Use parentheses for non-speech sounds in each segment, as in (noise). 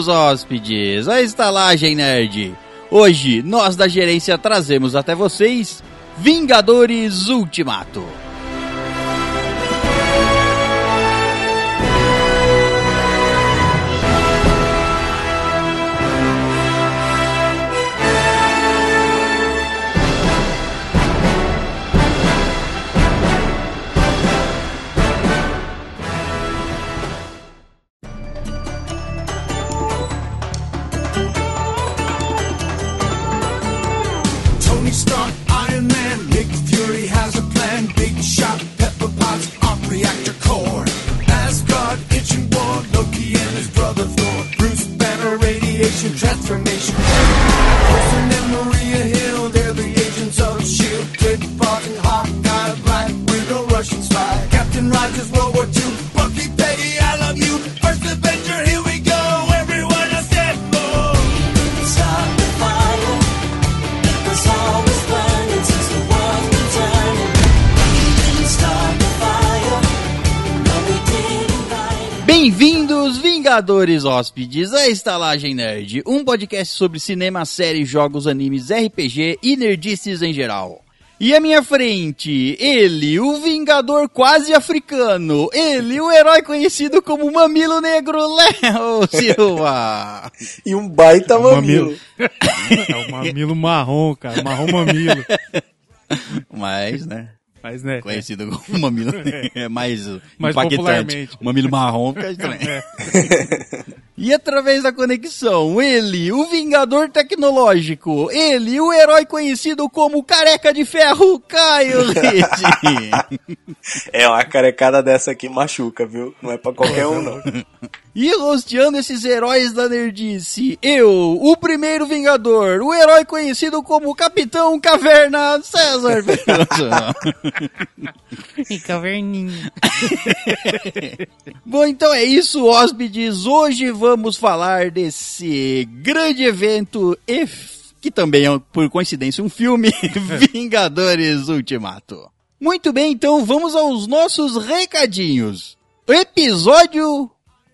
Bem-vindos, hóspedes, à Estalagem Nerd. Hoje, nós da gerência trazemos até vocês Vingadores Ultimato. Vingadores Hóspedes, à Estalagem Nerd, um podcast sobre cinema, séries, jogos, animes, RPG e nerdices em geral. E à minha frente, ele, o Vingador quase africano, ele, o herói conhecido como Mamilo Negro, Léo (laughs) Silva. E um baita mamilo. É o mamilo marrom, cara. Marrom mamilo. (laughs) Mas, né, Mas, né? conhecido como (laughs) Mamilo (laughs) é mais, Mais impactante. popularmente. O Mamilo marrom fica estranho. É. (laughs) E através da conexão, ele, o Vingador Tecnológico, ele, o herói conhecido como Careca de Ferro, Caio Leite. É, uma carecada dessa aqui machuca, viu? Não é pra qualquer um, não. e rosteando esses heróis da nerdice, eu, o primeiro Vingador, o herói conhecido como Capitão Caverna, César. (laughs) E caverninha. (laughs) Bom, então é isso, hóspedes. Hoje vamos falar desse grande evento, que também é, por coincidência, um filme, (laughs) Vingadores Ultimato. Muito bem, então vamos aos nossos recadinhos. Episódio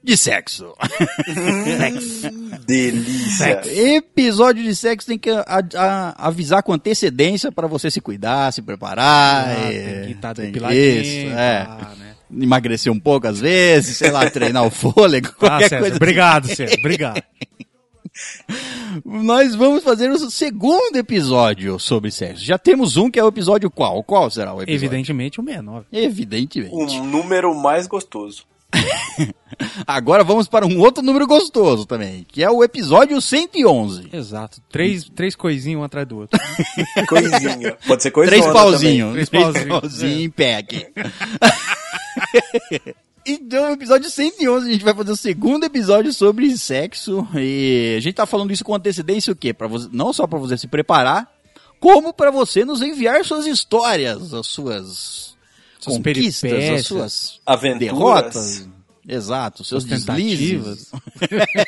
de sexo. (laughs) Delícia. Episódio de sexo tem que a- a- avisar com antecedência para você se cuidar, se preparar. Ah, é, tem que estar tem- depiladinho. Isso, é. ah, né? Emagrecer um pouco às vezes, sei lá, treinar o (laughs) fôlego, Ah, qualquer César, coisa. assim. obrigado, César. Obrigado. (laughs) Nós vamos fazer o segundo episódio sobre sexo. Já temos um que é o episódio qual? Qual será o episódio? Evidentemente o 69. Evidentemente. Um número mais gostoso. (laughs) Agora vamos para um outro número gostoso também, que é o episódio 111. Exato. Três, três coisinhas um atrás do outro. (laughs) Coisinha. Pode ser coisa Três pauzinhos. Três Três pauzinhos. pauzinhos em pé aqui. (laughs) Então, no episódio 111, a gente vai fazer o segundo episódio sobre sexo. E a gente tá falando isso com antecedência o quê? Pra você, não só para você se preparar, como para você nos enviar suas histórias, as suas, Suas conquistas, as suas Aventuras. derrotas. Exato, seus deslizes.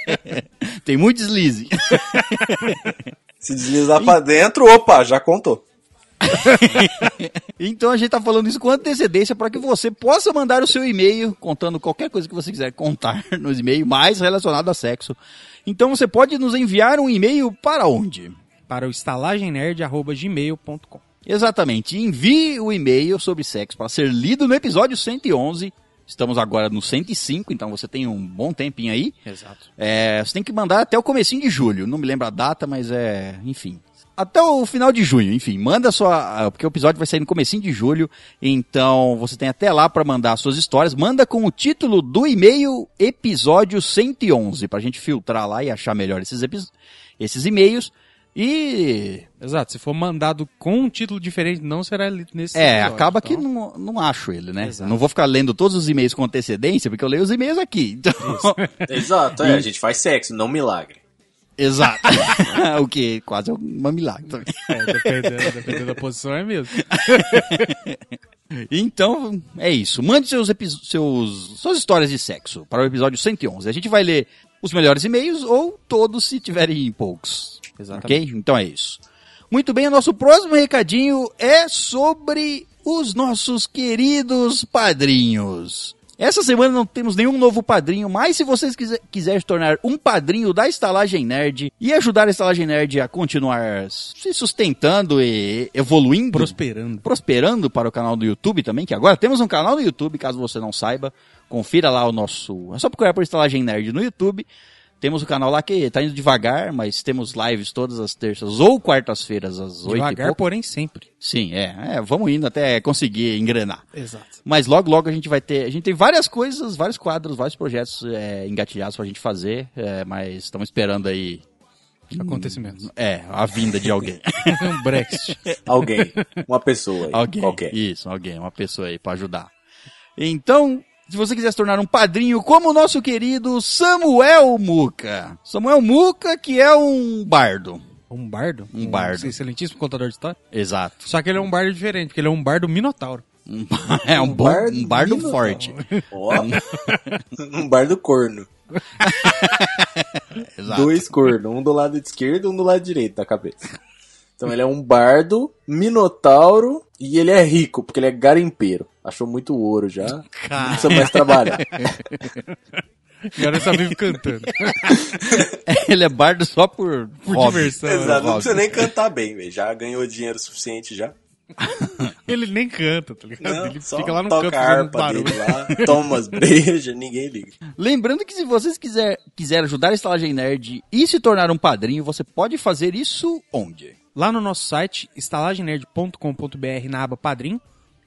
(laughs) Tem muito deslize. (laughs) Se deslizar pra dentro, opa, já contou. (laughs) Então a gente tá falando isso com antecedência para que você possa mandar o seu e-mail contando qualquer coisa que você quiser contar nos e-mails mais relacionado a sexo. Então você pode nos enviar um e-mail para onde? Para o estalagemnerd.gmail.com Exatamente, envie o e-mail sobre sexo para ser lido no episódio 111. Estamos agora no 105, então você tem um bom tempinho aí. Exato. É, você tem que mandar até o comecinho de julho. Não me lembro a data, mas é, enfim. Até o final de junho, enfim, manda sua, porque o episódio vai sair no comecinho de julho, então você tem até lá para mandar suas histórias. Manda com o título do e-mail episódio 111 pra gente filtrar lá e achar melhor esses esses e-mails. E Exato. Se for mandado com um título diferente, não será lido nesse é, episódio, acaba que então- não, não acho ele, né? Exato. Não vou ficar lendo todos os e-mails com antecedência, porque eu leio os e-mails aqui. Então, (laughs) Exato, é, a gente faz sexo, não milagre. exato. (laughs) o que quase é um milagre também. É, dependendo, dependendo da posição é mesmo. (laughs) Então, é isso. Mande seus, seus suas histórias de sexo para o episódio 111. A gente vai ler os melhores e-mails ou todos se tiverem poucos. Exatamente. Ok? Então é isso. Muito bem, o nosso próximo recadinho é sobre os nossos queridos padrinhos. Essa semana não temos nenhum novo padrinho, mas se vocês quiser, quiser se tornar um padrinho da Estalagem Nerd e ajudar a Estalagem Nerd a continuar se sustentando e evoluindo, Prosperando. prosperando para o canal do YouTube também, que agora temos um canal no YouTube, caso você não saiba, confira lá o nosso, é só procurar por Estalagem Nerd no YouTube. Temos o canal lá que tá indo devagar, mas temos lives todas as terças ou quartas-feiras às oito e Devagar, pouco. porém sempre. Sim, é, é, vamos indo até conseguir engrenar. Exato. Mas logo, logo a gente vai ter. A gente tem várias coisas, vários quadros, vários projetos é, engatilhados pra gente fazer, é, mas estamos esperando aí. Acontecimentos. É, a vinda de alguém. (laughs) um Brexit. (laughs) Alguém. Uma pessoa aí. alguém. Qualquer. Isso, alguém, uma pessoa aí pra ajudar. Então, se você quiser se tornar um padrinho como o nosso querido Samuel Muca. Samuel Muca, que é um bardo. Um bardo? Um bardo. excelentíssimo contador de história. Exato. Só que ele é um bardo diferente, porque ele é um bardo minotauro. Um, (laughs) é um, bom, bardo um bardo minotauro. forte. Ó. um (laughs) bar do corno. (laughs) Exato. Dois cornos. Um do lado esquerdo e um do lado direito da cabeça. Então ele é um bardo, minotauro e ele é rico, porque ele é garimpeiro. Achou muito ouro já. Não precisa mais trabalhar. (laughs) Agora ele só vive cantando. (laughs) Ele é bardo só por, Por hobby. diversão. Exato, não Hobby. precisa nem cantar bem, velho. Já ganhou dinheiro suficiente já. (laughs) Ele nem canta, tá ligado? Não, ele só fica lá no toca canto a harpa dele lá, toma umas brejas, ninguém liga. Lembrando que se vocês quiser, quiser ajudar a Estalagem Nerd e se tornar um padrinho, você pode fazer isso onde? Lá no nosso site, estalagemnerd.com.br na aba Padrim,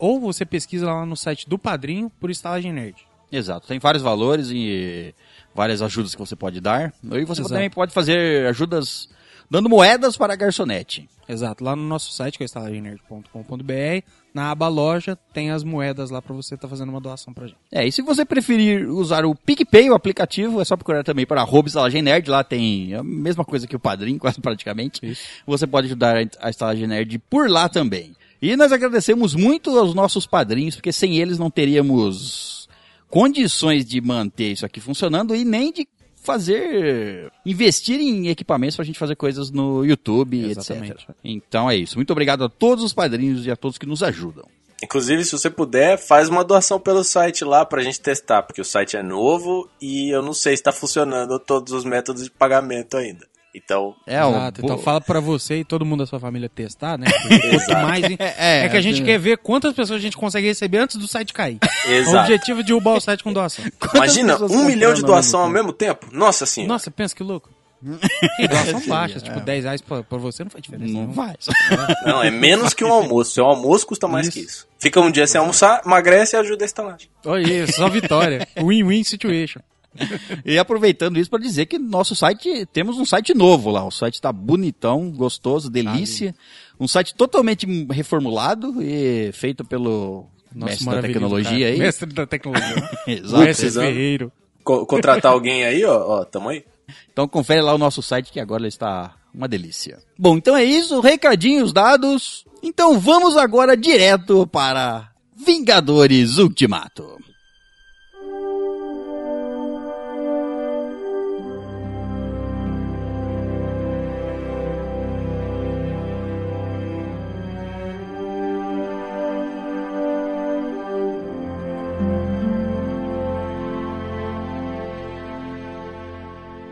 ou você pesquisa lá no site do Padrinho por Estalagem Nerd. Exato, tem vários valores e várias ajudas que você pode dar. E você Exato. também pode fazer ajudas dando moedas para a garçonete. Exato, lá no nosso site, que é estalagemnerd.com.br, na aba loja, tem as moedas lá pra você estar fazendo uma doação pra gente. É, e se você preferir usar o PicPay, o aplicativo, é só procurar também para arroba Estalagem Nerd, lá tem a mesma coisa que o padrinho, (laughs) quase praticamente. Você pode ajudar a Estalagem Nerd por lá também. E nós agradecemos muito aos nossos padrinhos, porque sem eles não teríamos condições de manter isso aqui funcionando e nem de fazer investir em equipamentos pra gente fazer coisas no YouTube, Exatamente. etc. Então é isso. Muito obrigado a todos os padrinhos e a todos que nos ajudam. Inclusive, se você puder, faz uma doação pelo site lá pra gente testar, porque o site é novo e eu não sei se tá funcionando todos os métodos de pagamento ainda. Então, É, Exato, o- então fala pra você e todo mundo da sua família testar, né? (laughs) Quanto mais, (laughs) é, que a gente quer ver quantas pessoas a gente consegue receber antes do site cair. (laughs) O Exato. objetivo é derrubar o site com doação. imagina, pessoas um milhão de doação ao ao mesmo tempo? Nossa senhora. Nossa, pensa que louco. Doação baixa, tipo 10 reais pra, pra você não faz diferença. Não Não, vai. Não, é menos que um almoço. Seu almoço custa mais Isso. que isso. Fica um dia sem almoçar, emagrece e ajuda a estalagem. Olha isso, só vitória. Win-win situation. (laughs) E aproveitando isso para dizer que nosso site, temos um site novo lá. O site tá bonitão, gostoso, delícia. Um site totalmente reformulado e feito pelo mestre da tecnologia cara. aí. Mestre da tecnologia. (laughs) Exato. Mestre. Ferreiro. Co- contratar alguém aí, ó, ó, tamo aí. Então confere lá o nosso site que agora está uma delícia. Bom, então é isso, recadinhos dados. Então vamos agora direto para Vingadores Ultimato.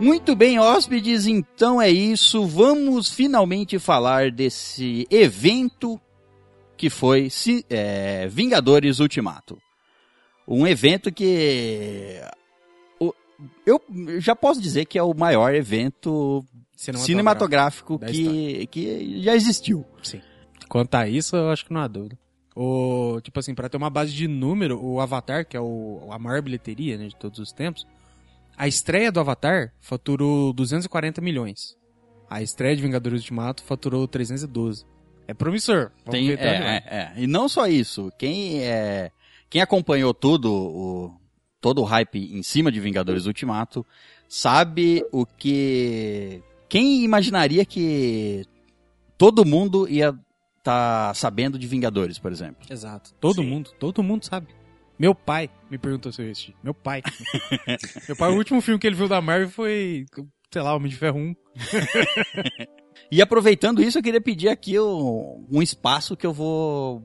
Muito bem, hóspedes, então é isso. Vamos finalmente falar desse evento que foi é, Vingadores Ultimato. Um evento que. Eu já posso dizer que é o maior evento cinematográfico da que, que já existiu. Sim. Quanto a isso, eu acho que não há dúvida. O, tipo assim, pra ter uma base de número, o Avatar, que é o, a maior bilheteria né, de todos os tempos, a estreia do Avatar faturou 240 milhões. A estreia de Vingadores Ultimato faturou 312. É promissor. Vamos Tem, é, é, é. E não só isso, quem, é, quem acompanhou tudo, o, todo o hype em cima de Vingadores Ultimato, sabe o que. Quem imaginaria que todo mundo ia estar sabendo de Vingadores, por exemplo? Exato. Todo Sim. mundo, todo mundo sabe. Meu pai me perguntou se eu. Meu pai. (laughs) Meu pai, o último filme que ele viu da Marvel foi, sei lá, Homem de Ferro 1. (laughs) E aproveitando isso, eu queria pedir aqui um, um espaço que eu vou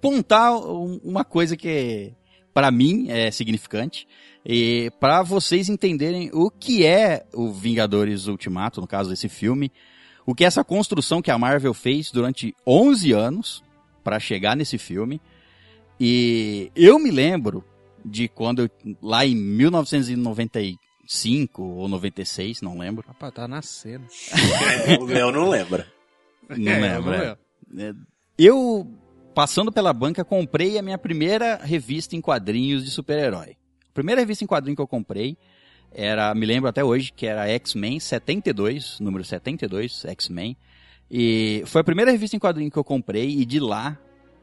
pontar um- uma coisa que Pra mim é significante. E para vocês entenderem o que é o Vingadores Ultimato, no caso desse filme, o que é essa construção que a Marvel fez durante 11 anos pra chegar nesse filme. E eu me lembro de quando eu, lá em 1995 ou 96, não lembro. Rapaz, tá nascendo. (laughs) o meu não lembra. Não É, lembro. vamos é. ver. É, Eu, passando pela banca, comprei a minha primeira revista em quadrinhos de super-herói. A primeira revista em quadrinho que eu comprei era, me lembro até hoje, que era X-Men 72, número 72, X-Men. E foi a primeira revista em quadrinho que eu comprei e de lá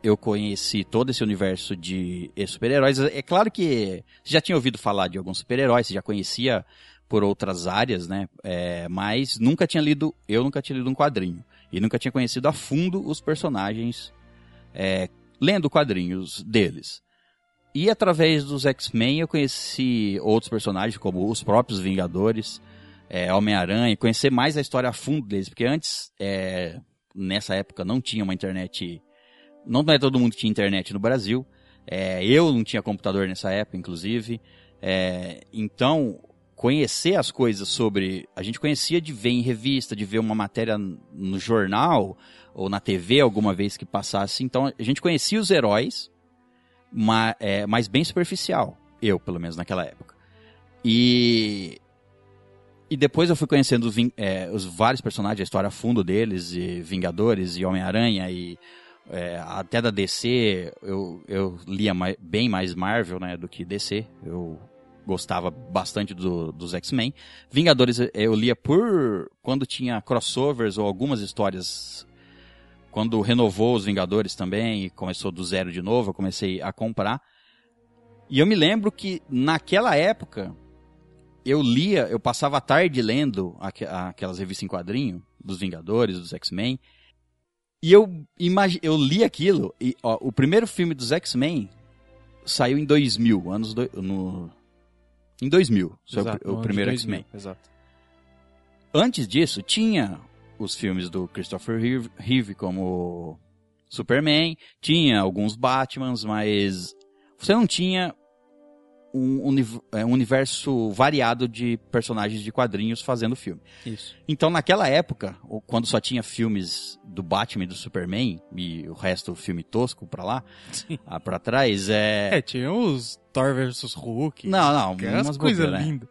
eu conheci todo esse universo de super-heróis. É claro que você já tinha ouvido falar de alguns super-heróis, você já conhecia por outras áreas, né? É, mas nunca tinha lido, eu nunca tinha lido um quadrinho. E nunca tinha conhecido a fundo os personagens é, lendo quadrinhos deles. E através dos X-Men eu conheci outros personagens, como os próprios Vingadores, é, Homem-Aranha, conhecer mais a história a fundo deles, porque antes, é, nessa época, não tinha uma internet. Não é todo mundo que tinha internet no Brasil. É, eu não tinha computador nessa época, inclusive. É, então, conhecer as coisas sobre. A gente conhecia de ver em revista, de ver uma matéria no jornal ou na TV alguma vez que passasse. Então, a gente conhecia os heróis, mas, é, mas bem superficial. Eu, pelo menos, naquela época. E. E depois eu fui conhecendo os, é, os vários personagens, a história a fundo deles, e Vingadores, e Homem-Aranha, e é, até da DC, eu, eu lia mai- bem mais Marvel né, do que DC. Eu gostava bastante do- dos X-Men. Vingadores eu lia por quando tinha crossovers ou algumas histórias. Quando renovou os Vingadores também e começou do zero de novo, eu comecei a comprar. E eu me lembro que naquela época eu lia, eu passava a tarde lendo aque- aquelas revistas em quadrinho dos Vingadores, dos X-Men. E eu, imagi eu li aquilo, e ó, o primeiro filme dos X-Men saiu em 2000, anos do, no, em 2000, foi o Exato, o, de primeiro 2000, X-Men. Antes disso, tinha os filmes do Christopher Reeve, Reeve como Superman, tinha alguns Batmans, mas você não tinha um, uni- é, um universo variado de personagens de quadrinhos fazendo filme. Isso. Então, naquela época, quando só tinha filmes do Batman e do Superman, e o resto filme tosco pra lá, ah, pra trás, é... É, tinha os Thor vs Hulk. Não, não, umas coisas bobeiras, né? lindas.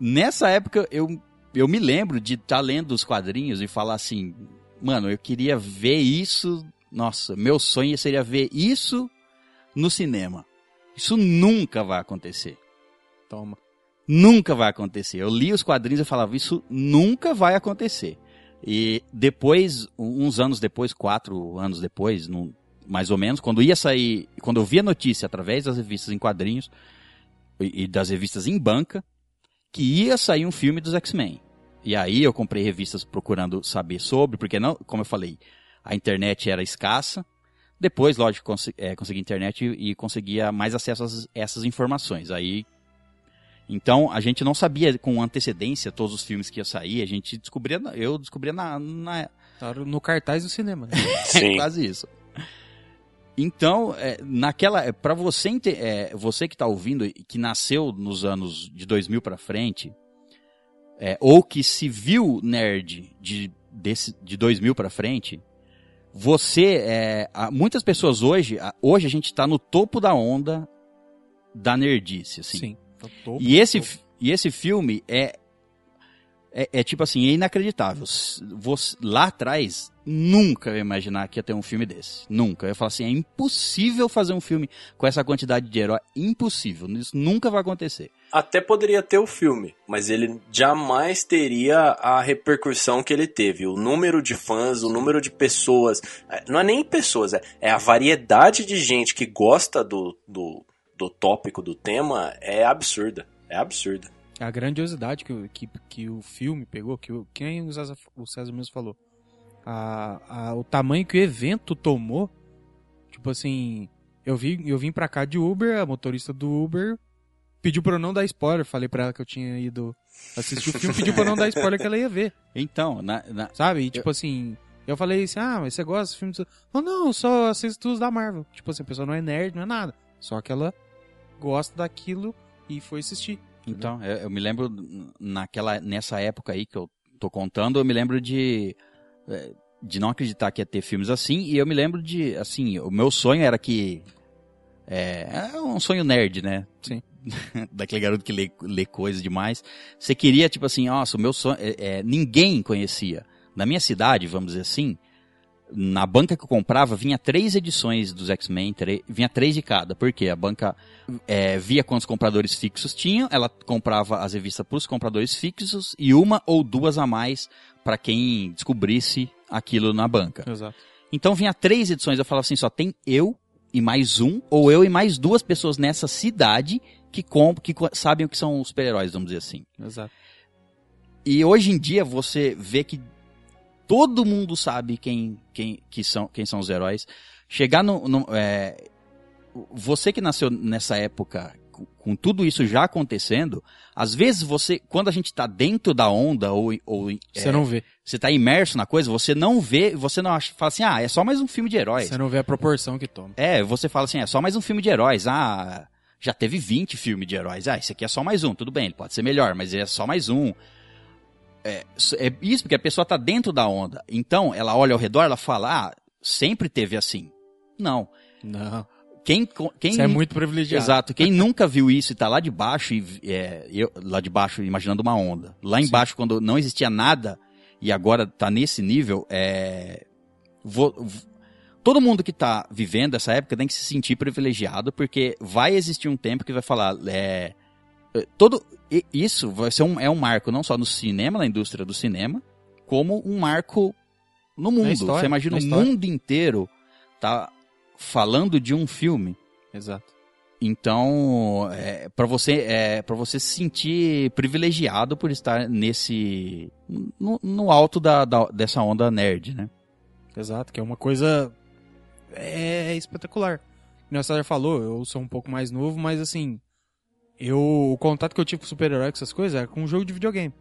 Nessa época, eu, eu me lembro de estar lendo os quadrinhos e falar assim, mano, eu queria ver isso, nossa, meu sonho seria ver isso no cinema. Isso nunca vai acontecer. Toma. Nunca vai acontecer. Eu li os quadrinhos e falava, isso nunca vai acontecer. E depois, uns anos depois, quatro anos depois, num- mais ou menos, quando ia sair, quando eu via notícia através das revistas em quadrinhos e, e das revistas em banca, que ia sair um filme dos X-Men. E aí eu comprei revistas procurando saber sobre, porque não, como eu falei, a internet era escassa. Depois, lógico, cons é, consegui internet e, e conseguia mais acesso a essas- informações. Aí então, a gente não sabia com antecedência todos os filmes que ia sair, a gente descobria, eu descobria na, na Tava no cartaz do cinema. Né? (laughs) Sim. é quase isso. Então, é, naquela, para você, é, você que tá ouvindo, e que nasceu nos anos de 2000 pra frente, é, ou que se viu nerd de, desse, de 2000 pra frente, você, é, muitas pessoas hoje, hoje a gente tá no topo da onda da nerdice, assim. Sim. Tá topo, E esse, topo. e esse filme é, é, é tipo assim, é inacreditável. Você, lá atrás, nunca ia imaginar que ia ter um filme desse. Nunca. Eu ia falar assim, é impossível fazer um filme com essa quantidade de herói. Impossível. Isso nunca vai acontecer. Até poderia ter o filme, mas ele jamais teria a repercussão que ele teve. O número de fãs, o número de pessoas. é, Não é nem pessoas, é, é a variedade de gente que gosta do, do, do tópico, do tema, é absurda. É absurda. A grandiosidade que, o- que, que o filme pegou, que o, quem o César, o César mesmo falou. A, a- o tamanho que o evento tomou. Tipo assim, eu, vi, eu vim pra cá de Uber, a motorista do Uber pediu pra eu não dar spoiler. Falei pra ela que eu tinha ido assistir o filme, pediu pra eu não dar spoiler que ela ia ver. (laughs) Então, na, na- Sabe? E tipo assim, eu falei assim, ah, mas você gosta desse filme? Não, não, eu só assisto os da Marvel. Tipo assim, a pessoa não é nerd, não é nada. Só que ela gosta daquilo e foi assistir. Então, eu, eu me lembro naquela, nessa época aí que eu tô contando, eu me lembro de é, de não acreditar que ia ter filmes assim e eu me lembro de, assim, o meu sonho era que é, é um sonho nerd, né? Sim. (laughs) Daquele garoto que lê, lê coisas demais. Você queria, tipo assim, nossa, o meu sonho. é, é, ninguém conhecia. Na minha cidade, vamos dizer assim, na banca que eu comprava, vinha três edições dos X-Men, vinha três de cada. Por quê? A banca é, via quantos compradores fixos tinham, ela comprava as revistas para os compradores fixos e uma ou duas a mais para quem descobrisse aquilo na banca. Exato. Então vinha três edições, eu falava assim, só tem eu e mais um, ou eu e mais duas pessoas nessa cidade que, comp que sabem o que são os super-heróis, vamos dizer assim. Exato. E hoje em dia você vê que todo mundo sabe quem, quem, que são, quem são os heróis. Chegar no. no- é, você que nasceu nessa época, com, com tudo isso já acontecendo, às vezes você, quando a gente tá dentro da onda, ou, ou Você é, não vê. você tá imerso na coisa, você não vê, você não acha, fala assim, ah, é só mais um filme de heróis. Você não vê a proporção que toma. É, você fala assim, é só mais um filme de heróis. Ah, já teve 20 filmes de heróis. Ah, esse aqui é só mais um. Tudo bem, ele pode ser melhor, mas é só mais um. É, é isso porque a pessoa tá dentro da onda. Então, ela olha ao redor, ela fala, ah, sempre teve assim. Não. Não. Quem, quem Você é muito privilegiado. Exato. Quem nunca viu isso e tá lá de baixo, e, é, eu, lá de baixo imaginando uma onda. Lá embaixo, quando não existia nada, e agora tá nesse nível, é. vo- v- todo mundo que tá vivendo essa época tem que se sentir privilegiado, porque vai existir um tempo que vai falar. É, é, todo, e- isso vai ser um, é um marco não só no cinema, na indústria do cinema, como um marco no mundo. história, Você imagina na o história. mundo inteiro tá falando de um filme. Exato. Então, é, para você é, para você se sentir privilegiado por estar nesse no, no alto da, da- dessa onda nerd, né? Exato, que é uma coisa é espetacular. Como o César falou, eu sou um pouco mais novo, mas assim, eu o contato que eu tive com super-herói com essas coisas era com um jogo de videogame.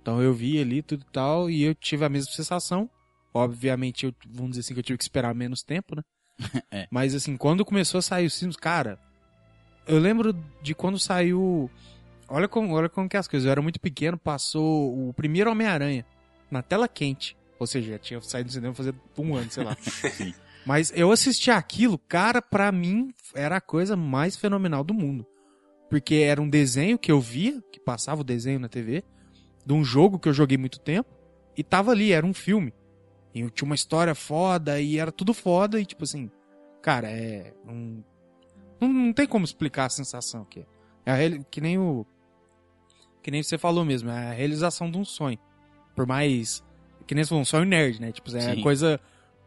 Então eu vi ali tudo e tal e eu tive a mesma sensação. Obviamente, eu, vamos dizer assim que eu tive que esperar menos tempo, né? (laughs) É. Mas assim, quando começou a sair os filmes, cara, eu lembro de quando saiu Olha como, olha como que é as coisas. Eu era muito pequeno, passou o primeiro Homem-Aranha na tela quente. Ou seja, já tinha saído do cinema fazia um ano, sei lá. (laughs) Mas eu assisti aquilo, cara, pra mim era a coisa mais fenomenal do mundo. Porque era um desenho que eu via, que passava o desenho na TV, de um jogo que eu joguei muito tempo, e tava ali, era um filme. E tinha uma história foda, e era tudo foda, e tipo assim, cara, é. um- não, não tem como explicar a sensação que é. É que nem o. Que nem você falou mesmo, é a realização de um sonho. Por mais. Que nem você falou, um sonho nerd, né? Tipo, é coisa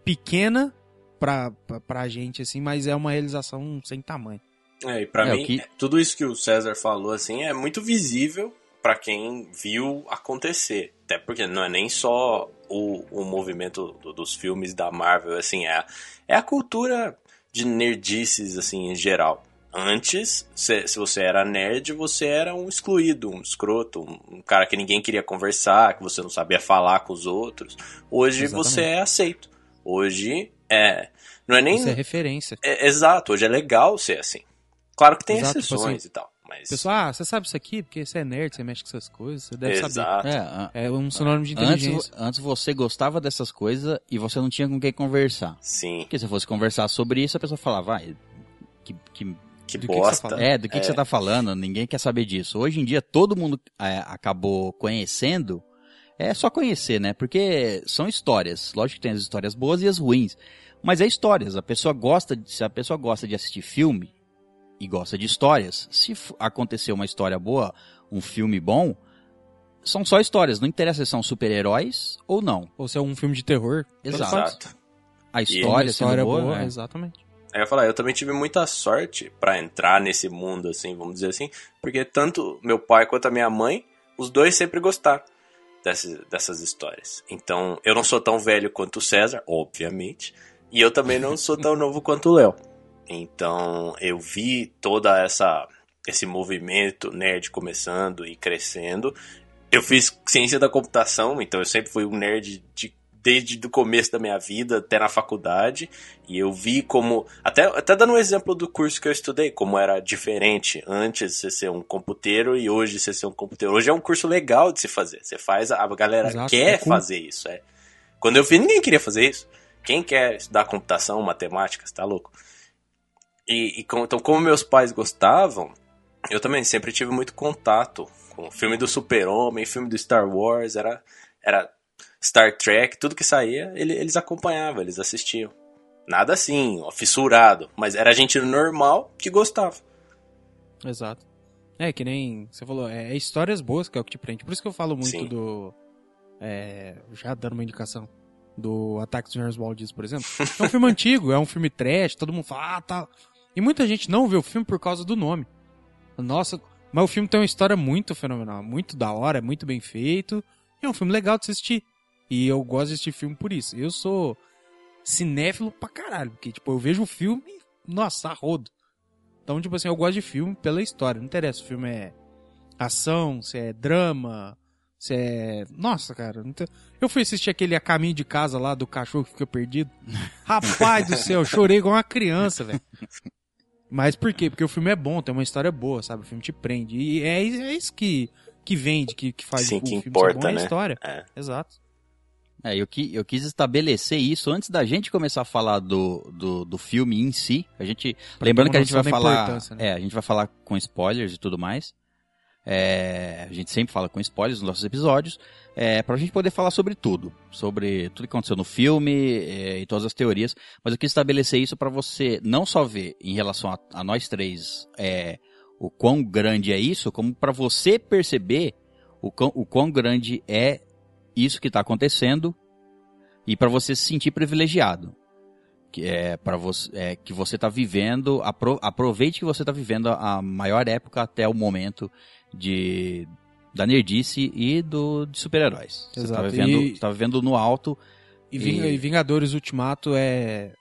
pequena pra, pra, pra gente, assim, mas é uma realização sem tamanho. É, e pra É, mim, que- tudo isso que o César falou, assim, é muito visível pra quem viu acontecer. Até porque não é nem só o, o movimento do- dos filmes da Marvel, assim, é, a- é a cultura de nerdices, assim, em geral. Antes, se, se você era nerd, você era um excluído, um escroto, um, um cara que ninguém queria conversar, que você não sabia falar com os outros. Hoje Exatamente. você é aceito. Hoje é. Não é nem. Isso é referência. É, exato, hoje é legal ser assim. Claro que tem Exato, tipo exceções assim, e tal, mas. Pessoal, ah, você sabe isso aqui? Porque você é nerd, você mexe com essas coisas, você deve saber. Exato. É, a- É um sinônimo de antes, inteligência. antes você gostava dessas coisas e você não tinha com quem conversar. Sim, Porque se fosse conversar sobre isso, a pessoa falava, vai, que, que que Do que que você bosta. fala? É, do que, que É. você tá falando, ninguém quer saber disso. Hoje em dia, todo mundo é, acabou conhecendo, é só conhecer, né? Porque são histórias. Lógico que tem as histórias boas e as ruins. Mas é histórias. A pessoa gosta, de, se a pessoa gosta de assistir filme e gosta de histórias, se acontecer uma história boa, um filme bom, são só histórias. Não interessa se são super-heróis ou não. Ou se é um filme de terror. faz. Exato. A história, história sendo boa, boa, né? exatamente. Aí eu ia falar, eu também tive muita sorte pra entrar nesse mundo, assim, vamos dizer assim, porque tanto meu pai quanto a minha mãe, os dois sempre gostaram dessas, dessas histórias. Então, eu não sou tão velho quanto o César, obviamente, e eu também não sou tão (laughs) novo quanto o Léo. Então, eu vi toda essa esse movimento nerd começando e crescendo. Eu fiz ciência da computação, então eu sempre fui um nerd de desde o começo da minha vida até na faculdade. E eu vi como. Até, até dando um exemplo do curso que eu estudei, como era diferente antes de você ser um computeiro e hoje você ser um computeiro. Hoje é um curso legal de se fazer. Você faz, a galera Exato, quer é cool. fazer isso. É. Quando eu fiz, ninguém queria fazer isso. Quem quer estudar computação, matemática, você tá louco? E, e com- então, como meus pais gostavam, eu também sempre tive muito contato com o filme do Super-Homem, filme do Star Wars, era, era Star Trek, tudo que saía, ele- eles acompanhavam, eles assistiam. Nada assim, ó, fissurado, mas era gente normal que gostava. Exato. É, que nem você falou, é, é histórias boas que é o que te prende. Por isso que eu falo muito Sim. do. é, já dando uma indicação. Do Ataque dos Nerds Malditos, por exemplo. (laughs) É um filme antigo, é um filme trash, todo mundo fala, ah, tá. E muita gente não vê o filme por causa do nome. Nossa, mas o filme tem uma história muito fenomenal, muito da hora, é muito bem feito. E é um filme legal de assistir. E eu gosto de assistir filme por isso. Eu sou cinéfilo pra caralho, porque, tipo, eu vejo o filme, nossa, a rodo. Então, tipo assim, eu gosto de filme pela história. Não interessa se o filme é ação, se é drama, se é. Nossa, cara. tem- Eu fui assistir aquele A Caminho de Casa lá do cachorro que fica perdido. (laughs) Rapaz do céu, chorei igual uma criança, velho. (laughs) Mas por quê? Porque o filme é bom, tem uma história boa, sabe? O filme te prende. E é, é isso que, que vende, que, que faz Sim, o que filme importa, ser bom, é a né? história. É. Exato. É, eu, qui- eu quis estabelecer isso antes da gente começar a falar do, do, do filme em si. A gente, lembrando que a gente vai falar, né? é, a gente vai falar com spoilers e tudo mais. É, a gente sempre fala com spoilers nos nossos episódios, é, pra gente poder falar sobre tudo, sobre tudo que aconteceu no filme é, e todas as teorias. Mas eu quis estabelecer isso pra você não só ver em relação a, a nós três é, o quão grande é isso, como pra você perceber o quão, o quão grande é isso que tá acontecendo e para você se sentir privilegiado. Que é para você é, que você tá vivendo, apro, aproveite que você tá vivendo a, a maior época até o momento de da nerdice e do de super-heróis. Você tá Exato. vivendo, E- você tá vivendo no alto. E, E- e Vingadores Ultimato é.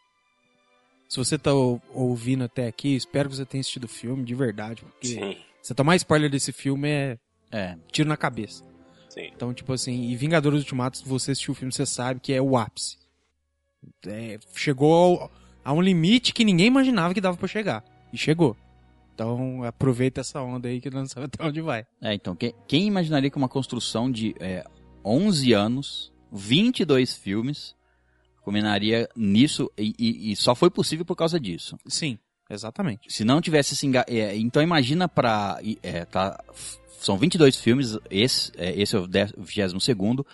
Se você tá ou- ouvindo até aqui, espero que você tenha assistido o filme de verdade, porque Sim, você tomar spoiler desse filme é É, tiro na cabeça. sim. Então, tipo assim, e Vingadores Ultimato, se você assistiu o filme, você sabe que é o ápice. É, chegou ao- a um limite que ninguém imaginava que dava pra chegar. E chegou. Então, aproveita essa onda aí que não sabe até onde vai. é, então quem, quem imaginaria que uma construção de é, 11 anos, 22 filmes, culminaria nisso e, e- e só foi possível por causa disso. Sim, exatamente. Se não tivesse esse enga... é, então imagina pra. é, tá, são 22 filmes, esse é, esse é o 22 segundo.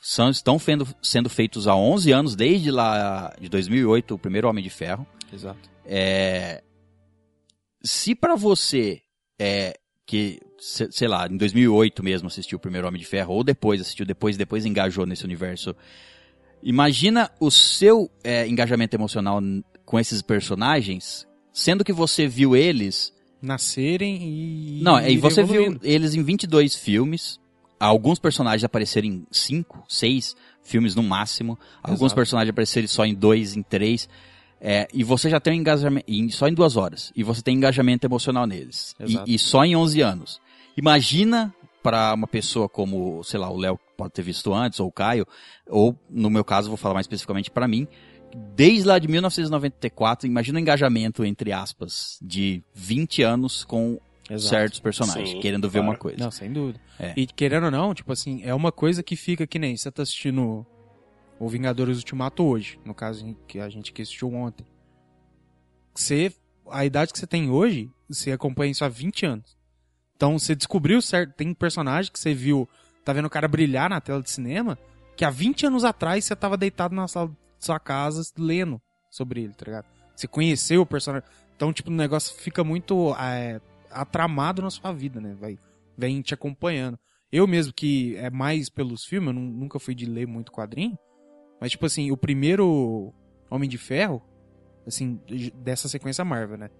São, estão fendo- sendo feitos há 11 anos, desde lá de 2008, o primeiro Homem de Ferro. Exato. É, se pra você é, que, se- sei lá, em 2008 mesmo assistiu o primeiro Homem de Ferro, ou depois assistiu depois depois engajou nesse universo, imagina o seu é, engajamento emocional com esses personagens, sendo que você viu eles Nascerem e. não, e você viu eles em 22 filmes. Alguns personagens apareceram em 5, 6 filmes no máximo. Alguns Exato. personagens apareceram só em 2, em 3. E você já tem um engajamento, em- só em duas horas. E você tem engajamento emocional neles. E, e só em 11 anos. Imagina para uma pessoa como, sei lá, o Léo pode ter visto antes, ou o Caio, ou no meu caso, vou falar mais especificamente para mim, desde lá de 1994, imagina o engajamento, entre aspas, de 20 anos com Exato. certos personagens, Sim, querendo ver claro. uma coisa. Não, sem dúvida. É. E querendo ou não, tipo assim, é uma coisa que fica que nem você tá assistindo o Vingadores Ultimato hoje, no caso que a gente assistiu ontem. Você, a idade que você tem hoje, você acompanha isso há 20 anos. Então você descobriu certo, tem personagem que você viu, tá vendo o cara brilhar na tela de cinema, que há 20 anos atrás você tava deitado na sala de sua casa lendo sobre ele, tá ligado? Você conheceu o personagem. Então, tipo, o negócio fica muito é, atramado na sua vida, né? Vai, vem te acompanhando. Eu mesmo, que é mais pelos filmes, eu nu- nunca fui de ler muito quadrinho, mas, tipo assim, o primeiro Homem de Ferro, assim, de- dessa sequência Marvel, né?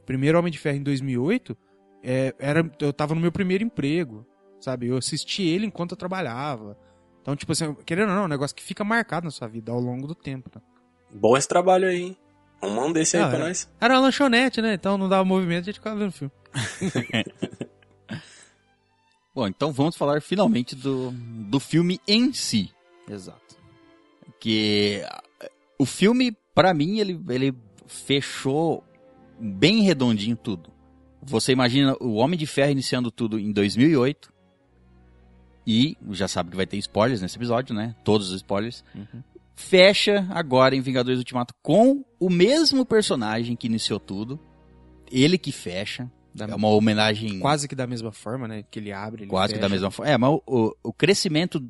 O primeiro Homem de Ferro em 2008, é, era, eu tava no meu primeiro emprego, sabe? Eu assisti ele enquanto eu trabalhava. Então, tipo assim, querendo ou não, é um negócio que fica marcado na sua vida ao longo do tempo, né? Bom esse trabalho aí, hein? Um mão desse aí Ah, pra é. nós. Era uma lanchonete, né? Então não dava movimento, a gente ficava vendo filme. (laughs) Bom, então vamos falar finalmente do, do filme em si. Exato. Porque o filme, pra mim, ele, ele fechou bem redondinho tudo. Você imagina o Homem de Ferro iniciando tudo em 2008. E já sabe que vai ter spoilers nesse episódio, né? Todos os spoilers. Fecha agora em Vingadores Ultimato com o mesmo personagem que iniciou tudo. Ele que fecha. Da- É uma homenagem Quase que da mesma forma, né? Que ele abre, ele quase que da fecha. mesma forma. É, mas o, o- crescimento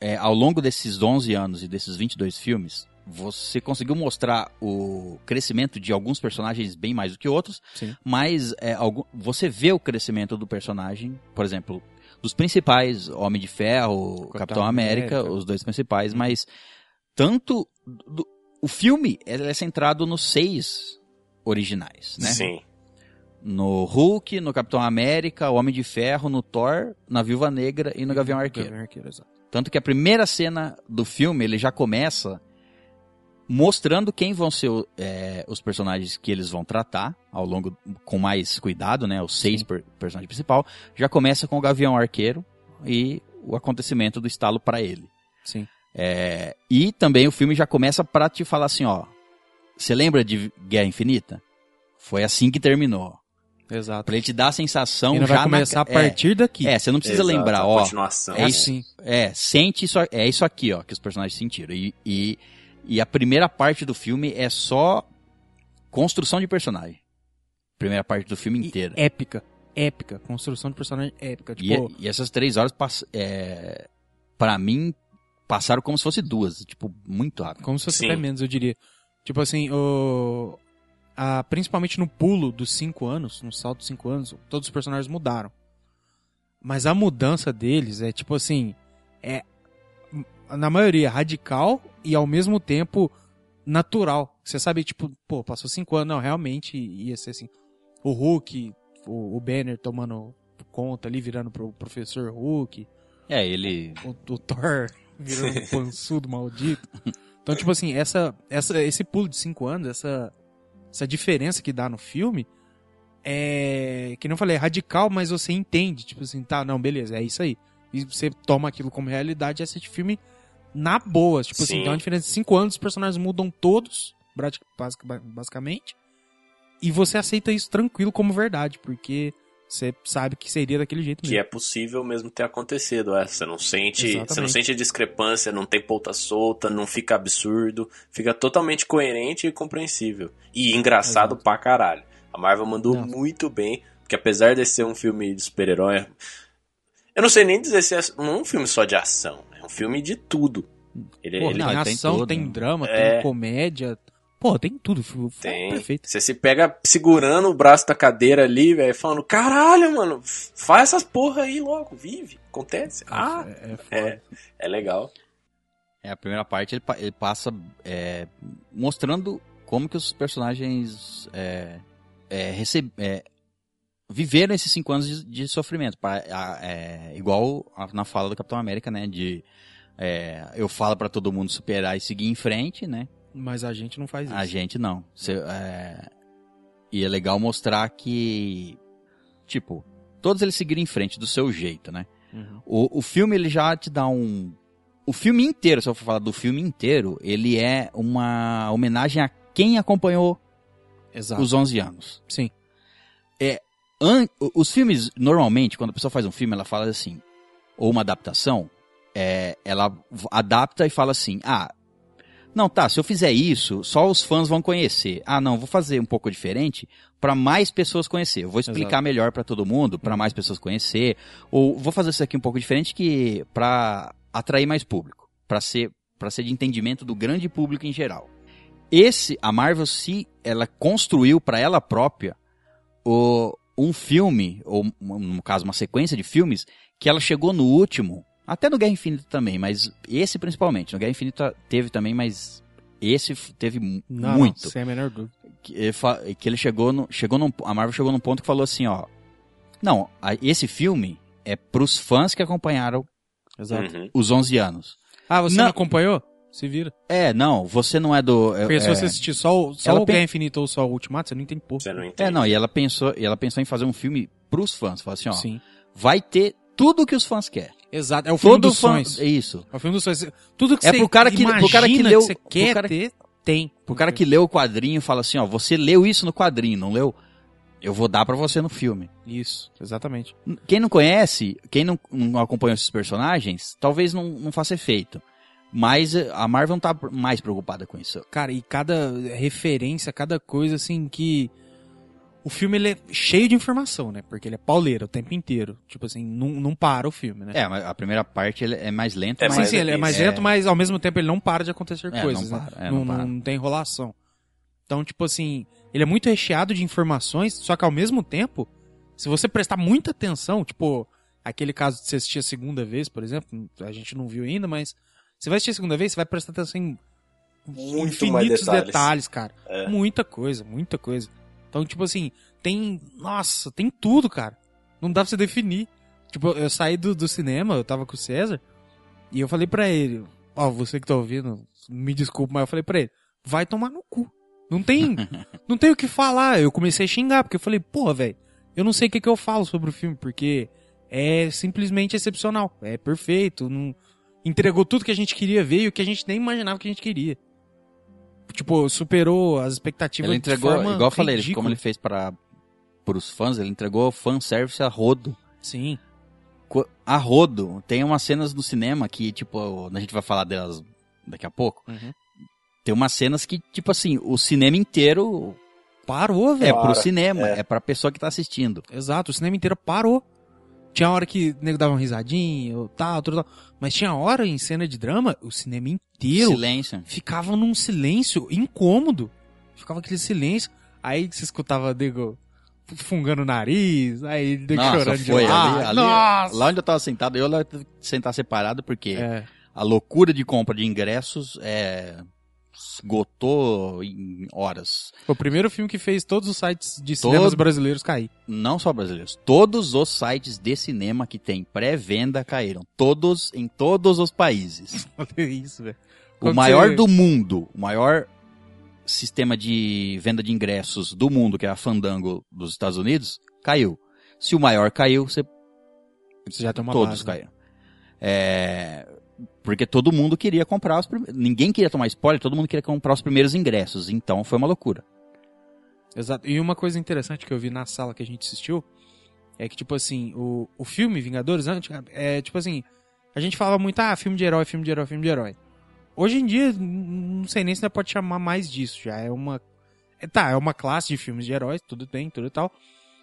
é, ao longo desses 11 anos e desses 22 filmes, você conseguiu mostrar o crescimento de alguns personagens bem mais do que outros, Sim. mas é, algum- você vê o crescimento do personagem, por exemplo, dos principais, Homem de Ferro, Capitão, Capitão América, América. os dois principais, mas tanto do- o filme ele é centrado nos seis originais, né? Sim. No Hulk, no Capitão América, o Homem de Ferro, no Thor, na Viúva Negra e no Gavião Arqueiro. Gavião Arqueiro, exato. Tanto que a primeira cena do filme, ele já começa mostrando quem vão ser é, os personagens que eles vão tratar ao longo, com mais cuidado, né? Os seis per personagens principal. Já começa com o Gavião Arqueiro e o acontecimento do estalo pra ele. Sim. É, e também o filme já começa pra te falar assim, ó. Você lembra de Guerra Infinita? Foi assim que terminou. Exato. Pra ele te dar a sensação E não já vai começar na... a partir daqui. É, é, você não precisa Exato, lembrar, a ó. Continuação. É isso. assim. É, sente isso, é isso aqui, ó, que os personagens sentiram. E, e, e a primeira parte do filme é só construção de personagem. Primeira parte do filme E inteira. épica. Épica. Construção de personagem épica. E, é, Tipo, e essas três horas, pass- é, pra mim, passaram como se fosse duas. Tipo, muito rápido. como se fosse Sim. até menos, eu diria. Tipo assim, o... principalmente no pulo dos cinco anos, no salto dos cinco anos, todos os personagens mudaram. Mas a mudança deles é tipo assim, é na maioria radical e ao mesmo tempo natural. Você sabe, tipo, pô, passou cinco anos, não, realmente ia ser assim. O Hulk, o, o Banner tomando conta ali, virando pro professor Hulk, É, ele. o, o Thor virando um (laughs) pançudo maldito. Então, tipo assim, essa, essa, esse pulo de cinco anos, essa, essa diferença que dá no filme, é, que não falei, é radical, mas você entende, tipo assim, tá, não, beleza, é isso aí. E você toma aquilo como realidade e assiste filme na boa. Tipo assim, Sim. tem uma diferença de cinco anos, os personagens mudam todos, basic- basic- basicamente, e você aceita isso tranquilo como verdade, porque você sabe que seria daquele jeito Que mesmo. é possível mesmo ter acontecido. É. Você não sente. Você não sente discrepância, não tem ponta solta, não fica absurdo. Fica totalmente coerente e compreensível. E engraçado Exato. pra caralho. A Marvel mandou Não. muito bem. Porque apesar de ser um filme de super-herói. Eu não sei nem dizer se é não é um filme só de ação. É um filme de tudo. Ele, Pô, ele tem Não, tem ação, tudo. tem drama, É. tem comédia. Pô, tem tudo. Foi tem. perfeito. Você se pega segurando o braço da cadeira ali, velho, falando: caralho, mano, faz essas porra aí logo, vive, acontece. Ah, é, é é, é legal. É, a primeira parte ele, ele passa é, mostrando como que os personagens é, é, receb- é, viveram esses cinco anos de, de sofrimento. Pa- a- é, igual a- na fala do Capitão América, né? De é, eu falo pra todo mundo superar e seguir em frente, né? Mas a gente não faz isso. A gente não. Cê, é, E é legal mostrar que, tipo, todos eles seguiram em frente do seu jeito, né? Uhum. O, o filme ele já te dá um. O filme inteiro, se eu for falar do filme inteiro, ele é uma homenagem a quem acompanhou Exato. os 11 anos. Sim. An- o- os filmes, normalmente, quando a pessoa faz um filme, ela fala assim, ou uma adaptação, é, ela adapta e fala assim, ah, não, tá, se eu fizer isso, só os fãs vão conhecer. Ah, não, vou fazer um pouco diferente para mais pessoas conhecer. Eu vou explicar Exato. melhor para todo mundo, para mais pessoas conhecer, ou vou fazer isso aqui um pouco diferente que para atrair mais público, para ser para ser de entendimento do grande público em geral. Esse a Marvel se ela construiu para ela própria o, um filme, ou no caso uma sequência de filmes, que ela chegou no último, até no Guerra Infinita também, mas esse principalmente. No Guerra Infinita teve também, mas esse teve Não, muito. Não, sem a menor dúvida. Que ele, fa- que ele chegou no, chegou num, a Marvel chegou num ponto que falou assim, ó, não, a- esse filme é pros fãs que acompanharam Exato. Uhum. os 11 anos. Ah, você Não. não, acompanhou? Se vira. É, não, você não é do... é- Porque se é- você assistir só, o- só Ela o pen- Guerra Infinita ou só o Ultimato, você não entende porra. Você não entende. É, não, e ela pensou, e ela pensou em fazer um filme pros fãs. Falou assim, ó, Sim. vai ter tudo que os fãs querem. Exato, é o filme dos fã, sonhos. é isso. É o filme dos sonhos. Tudo que É você pro cara que- pro cara que leu- você pro quer cara- ter, tem. O cara que leu o quadrinho fala assim, ó, você leu isso no quadrinho, não leu? Eu vou dar pra você no filme. Isso, exatamente. Quem não conhece, quem não, não acompanha esses personagens, talvez não, não faça efeito. Mas eh, a Marvel não tá mais preocupada com isso. Cara, e cada referência, cada coisa assim que. O filme ele é cheio de informação, né? Porque ele é pauleiro o tempo inteiro. Tipo assim, não, não para o filme, né? É, mas a primeira parte ele é mais lenta, É mas sim, mais sim, ele é mais é. lento, mas ao mesmo tempo ele não para de acontecer É, coisas, não né? para, é, não, não para. não tem enrolação. Então, tipo assim, ele é muito recheado de informações, só que ao mesmo tempo, se você prestar muita atenção, tipo, aquele caso de você assistir a segunda vez, por exemplo, a gente não viu ainda, mas você vai assistir a segunda vez, você vai prestar atenção em Muito mais infinitos detalhes. detalhes, cara. É. Muita coisa, muita coisa. Então, tipo assim, tem. Nossa, tem tudo, cara. Não dá pra você definir. Tipo, eu saí do, do cinema, eu tava com o César, e eu falei pra ele, ó, você que tá ouvindo, me desculpa, mas eu falei pra ele, vai tomar no cu. Não tem, (laughs) não tem o que falar. Eu comecei a xingar, porque eu falei, porra, velho, eu não sei o que, que eu falo sobre o filme, porque é simplesmente excepcional. É perfeito. Não, entregou tudo que a gente queria ver e o que a gente nem imaginava que a gente queria. Tipo, superou as expectativas ele de entregou, forma igual eu falei, ridícula. como ele fez para os fãs, ele entregou fanservice a rodo. Sim. A rodo, tem umas cenas no cinema que, tipo, a gente vai falar delas daqui a pouco. Uhum. Tem umas cenas que, tipo assim, o cinema inteiro Parou, é velho. pro Para, cinema, é. é pra pessoa que tá assistindo. Exato, o cinema inteiro parou. Tinha hora que o nego dava uma risadinha, ou tal, tudo tal. Mas tinha hora em cena de drama, o cinema inteiro Silêncio. ficava num silêncio incômodo. Ficava aquele silêncio. Aí você escutava nego fungando o nariz, aí nego Nossa, chorando foi de lá. ali, ali- Nossa! Lá onde eu tava sentado, eu lá tive que sentar separado porque É, a loucura de compra de ingressos é esgotou em horas. foi o primeiro filme que fez todos os sites de cinemas Todo- brasileiros cair. Não só brasileiros, todos os sites de cinema que tem pré-venda caíram, todos em todos os países. (laughs) Olha isso, velho. O maior do mundo, o maior sistema de venda de ingressos do mundo, que é a Fandango dos Estados Unidos, caiu. Se o maior caiu, você Você já tem uma todos base, né? caíram. É, porque todo mundo queria comprar os primeiros. Ninguém queria tomar spoiler, todo mundo queria comprar os primeiros ingressos. Então foi uma loucura. Exato. E uma coisa interessante que eu vi na sala que a gente assistiu é que, tipo assim, o, o filme Vingadores, antes, é tipo assim, a gente falava muito, ah, filme de herói, filme de herói, filme de herói. Hoje em dia, não sei nem se ainda pode chamar mais disso, já é uma. é, tá, é uma classe de filmes de heróis, tudo bem, tudo e tal.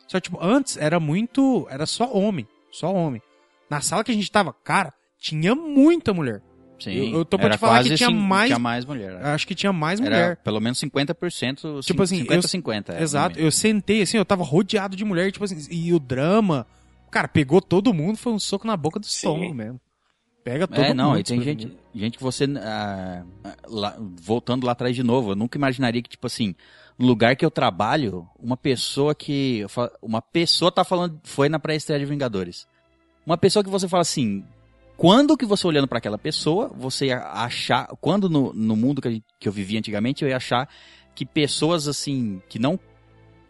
Só, tipo, antes era muito. Era só homem, só homem. Na sala que a gente tava, cara, tinha muita mulher. Sim, Eu- eu tô pra te falar que tinha assim, mais- tinha mais mulher. Eu Acho que tinha mais Era mulher. pelo menos 50%, Tipo assim, 50-50. é, Exato, eu sentei assim, eu tava rodeado de mulher, tipo assim, e o drama, cara, pegou todo mundo, foi um soco na boca do Sim. estômago mesmo. Pega todo É, mundo. não, e tem gente, gente que você. ah, lá- voltando lá atrás de novo, eu nunca imaginaria que, tipo assim, no lugar que eu trabalho, uma pessoa que. Uma pessoa tá falando. Foi na pré-estreia de Vingadores. Uma pessoa que você fala assim. Quando que você olhando pra aquela pessoa, você ia achar. Quando no, no mundo que, a gente- que eu vivia antigamente, eu ia achar que pessoas assim, que não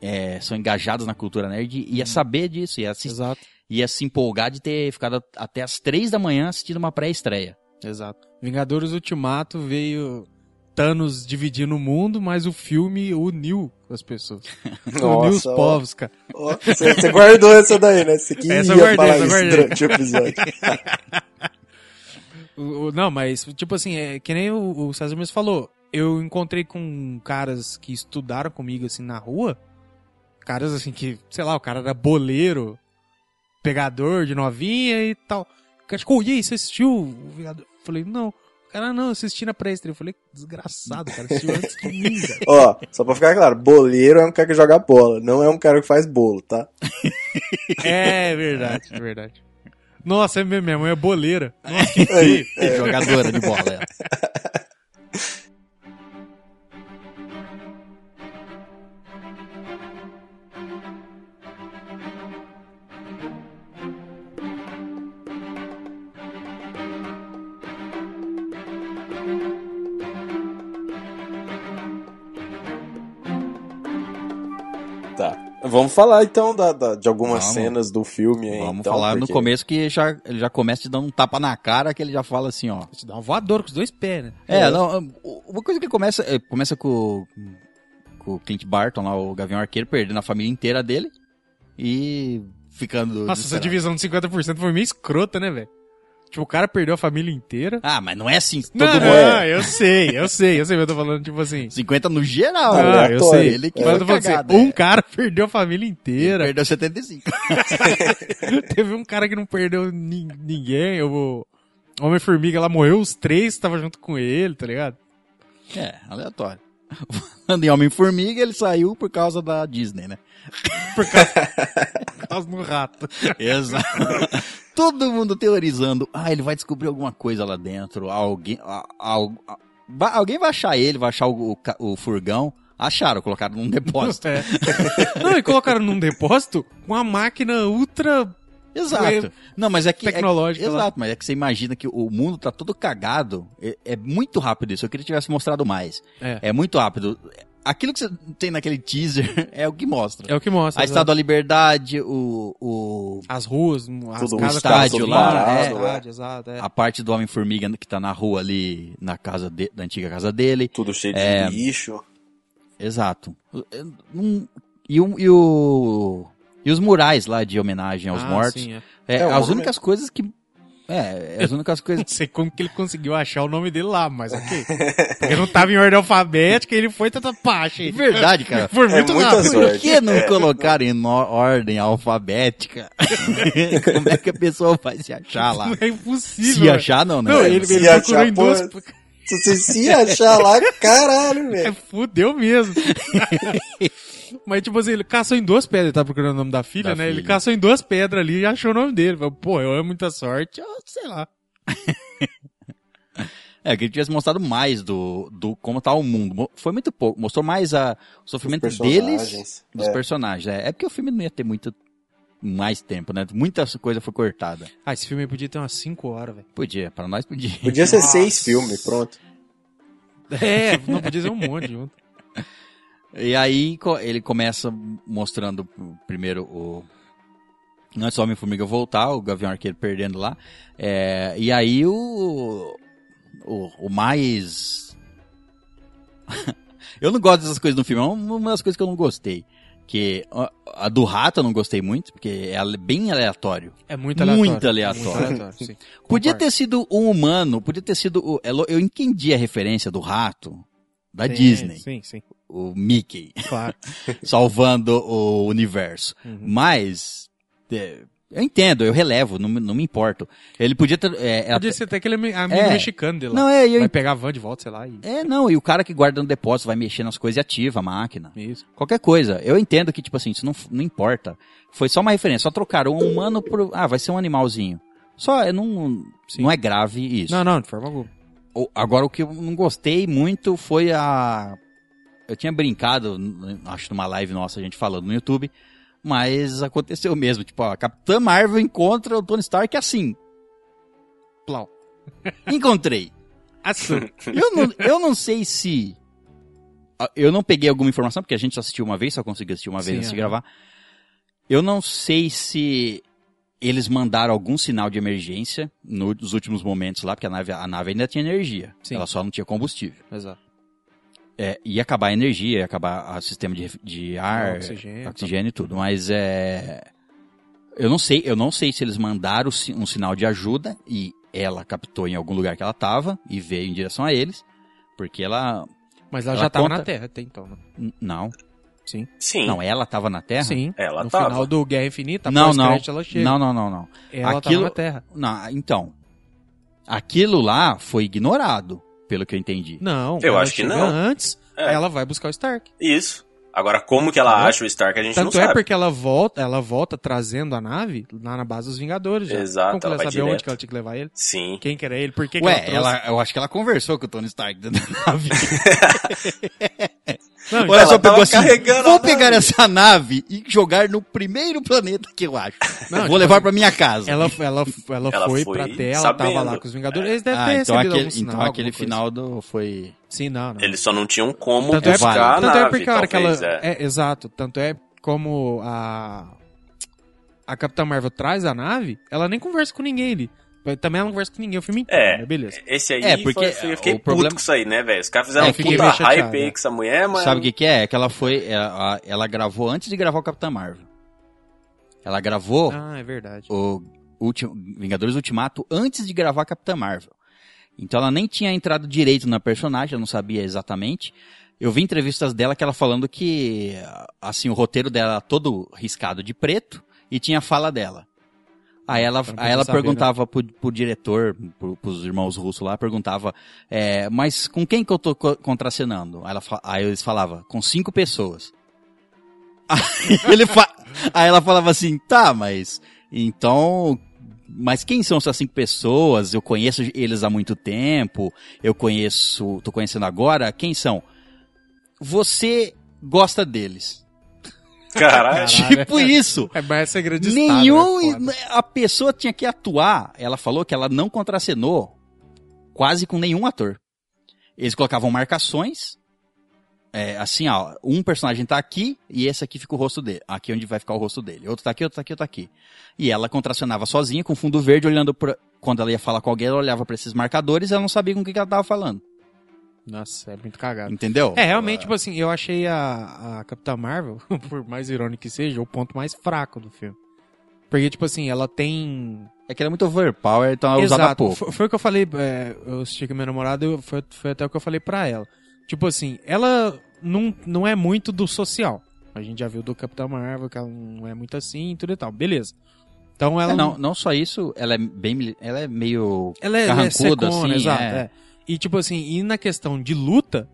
é, são engajadas na cultura nerd, Uhum. ia saber disso, ia, assistir, Exato, ia se empolgar de ter ficado até as três da manhã assistindo uma pré-estreia. exato. Vingadores Ultimato veio Thanos dividindo o mundo, mas o filme uniu as pessoas. (laughs) uniu os Nossa, ó. povos, cara. Você, guardou essa daí, né? Você que Essa ia eu guardei, falar essa eu isso guardei. durante o episódio. (laughs) O- o- não, mas, tipo assim, é que nem o, o César mesmo falou. Eu encontrei com caras que estudaram comigo, assim, na rua. Caras, assim, que, sei lá, o cara era boleiro, pegador de novinha e tal. Cara ficou, e aí, você assistiu o Vingador? Falei, não. O cara, não, assisti na pré-estreia. Eu falei, desgraçado, cara, assistiu antes de mim, cara. (laughs) Ó, só pra ficar claro, boleiro é um cara que joga bola, não é um cara que faz bolo, tá? (laughs) É verdade, é verdade. Nossa, é mesmo, minha mãe é boleira. (laughs) Nossa, que Aí, Jogadora de bola. Vamos falar então da, da- de algumas Vamos. cenas do filme aí. Vamos então, falar no porque- começo que já, ele já começa te dando um tapa na cara, que ele já fala assim, ó. Te dá um voador com os dois pés, né? É, não, uma coisa que começa, é, começa com, com o Clint Barton lá, o Gavião Arqueiro, perdendo a família inteira dele e ficando... Nossa, essa divisão de 50% foi meio escrota, né, velho? Tipo, o cara perdeu a família inteira. Ah, mas não é assim, todo Não, mundo... não, eu sei, eu sei, eu sei, eu tô falando, tipo assim. 50 no geral. Ah, né? eu sei. Ele que Mas eu tô falando assim, cagado, um é. cara (laughs) perdeu a família inteira. Perdeu 75. (laughs) Teve um cara que não perdeu nin- ninguém. O Homem-Formiga lá morreu, os três tava junto com ele, tá ligado? É, aleatório. (laughs) Falando em Homem-Formiga, ele saiu por causa da Disney, né? Por causa, por causa do rato. Exato. Todo mundo teorizando. Ah, ele vai descobrir alguma coisa lá dentro. Alguém, a- a- alguém vai achar ele, vai achar o, o o furgão. Acharam, colocaram num depósito. (laughs) É. Não, e colocaram num depósito com uma máquina ultra. Exato. Não, mas é que. Tecnológica É, exato, mas é que você imagina que o mundo tá todo cagado. É, é muito rápido isso. Eu queria que tivesse mostrado mais. É. É muito rápido. Aquilo que você tem naquele teaser (laughs) é o que mostra. É o que mostra. A. Estátua da Liberdade, o, o, As ruas, as Tudo, o casas estádio com- lá, é, é. estádio, exato, é. a parte do Homem-Formiga que tá na rua ali, na casa de- da antiga casa dele. Tudo cheio de É. lixo. Exato. Não- E, o, e, o, e os murais lá de homenagem aos Ah, mortos. sim, é. É, É, as únicas coisas que. É, as únicas Não coisas. sei como que ele conseguiu achar o nome dele lá, mas ok. (laughs) Porque não tava em ordem alfabética e ele foi tanta pacha. É verdade, cara. Foi muito muita rápido. sorte. Por que não colocaram em no- ordem alfabética? (laughs) Como é que a pessoa vai se achar lá? É impossível. Se achar, não, né? Não, ele, ele procurou em duas. Se você se achar lá, caralho, É, (laughs) velho. fudeu mesmo. (laughs) Mas, tipo assim, ele caçou em duas pedras, ele tá procurando o nome da filha, Da né? Ele filha. caçou em duas pedras ali e achou o nome dele. Falei, Pô, eu amo muita sorte, eu sei lá. (laughs) É, que ele tivesse mostrado mais do, do como tá o mundo. Foi muito pouco. Mostrou mais a, o sofrimento deles dos É. personagens. É. é porque o filme não ia ter muito mais tempo, né? Muita coisa foi cortada. Ah, esse filme aí podia ter umas 5 horas, velho. Podia, para nós podia. Podia ser Nossa. seis filmes, pronto. É, não podia ser um monte junto. E aí ele começa mostrando primeiro o. Antes do Homem-Formiga voltar, o Gavião Arqueiro perdendo lá. É, e aí o. O, o mais. (laughs) eu não gosto dessas coisas no filme, é uma das coisas que eu não gostei. Que a, do rato eu não gostei muito, porque é bem aleatório. É muito aleatório. Muito aleatório. Muito aleatório, sim. (laughs) Podia Concordo. ter sido um humano, podia ter sido. é Eu entendi a referência do rato da Sim, Disney, Sim, sim, o Mickey claro. (laughs) salvando o universo. Uhum. Mas é, eu entendo, eu relevo, não, me- não me importo. Ele podia ter. É, é Podia até- ser até aquele ami- amigo É. mexicano dele lá. Não, é, eu Vai pegar a van de volta, sei lá, e... é, não, e o cara que guarda no depósito vai mexer nas coisas e ativa a máquina. Isso. Qualquer coisa. Eu entendo que, tipo assim, isso não, não importa. Foi só uma referência. Só trocaram um humano por. Ah, vai ser um animalzinho. Só, é, não, não é grave isso. Não, não, de forma alguma. Agora, o que eu não gostei muito foi a. Eu tinha brincado, acho numa live nossa, a gente falando no YouTube, mas aconteceu mesmo. Tipo, ó, a Capitã Marvel encontra o Tony Stark assim. Plau. (laughs) Encontrei. Assim. Eu não, eu não sei se. Eu não peguei alguma informação, porque a gente só assistiu uma vez, só conseguiu assistir uma vez Sim, antes de aham. gravar. Eu não sei se eles mandaram algum sinal de emergência no- nos últimos momentos lá, porque a nave, a nave ainda tinha energia. Sim. Ela só não tinha combustível. Exato. É, ia acabar a energia, ia acabar o sistema de, de ar, Oxigênio, oxigênio, e tudo, mas é. Eu não sei, eu não sei se eles mandaram um sinal de ajuda e ela captou em algum lugar que ela tava e veio em direção a eles, porque ela. Mas ela, Ela já tava conta- na Terra até então, né? Não. Sim. Sim. Não, ela tava na Terra? Sim. Ela no tava. final do Guerra Infinita, Não, não. crédito, ela chega. Não, não, não, não. Ela Aquilo- tava na Terra. Não, então. Aquilo lá foi ignorado, pelo que eu entendi. Não. Eu ela acho que não. Antes, É. ela vai buscar o Stark. Isso. Agora, como que ela Entendeu? acha o Stark, a gente Tanto não é sabe. porque ela volta, ela volta trazendo a nave lá na base dos Vingadores já. Exato, Como que ela ela vai sabia direto. onde que ela tinha que levar ele? Sim. Quem que era ele? Por que, que Ué, ela trouxe? ela, eu acho que ela conversou com o Tony Stark dentro da (laughs) nave. (laughs) Não, ela só pegou assim, vou pegar nave." essa nave e jogar no primeiro planeta que eu acho. Não, vou tipo levar assim, pra minha casa. Ela, ela, ela, Ela foi, foi pra Terra, ela tava lá com os Vingadores. Eles devem ah, ter então recebido aquele, algum sinal, então aquele final do foi... Sim, não, não. Eles só não tinham como Tanto é, tanto é nave, porque a hora que ela. talvez, é. É. exato. Tanto é como a. A Capitã Marvel traz a nave, ela nem conversa com ninguém ali. Também ela não conversa com ninguém o filme inteiro, É. né? Beleza. Esse aí, É, porque foi, eu fiquei o puto problema- com isso aí, né, velho? Os caras fizeram É, um puta meio chateado, hype aí né? com essa mulher, mas... Sabe o que, que é? É que ela foi. Ela, ela gravou antes de gravar o Capitão Marvel. Ela gravou Ah, é verdade. o Ulti- Vingadores Ultimato antes de gravar Capitã Marvel. Então ela nem tinha entrado direito na personagem, ela não sabia exatamente. Eu vi entrevistas dela que ela falando que assim o roteiro dela era todo riscado de preto e tinha a fala dela. Aí ela, aí ela saber, né? perguntava pro, pro diretor, pro, pros irmãos russos lá, perguntava, é, mas com quem que eu tô co- contracenando? Aí, ela, aí eles falavam, com cinco pessoas. (laughs) Aí, ele fa- aí ela falava assim, tá, mas então, mas quem são essas cinco pessoas? Eu conheço eles há muito tempo, eu conheço, tô conhecendo agora, quem são? Você gosta deles. Caralho. Tipo isso. É mais segredo de Estado, Nenhum, é foda. a pessoa tinha que atuar. Ela falou que ela não contracenou quase com nenhum ator. Eles colocavam marcações, é, assim, ó, um personagem tá aqui e esse aqui fica o rosto dele. Aqui é onde vai ficar o rosto dele. Outro tá aqui, outro tá aqui, outro tá aqui. E ela contracionava sozinha com fundo verde, olhando pra, quando ela ia falar com alguém, ela olhava pra esses marcadores, ela não sabia com o que que ela tava falando. Nossa, é muito cagado. Entendeu? É, realmente, tipo assim, eu achei a, a Capitã Marvel, (laughs) por mais irônico que seja, o ponto mais fraco do filme. Porque, tipo assim, ela tem. É que ela é muito overpower, então ela usava Exato. pouco. Foi, foi o que eu falei, é, eu assisti com a minha namorada, eu- foi, foi até o que eu falei pra ela. Tipo assim, ela não, não é muito do social. A gente já viu do Capitão Marvel que ela não é muito assim e tudo e tal. Beleza. Então ela É, não, não só isso, ela é bem, ela é meio Ela é, carrancuda, ela é secona, assim, exato. é. é. E tipo assim, e na questão de luta,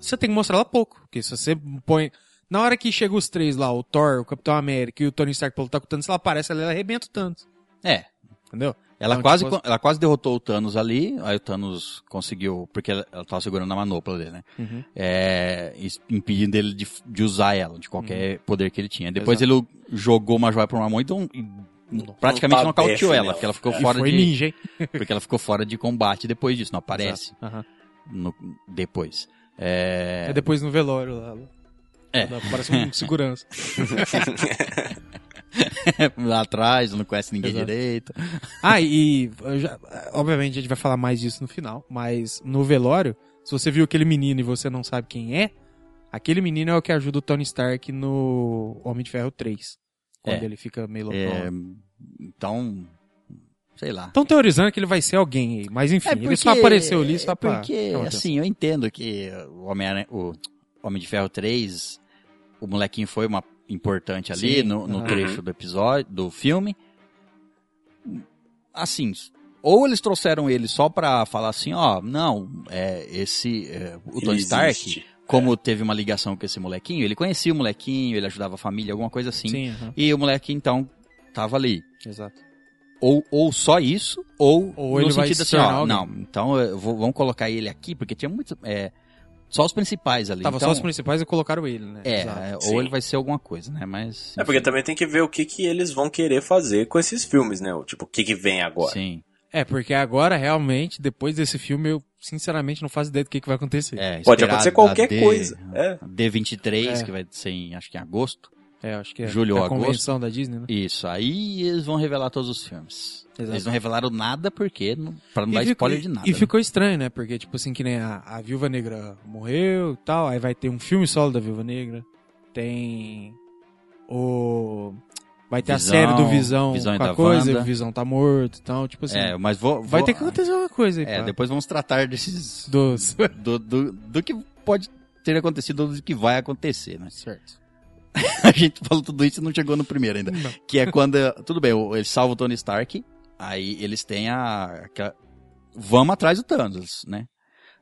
você tem que mostrar ela pouco. Porque se você põe. Na hora que chega os três lá, o Thor, o Capitão América e o Tony Stark pra lutar com o Thanos, ela aparece ali, ela arrebenta o Thanos. É, Entendeu? Ela, Então, quase, tipo, ela quase derrotou o Thanos ali, aí o Thanos conseguiu, porque ela, ela tava segurando a manopla dele, né? Uhum. É, impedindo ele de, de usar ela, de qualquer poder que ele tinha. Depois Uhum. Exato. ele jogou uma joia pra uma mão e, deu um- e praticamente Um nocauteou ela, porque ela ficou E fora foi de, ninja, hein? (laughs) porque ela ficou fora de combate depois disso, não aparece no- depois. É, É depois no velório lá. É. Parece um (laughs) segurança. (laughs) lá atrás, não conhece ninguém Exato. direito. Ah, e já- obviamente a gente vai falar mais disso no final, mas no velório, se você viu aquele menino e você não sabe quem é, aquele menino é o que ajuda o Tony Stark no Homem de Ferro 3. Quando É. ele fica meio louco. É, então, sei lá. Estão teorizando que ele vai ser alguém aí, mas enfim, É ele só apareceu ali só é pra... Porque, chamar assim, eu entendo que o Homem, o Homem de Ferro 3, o molequinho foi uma importante ali Sim, no, no aham. trecho do episódio, do filme. Assim, ou eles trouxeram ele só pra falar assim, ó, não, é, esse, é, o Tony Stark, existe. Como teve uma ligação com esse molequinho, ele conhecia o molequinho, ele ajudava a família, alguma coisa assim. Sim, E o moleque, então, tava ali. exato. Ou, ou só isso, ou, Ou no ele vai sentido se assim, ó, alguém. não, então eu vou- vamos colocar ele aqui, porque tinha muito, é, só os principais ali. Tava então, só os principais e colocaram ele, né? É, Exato. é, ou Sim. ele vai ser alguma coisa, né, mas... É porque também tem que ver o que, que eles vão querer fazer com esses filmes, né? Tipo, o que, que vem agora. Sim, É, porque agora, realmente, depois desse filme, eu sinceramente não faço ideia do que, que vai acontecer. é, Pode acontecer qualquer D- coisa. É. a D23, É. que vai ser em, acho que em agosto. É, acho que é Julho ou a agosto. convenção da Disney, né? Isso, aí eles vão revelar todos os filmes. Exato. Eles não revelaram nada porque, não, pra não dar fico- spoiler de nada. E né? ficou estranho, né? Porque, tipo assim, que nem a, a Viúva Negra morreu e tal, aí vai ter um filme solo da Viúva Negra. Tem o... Vai ter Visão, a série do Visão, Visão e com a coisa, Wanda. o Visão tá morto, então, tipo assim... É, mas vou... vai vou- ter que acontecer uma coisa aí, É, depois vamos tratar desses... Dos... (laughs) do, do, do que pode ter acontecido ou do que vai acontecer, né? certo. (laughs) A gente falou tudo isso e não chegou no primeiro ainda. Não. Que é quando, tudo bem, eles salvam o Tony Stark, aí eles têm a, aquela- vamos atrás do Thanos, né?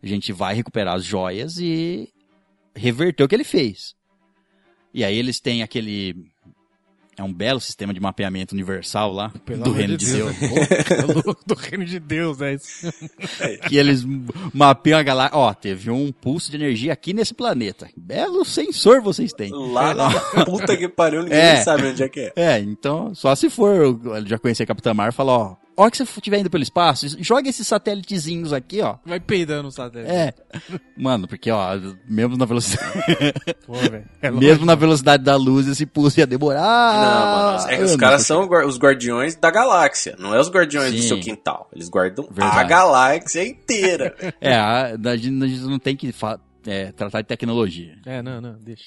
A gente vai recuperar as joias e reverter o que ele fez. E aí eles têm aquele, é um belo sistema de mapeamento universal lá, Pelo do reino de Deus. Pô, é louco, do reino de Deus, é isso. (laughs) que eles mapeiam a galáxia. Ó, teve um pulso de energia aqui nesse planeta. Belo sensor vocês têm. Lá (laughs) na puta que pariu, ninguém É. sabe onde é que é. É, então, só se for, ele já conhecer a Capitã Marvel e falar, ó, a hora que você estiver indo pelo espaço, joga esses satélitezinhos aqui, ó. Vai peidando o satélite. É. Mano, porque, ó, mesmo na velocidade. (laughs) Pô, velho. É mesmo na velocidade da luz, esse pulso ia demorar. Não, mano, é que os caras são os guardiões da galáxia, não é os guardiões do Sim. seu quintal. Eles guardam a Verdade. galáxia inteira. (laughs) É, a, a gente a gente não tem que é, tratar de tecnologia. É, não, não, deixa.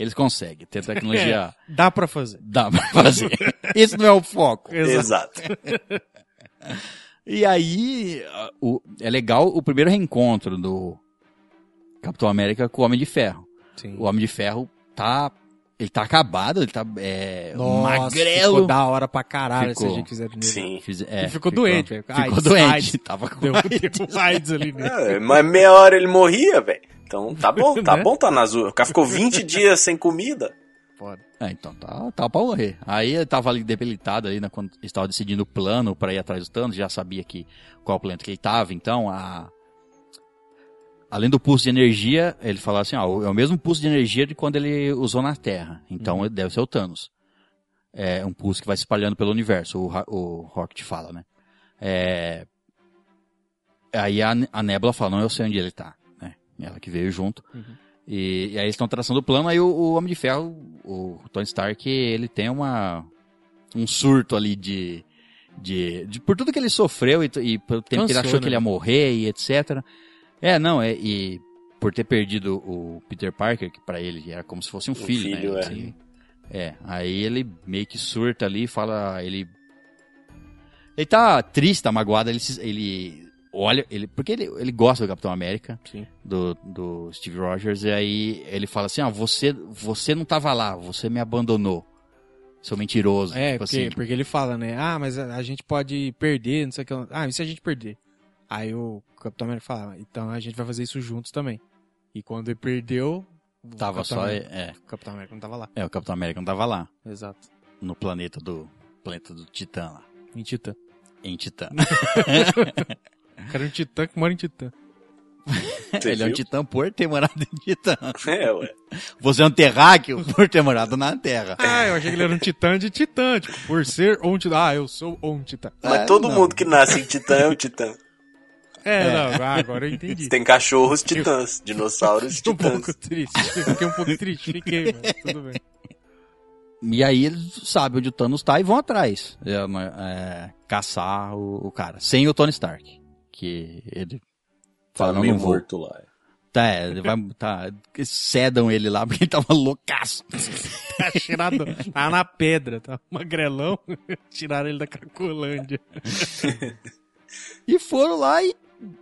Eles conseguem ter tecnologia. (laughs) Dá pra fazer. Dá pra fazer. (laughs) Esse não é o foco. (laughs) Exato. E aí, o- é legal o primeiro reencontro do Capitão América com o Homem de Ferro. Sim. O Homem de Ferro tá. Ele tá acabado, ele tá é, Nossa, magrelo. ficou da hora pra caralho Ficou. se a gente fizer nele. Sim. Fiz- é, Ele ficou doente, velho. Ficou AIDS, doente. AIDS. (laughs) Tava com Deu, AIDS. (laughs) AIDS ali nele. É, mas meia hora ele morria, velho. Então tá (laughs) bom, tá Né? bom tá na azul. O cara ficou 20 dias sem comida. Foda. É, então tá, tá pra morrer. Aí ele tava ali debilitado ali, né, quando estava decidindo o plano pra ir atrás do Thanos, já sabia que qual planeta que ele tava, então a além do pulso de energia, ele falava assim, ó, é o mesmo pulso de energia de quando ele usou na Terra. Então ele deve ser o Thanos. É um pulso que vai se espalhando pelo universo, o, o Rocket fala, né? É, Aí a, a Nebula fala, não, eu sei onde ele tá, né? Ela que veio junto. E, e aí eles estão traçando o plano, aí o, o Homem de Ferro, o Tony Stark, ele tem uma um surto ali de, de, de- por tudo que ele sofreu e, e pelo tempo que ele Cansou, achou né? que ele ia morrer e etc. É, não, é, e por ter perdido o Peter Parker, que pra ele era como se fosse um filho, filho, né? é. Assim, é, aí ele meio que surta ali, fala, ele ele tá triste, tá magoado, ele, se- ele olha, ele, porque ele, ele gosta do Capitão América, Sim. do, do Steve Rogers, e aí ele fala assim, ah, você, você não tava lá, você me abandonou, seu mentiroso. É, tipo porque, assim. porque ele fala, né? Ah, mas a, a gente pode perder, não sei o que. Ah, e se a gente perder? Aí o Capitão América fala, então a gente vai fazer isso juntos também. E quando ele perdeu, o Tava Capitão só, América, é, o Capitão América não tava lá. é, o Capitão América não tava lá, Exato. no planeta do, planeta do Titã lá, Em Titã. em Titã. (laughs) (laughs) O cara é um Titã que mora em Titã. Você ele é um viu? Titã por ter morado em Titã. (laughs) É, ué. Você é um terráqueo por ter morado na Terra. Ah, eu achei que ele era um Titã de Titã, tipo, por ser um Titã. Ah, eu sou um Titã. Mas É, todo não. mundo que nasce em Titã é um Titã. É, não, ah, agora eu entendi. (laughs) Tem cachorros titãs, (laughs) dinossauros Fiquei um pouco titãs. triste. Fiquei um pouco triste, fiquei, mas tudo bem. E aí eles sabem onde o Thanos tá e vão atrás. É, é, caçar o, o cara. Sem o Tony Stark. Que ele Tá fala, não, meio não vou. morto lá. Tá, é, ele vai, tá, cedam ele lá porque ele tava loucaço. (laughs) Tá tirado, tá na pedra, tá magrelão. Tiraram ele da Cracolândia. E foram lá e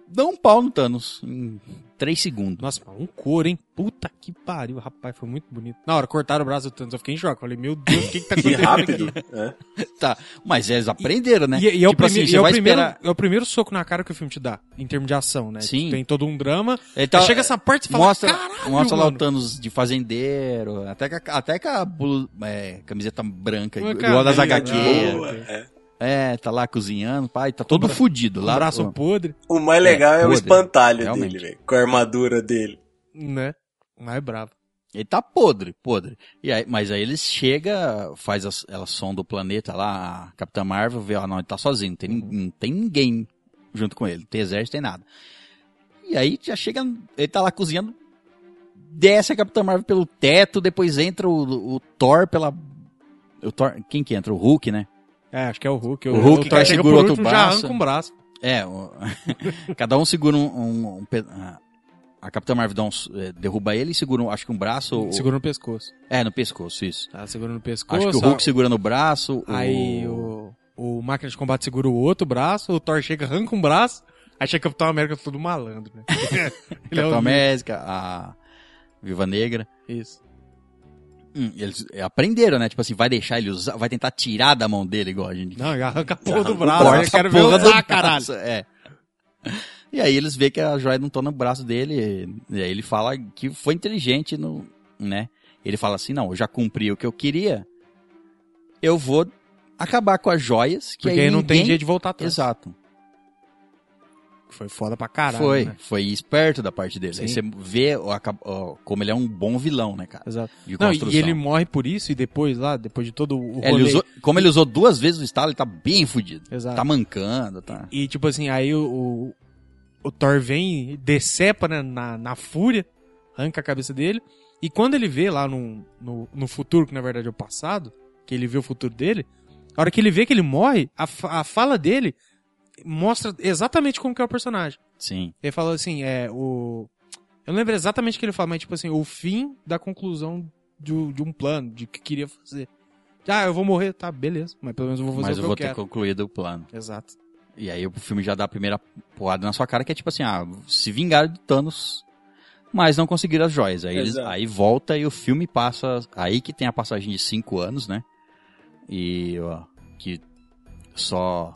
dão um pau no Thanos. Em três segundos. Nossa, mas um couro, hein? Puta que pariu, rapaz, foi muito bonito. Na hora, cortaram o braço do Thanos, eu fiquei em choque. Falei, meu Deus, o que que tá Que (laughs) acontecendo rápido. aqui? É. (laughs) Tá, mas eles aprenderam, né? E, e é, o Tipo assim, e é o primeiro, esperar- é o primeiro soco na cara que o filme te dá, em termos de ação, né? Sim. Tem todo um drama. Tá- aí chega essa parte e fala, mostra, caralho, mostra lá mano. o Thanos de fazendeiro, até com a, até com a é, camiseta branca, igual das HQ. né? Boa, é. É, tá lá cozinhando, pai, tá todo fudido lá. braço podre, O mais legal é, É, o podre, espantalho realmente. dele, velho. Com a armadura dele. né? Mais bravo. Ele tá podre, podre. E aí, mas aí eles chega, faz as, ela sonda o planeta lá, a Capitã Marvel vê, ó, não, ele tá sozinho, não tem, não tem ninguém junto com ele, não tem exército, não tem nada. E aí já chega, ele tá lá cozinhando, desce a Capitã Marvel pelo teto, depois entra o, o Thor pela... O Thor, quem que entra? O Hulk, né? É, acho que é o Hulk. O Hulk Thor que chega segura outro último, já braço. arranca um braço. É, o- (laughs) cada um segura um... um- um pe- a- Capitã Marvel dá um- é, derruba ele e segura, acho que um braço... ou- Segura no pescoço. É, no pescoço, isso. Tá segurando no pescoço. Acho que o Hulk segura no braço. Aí o, o máquina de combate segura o outro braço, o Thor chega, arranca um braço, aí chega o Capitão América todo malandro, né? (laughs) É Capitão o- América, a Viva Negra. Isso. Hum, eles aprenderam, né? Tipo assim, vai deixar ele usar, vai tentar tirar da mão dele igual a gente. Não, e arranca a porra do braço, eu quero ver usar, caralho. É. E aí eles veem que a joia não tá no braço dele. E aí ele fala que foi inteligente, no, né? Ele fala assim, não, eu já cumpri o que eu queria. Eu vou acabar com as joias. Que Porque aí aí não tem ninguém- jeito de voltar atrás. Exato. Foi foda pra caralho. foi, né? foi esperto da parte dele. Aí você vê ó, acab- ó, como ele é um bom vilão, né, cara? Exato. Não, e ele morre por isso, e depois lá, depois de todo o É, ele rolê... usou- como ele usou duas vezes o estalo, ele tá bem fudido. Exato. Tá mancando, tá. E tipo assim, aí o, o, o Thor vem, e decepa né, na, na fúria, arranca a cabeça dele. E quando ele vê lá no, no, no futuro, que na verdade é o passado, que ele vê o futuro dele, a hora que ele vê que ele morre, a, a fala dele mostra exatamente como que é o personagem. Sim. Ele falou assim, é o... Eu não lembro exatamente o que ele fala, mas tipo assim, o fim da conclusão de, um- de um plano, de que queria fazer. Ah, eu vou morrer, tá, beleza, mas pelo menos eu vou fazer Mas o eu que vou eu ter quero. concluído o plano. Exato. E aí o filme já dá a primeira porrada na sua cara, que é tipo assim, ah, se vingaram de Thanos, mas não conseguiram as joias. Aí, eles, aí volta e o filme passa. Aí que tem a passagem de cinco anos, né? E ó, que só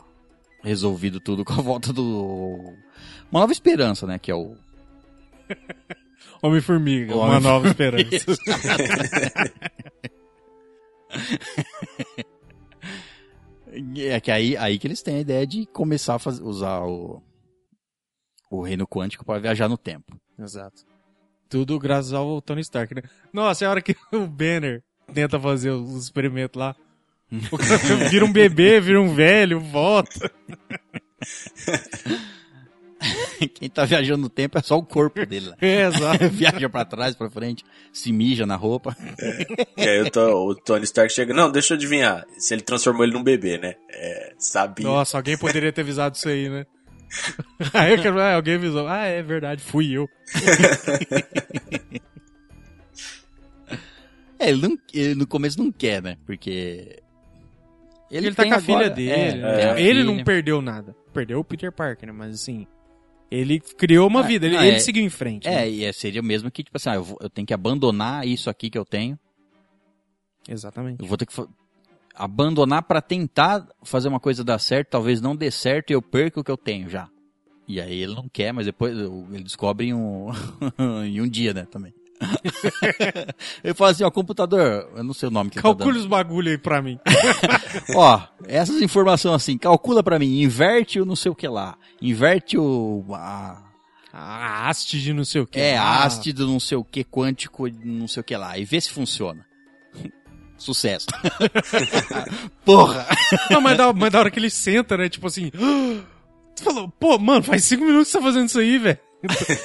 resolvido tudo com a volta do. Uma nova esperança, né? Que é o. (laughs) Homem-Formiga, uma Homem- nova esperança. (laughs) É que aí, aí que eles têm a ideia de começar a faz- usar o. O reino quântico para viajar no tempo. Exato. Tudo graças ao Tony Stark, né? Nossa, é a hora que (laughs) o Banner tenta fazer os experimentos lá. O cara (laughs) vira um bebê, vira um velho, volta. (laughs) Quem tá viajando no tempo é só o corpo dele. (laughs) É, exato. Viaja pra trás, pra frente, se mija na roupa. E aí o, o Tony Stark chega. Não, deixa eu adivinhar. Se ele transformou ele num bebê, né? É, sabia. Nossa, alguém poderia ter avisado isso aí, né? Aí eu quero, ah, alguém avisou. Ah, é verdade, fui eu. É, ele, não- ele no começo não quer, né? Porque. Ele, tá tem com a agora- filha dele. é, né? tem a ele filha. não perdeu nada. Perdeu o Peter Parker, né? Mas assim, ele criou uma Ah, vida, ele, não, ele é- seguiu em frente. É, né? e é- seria o mesmo que, tipo assim, ah, eu, vou- eu tenho que abandonar isso aqui que eu tenho. Exatamente. Eu vou ter que abandonar pra tentar fazer uma coisa dar certo, talvez não dê certo e eu perca o que eu tenho já. E aí ele não quer, mas depois ele descobre em um, (laughs) em um dia, né, também. (laughs) ele fala assim, ó, computador, eu não sei o nome que ele tá. Calcule os bagulho aí pra mim. (laughs) Ó, essas informações assim, calcula pra mim, inverte o não sei o que lá, inverte o a, A haste de não sei o que. é Ah, ácido não sei o que quântico não sei o que lá e vê se funciona. (laughs) Sucesso. Porra. Não, mas da, mas da hora que ele senta, né? Tipo assim. (gasps) Você falou, pô, mano, faz cinco minutos que você tá fazendo isso aí, velho.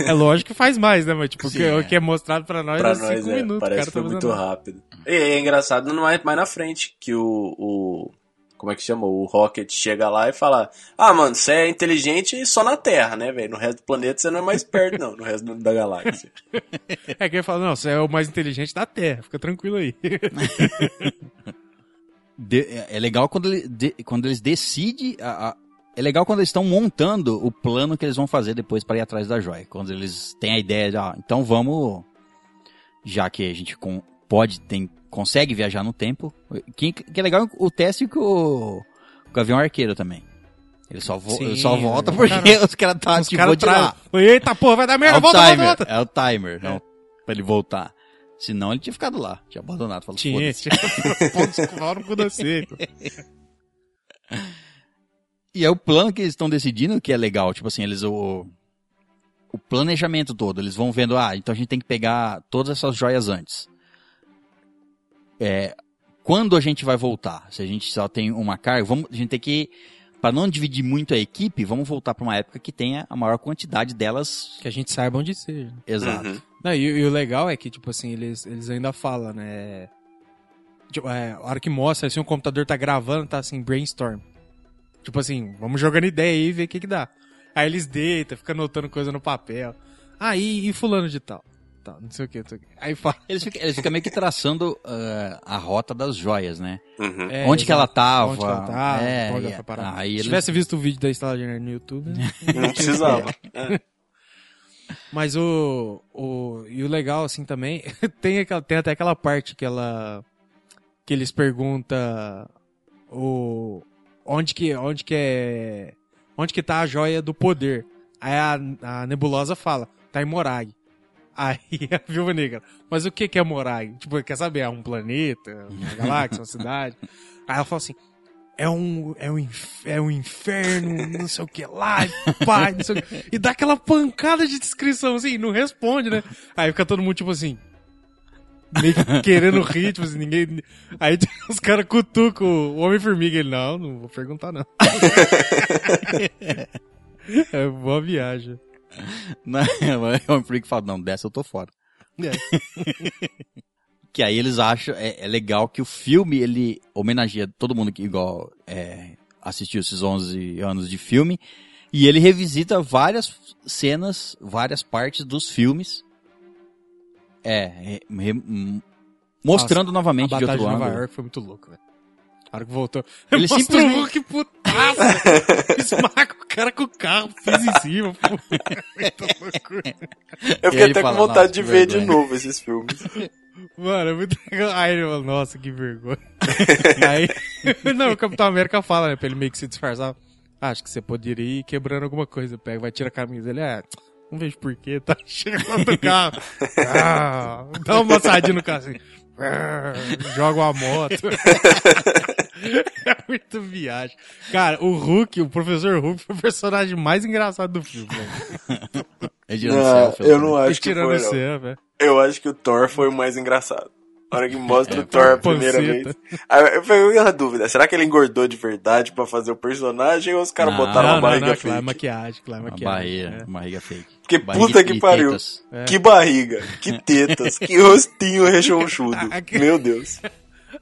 É lógico que faz mais, né? Mas, tipo, o Sim, que, é. o que é mostrado pra nós Pra é nós, cinco é, minutos. parece cara que tá foi muito fazendo. rápido. E é engraçado, não é mais na frente, que o, o... Como é que chama? O Rocket chega lá e fala: Ah, mano, você é inteligente só na Terra, né, velho? No resto do planeta você não é mais perto, não, no resto da galáxia. (laughs) É que ele fala, não, você é o mais inteligente da Terra, fica tranquilo aí. (laughs) De- é é legal quando, ele, de- quando eles decidem. a- a- é legal quando eles estão montando o plano que eles vão fazer depois para ir atrás da joia. Quando eles têm a ideia de, ah, então vamos. Já que a gente com- pode, tem, consegue viajar no tempo. Que, que é legal o teste com o, com o avião arqueiro também. Ele só, vo- Sim, ele só volta é, porque caramba. (laughs) os caras tá Os tipo de lá. trazem. Eita porra, vai dar É merda, o volta, volta, timer, volta. é o timer, não, pra ele voltar. Senão ele tinha ficado lá, tinha abandonado. Falou, Tinha, tinha. Que falam com você. (laughs) E é o plano que eles estão decidindo que é legal. Tipo assim, eles o. O planejamento todo. Eles vão vendo, ah, então a gente tem que pegar todas essas joias antes. É. Quando a gente vai voltar? Se a gente só tem uma carga, vamos, a gente tem que. Pra não dividir muito a equipe, vamos voltar pra uma época que tenha a maior quantidade delas. Que a gente saiba onde seja. Exato. Uhum. Não, e, e o legal é que, tipo assim, eles, eles ainda falam, né? Tipo, é, a hora que mostra, assim, o computador tá gravando, tá assim, brainstorm. Tipo assim, vamos jogando ideia aí e ver o que que dá. Aí eles deitam, ficam anotando coisa no papel. Ah, e, e fulano de tal? Tá, não sei o que. Aí fala. Eles ficam, eles ficam meio que traçando ah, a rota das joias, né? Uhum. é, onde que ela tava? Onde que ela tava, É, onde ela aí Se eles- tivesse visto o vídeo da Nerd no YouTube, né? (laughs) Não precisava. Mas o, o. E o legal, assim, também. (laughs) tem, aquela, tem até aquela parte que ela. Que eles perguntam. O. Onde que, onde que é. Onde que tá a joia do poder? Aí a, a nebulosa fala, tá em Morag. (laughs) Aí a viúva negra, mas o que que é Morag? Tipo, quer saber? É um planeta? Uma galáxia? Uma cidade? Aí ela fala assim, é um, é um, é um inferno, não sei o que lá, pá, não sei o que. E dá aquela pancada de descrição, assim, não responde, né? Aí fica todo mundo, tipo assim, meio que querendo rir, tipo assim, ninguém... Aí os (laughs) caras cutucam o Homem-Formiga, ele, não, não vou perguntar, não. (laughs) é boa viagem. (laughs) Não, é freak que fala, não, dessa eu tô fora. É. Que aí eles acham, é, é legal que o filme, ele homenageia todo mundo que igual é, assistiu esses 11 anos de filme, e ele revisita várias cenas, várias partes dos filmes, é, re- re- mostrando novamente A de batalha outro de Nova. York foi muito louco, velho. A hora que voltou. Ele Mostra simplesmente- o Hulk putaço. esmaga o cara com o carro, fez em cima. Pô. Eu fiquei até fala, com vontade "Nossa, de ver de vergonha." novo esses filmes. Mano, é muito legal. Aí ele fala, nossa, que vergonha. (laughs) Aí, (laughs) não, o Capitão América fala, né, pra ele meio que se disfarçar. "Ah, acho que você poderia ir quebrando alguma coisa. Pega, vai tirar a camisa. Ele, é, não vejo porquê, tá? (laughs) Chega lá do carro. Ah, dá uma massadinha no carro assim. Ah, joga uma moto. (laughs) É muito viagem. Cara, o Hulk, o professor Hulk, foi o personagem mais engraçado do filme, velho. É tirando Não, selfie, eu não acho que foi, céu, velho. Eu acho que o Thor foi o mais engraçado. Hora que mostra É, o Thor a uma primeira panceta. vez. Aí eu fiquei na dúvida, será que ele engordou de verdade pra fazer o personagem ou os caras Não, botaram Não, uma não, barriga não, é fake? maquiagem, aquilo lá é Uma maquiagem. barriga, é. uma barriga fake. Que Barriga puta que pariu. tetas. Que barriga, que tetas, (laughs) que rostinho rechonchudo. (laughs) Meu Deus.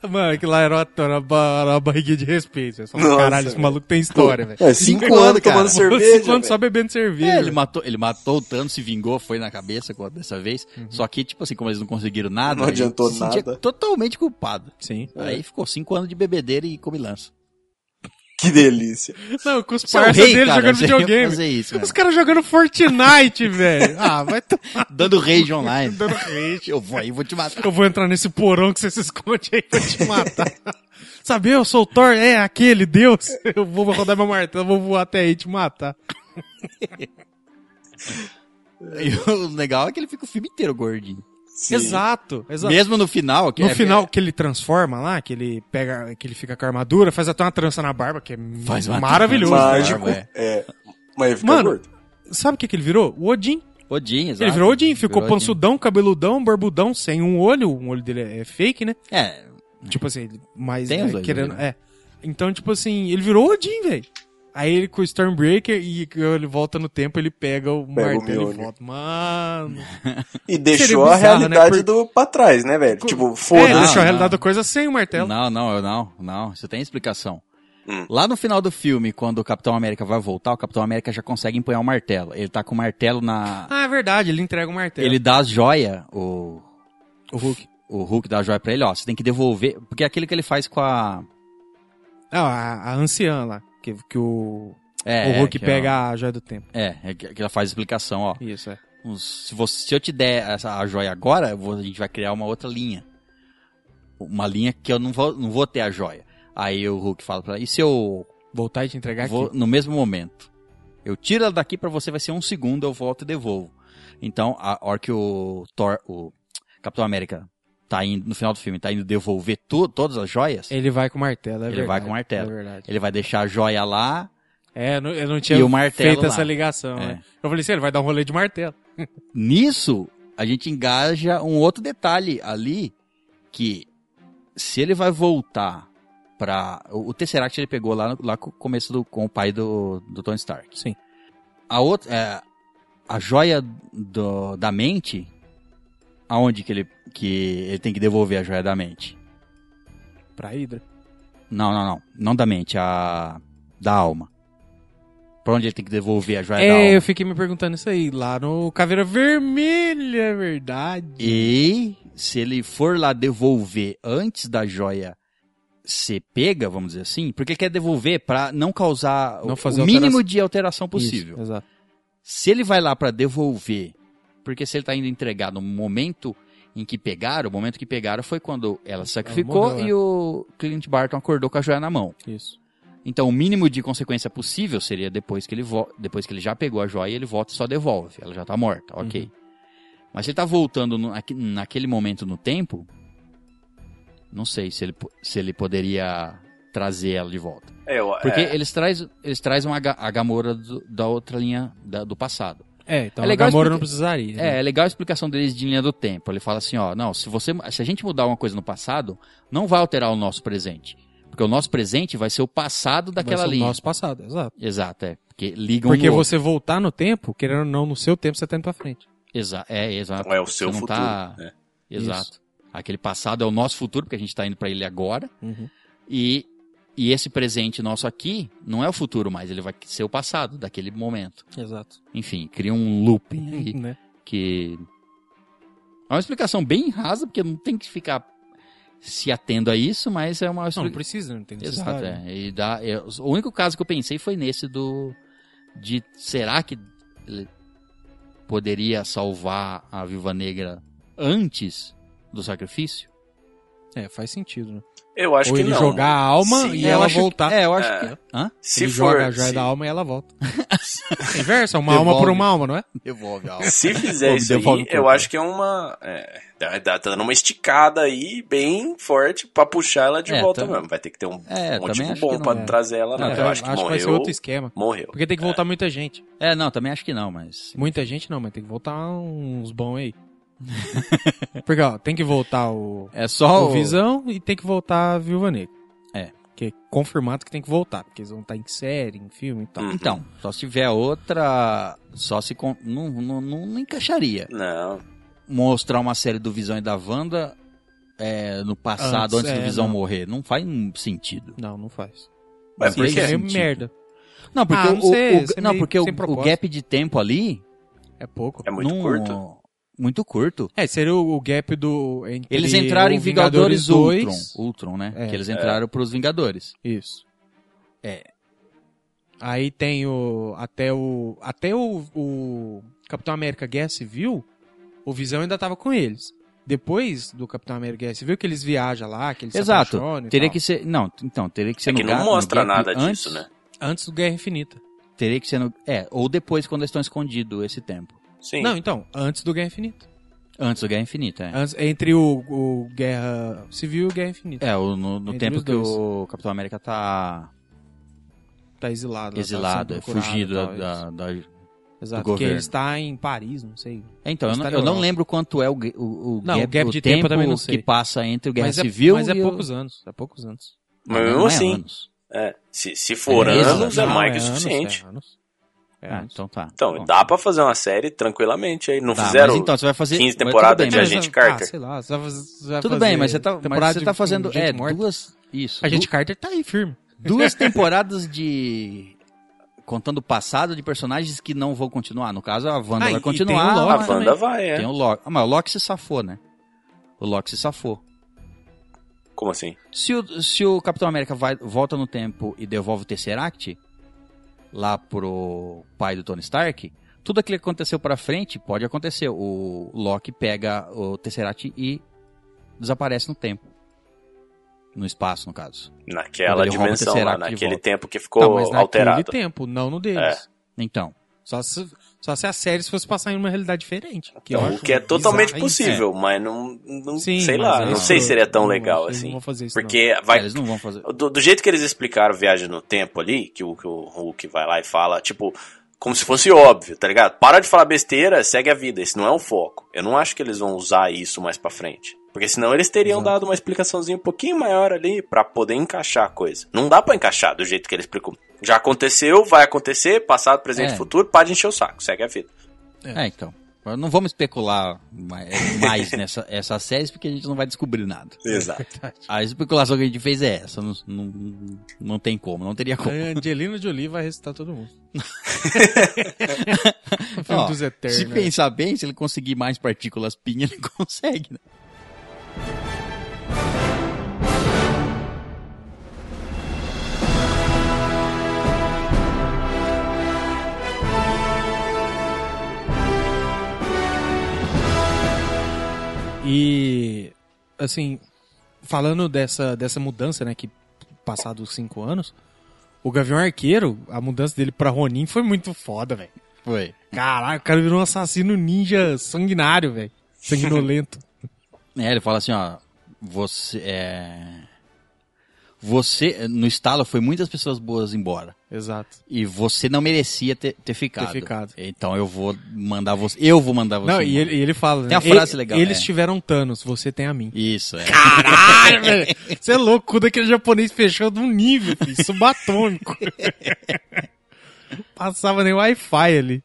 Mano, aquilo lá era uma, era uma, ba- era uma barriguinha de respeito. Nossa, caralho, esse velho. maluco tem história, velho. É, cinco, Cinco anos anos, tomando cara. (laughs) cerveja. Cinco anos só bebendo cerveja. É, ele matou, ele matou o Thanos, se vingou, foi na cabeça dessa vez. Só que, tipo assim, como eles não conseguiram nada, Não ele adiantou se sentia nada. totalmente culpado. Sim. Aí ficou cinco anos de bebedeira e comilança. Que delícia. Não, com os é rei, dele cara, jogando videogame. fazer isso, Os cara. caras jogando Fortnite, (laughs) velho. Ah, vai tomar Dando rage online. (laughs) dando rage. Eu vou aí, vou te matar. Eu vou entrar nesse porão que você se esconde aí pra te matar. (laughs) Sabe, eu sou o Thor, é aquele Deus. Eu vou rodar meu martelo, eu vou voar até aí e te matar. E o legal é que ele fica o filme inteiro gordinho. Exato, exato. Mesmo no final, que No é- final, que ele transforma lá, que ele pega, que ele fica com a armadura, faz até uma trança na barba, que é Faz maravilhoso. Mágico. barba, É. Mas ele fica Mano, gordo. Sabe o que, que ele virou? O Odin. Odin, exato. Ele virou Odin, ficou Virou pansudão, cabeludão, barbudão, sem um olho. Um olho dele é fake, né? Odin. É, Tipo assim, mas Tem os é, querendo. né? É. Então, tipo assim, ele virou Odin, velho. Aí ele com o Stormbreaker e ele volta no tempo, ele pega o Pega o martelo e Mjolnir. volta. Mano. (laughs) E deixou a bizarro, né? realidade Por- do pra trás, né, velho? Tipo, É, foda-se. ele deixou a não. realidade da coisa sem o martelo. Não, não, eu não, não. Isso tem explicação. Hum. Lá no final do filme, quando o Capitão América vai voltar, o Capitão América já consegue empunhar o martelo. Ele tá com o martelo na. Ah, é verdade, ele entrega o martelo. Ele dá as joias, o. O Hulk. O Hulk dá a joia pra ele, ó. Você tem que devolver. Porque é aquilo que ele faz com a. Ah, a, a anciã lá, que, que o, É, o Hulk que pega ela- a joia do tempo. É, é que ela faz explicação, ó. Isso, é. Uns- Se, você, se eu te der essa, a joia agora, vou- a gente vai criar uma outra linha. Uma linha que eu não vou, não vou ter a joia. Aí o Hulk fala pra ela, e se eu Voltar e te entregar vou aqui. no mesmo momento? Eu tiro ela daqui pra você, vai ser um segundo, eu volto e devolvo. Então, a hora que o Thor, o Capitão América, tá indo, no final do filme, tá indo devolver tu, todas as joias, Ele vai com o martelo, é Ele verdade. vai com o martelo. É ele vai deixar a joia lá, É, não- eu não tinha feito lá. essa ligação, É. né? Eu falei assim, ele vai dar um rolê de martelo. (laughs) Nisso, a gente engaja um outro detalhe ali, que se ele vai voltar pra... O, o Tesseract ele pegou lá, lá com o começo do, com o pai do, do Tony Stark. Sim. A outra, é, a joia do- da mente, aonde que ele, que ele tem que devolver a joia da mente? Pra Hydra. Não, não, não. Não da mente, a da alma. Pra onde ele tem que devolver a joia da É, alma? eu fiquei me perguntando isso aí. Lá no Caveira Vermelha, é verdade. E se ele for lá devolver antes da joia ser pega, vamos dizer assim, porque ele quer devolver pra não causar o- Não fazer o mínimo de alteração possível. Isso, exato. Se ele vai lá pra devolver, porque se ele tá indo entregar no momento em que pegaram, o momento que pegaram foi quando ela sacrificou morreu, e o Clint Barton acordou com a joia na mão. Isso. Então, o mínimo de consequência possível seria depois que ele vo- depois que ele já pegou a joia, ele volta e só devolve. Ela já tá morta, ok. Uhum. Mas se ele tá voltando no- naque- naquele momento no tempo, não sei se ele, se ele poderia trazer ela de volta. É, eu- Porque é, eles, traz, eles trazem a, Ga- a Gamora do- da outra linha da- do passado. É, então É legal Gamora explica- não precisaria. É, né? é legal a explicação deles de linha do tempo. Ele fala assim, ó, não, se você, se a gente mudar uma coisa no passado, não vai alterar o nosso presente. Porque o nosso presente vai ser o passado Vai daquela ser o linha. nosso passado, exato. Exato, é. Porque ligam Porque no outro. você voltar no tempo, querendo ou não, no seu tempo você tá indo pra frente. Exa é, exato. é o seu Você não futuro. tá- né? Exato. Aquele passado é o nosso futuro, porque a gente tá indo pra ele agora. Uhum. E, e esse presente nosso aqui não é o futuro mais, ele vai ser o passado daquele momento. Exato. Enfim, cria um looping (laughs) aí Né? que. É uma explicação bem rasa, porque não tem que ficar se atendo a isso, mas é uma Não, não precisa, não tem Exato, necessidade. é. E dá, é, O único caso que eu pensei foi nesse do. De será que ele poderia salvar a Viúva Negra antes do sacrifício? É, faz sentido, né? Eu acho Ou que ele não. jogar a alma Sim, e ela acho voltar. Que, é, eu acho É. que. Hã? Se ele for, joga a joia se, da alma e ela volta. (laughs) É inverso, é uma alma Devolve. por uma alma, não é? Devolve a alma. se fizer isso devolve eu corpo. acho que é uma. É, tá, dando uma esticada aí bem forte pra puxar ela de É, volta tá- mesmo. Vai ter que ter um É, acho bom pra é. trazer ela, Não, eu acho que vai ser morreu. outro esquema. Morreu. Porque tem que voltar muita gente. É, não, também acho que não, mas. Muita gente não, mas tem que voltar uns bons aí. (laughs) Porque, ó, tem que voltar o, É só o Visão e tem que voltar a Viúva Negra. É. Que é confirmado que tem que voltar, porque eles vão estar em série, em filme e tal. Hum. Então, só se tiver outra. Só se. con- Não, não, não, não encaixaria. Não. Mostrar uma série do Visão e da Wanda é, no passado, Antes, antes, do é, Visão não. morrer. Não faz um sentido. Não, não faz. Mas por quê? É merda. Não, porque Ah, o, não sei, o- isso é não, porque o, o gap de tempo ali. É pouco. É muito não- curto. Muito curto. É, seria o, o gap do. entre Eles entraram em Vingadores, Ultron. 2. Ultron, né? É. que eles entraram pros Vingadores. Isso. É. Aí tem o. Até o. Até o, o Capitão América Guerra Civil, o Visão ainda tava com eles. Depois do Capitão América Guerra Civil, que eles viajam lá, que eles Exato. se Teria tal. que ser. Não, então, teria que ser É no que não mostra nada antes, disso, né? Antes do Guerra Infinita. Teria que ser no. É, ou depois, quando eles estão escondidos esse tempo. Sim. Não, então, antes do Guerra Infinita. Antes do Guerra Infinita, é. Antes, entre o, o Guerra Civil e o Guerra Infinita. É, o- no, no tempo que dois. o Capitão América tá Tá exilado. lá, exilado, tá é, fugido da, tal, da- isso. da- Exato, do porque governo. ele está em Paris, não sei. É, Então, eu Está não, eu não lembro quanto é o, o, o Não, o gap, gap de tempo eu também não sei. que passa entre o Guerra mas é, Civil mas é e o- poucos anos. É poucos anos. Mas Não, mesmo não é assim, anos. é, se, se for É anos, meses, é Não, mais que anos, suficiente. É anos. É Ah, então tá. Então, Bom. dá pra fazer uma série tranquilamente aí. Não Tá, fizeram mas então você vai fazer 15 mas temporadas tudo de bem, mas- Agente Ah, Carter. sei lá, você vai fazer- você vai Tudo bem, mas você tá, mas temporada você de tá fazendo é, duas isso. A gente du- Carter tá aí firme. duas (laughs) temporadas de contando o passado de personagens que não vão continuar. No caso, a Wanda Ah, vai continuar. tem o Loki A Wanda vai, é. Tem o Loki. Ah, mas o Loki se safou, né? O Loki se safou. Como assim? Se o, se o Capitão América vai, volta no tempo e devolve o Tesseract lá pro pai do Tony Stark, tudo aquilo que aconteceu pra frente pode acontecer. O Loki pega o Tesseract e desaparece no tempo. No espaço, no caso. Naquela dimensão lá, naquele tempo que ficou não, mas naquele alterado. tempo, não no deles. Então. Só, se, só se a série fosse passar em uma realidade diferente. Que eu Então, acho o que é totalmente possível, mas não, não Sim, sei mas lá, é não sei se seria tão Não, legal eles não assim. vão fazer isso, Porque É, vai eles não vão fazer. do, do jeito que eles explicaram viagem no tempo ali, que o, que o Hulk vai lá e fala, tipo, como se fosse óbvio, tá ligado? Para de falar besteira, segue a vida. Esse não é o foco. Eu não acho que eles vão usar isso mais pra frente. Porque senão eles teriam Exato. dado uma explicaçõezinha um pouquinho maior ali pra poder encaixar a coisa. Não dá pra encaixar do jeito que ele explicou. Já aconteceu, vai acontecer, passado, presente, É. futuro, para de encher o saco, segue a vida. É, então. Não vamos especular mais, mais (laughs) nessa essas séries porque a gente não vai descobrir nada. Exato. (laughs) A especulação que a gente fez é essa. Não, não, não tem como, não teria como. A Angelina Jolie vai ressuscitar todo mundo. (laughs) o filme Ó, dos Eternos. Se pensar bem, se ele conseguir mais partículas pinha, ele consegue, né? E, assim, falando dessa, dessa mudança, né, que passados cinco anos, o Gavião Arqueiro, a mudança dele pra Ronin foi muito foda, velho. Foi. Caralho, o cara virou um assassino ninja sanguinário, velho. Sanguinolento. (laughs) É, ele fala assim, ó, você é... você, no estalo, foi muitas pessoas boas embora. Exato. E você não merecia ter, ter ficado. Ter ficado. Então eu vou mandar você. Eu vou mandar você. Não, e ele, e ele fala, né? Tem uma frase "E- legal, Eles é. tiveram Thanos, você tem a mim. Isso, é. Caralho, velho! (laughs) Você é louco, quando aquele japonês fechou de um nível, filho, subatômico. (laughs) Passava nem Wi-Fi ali.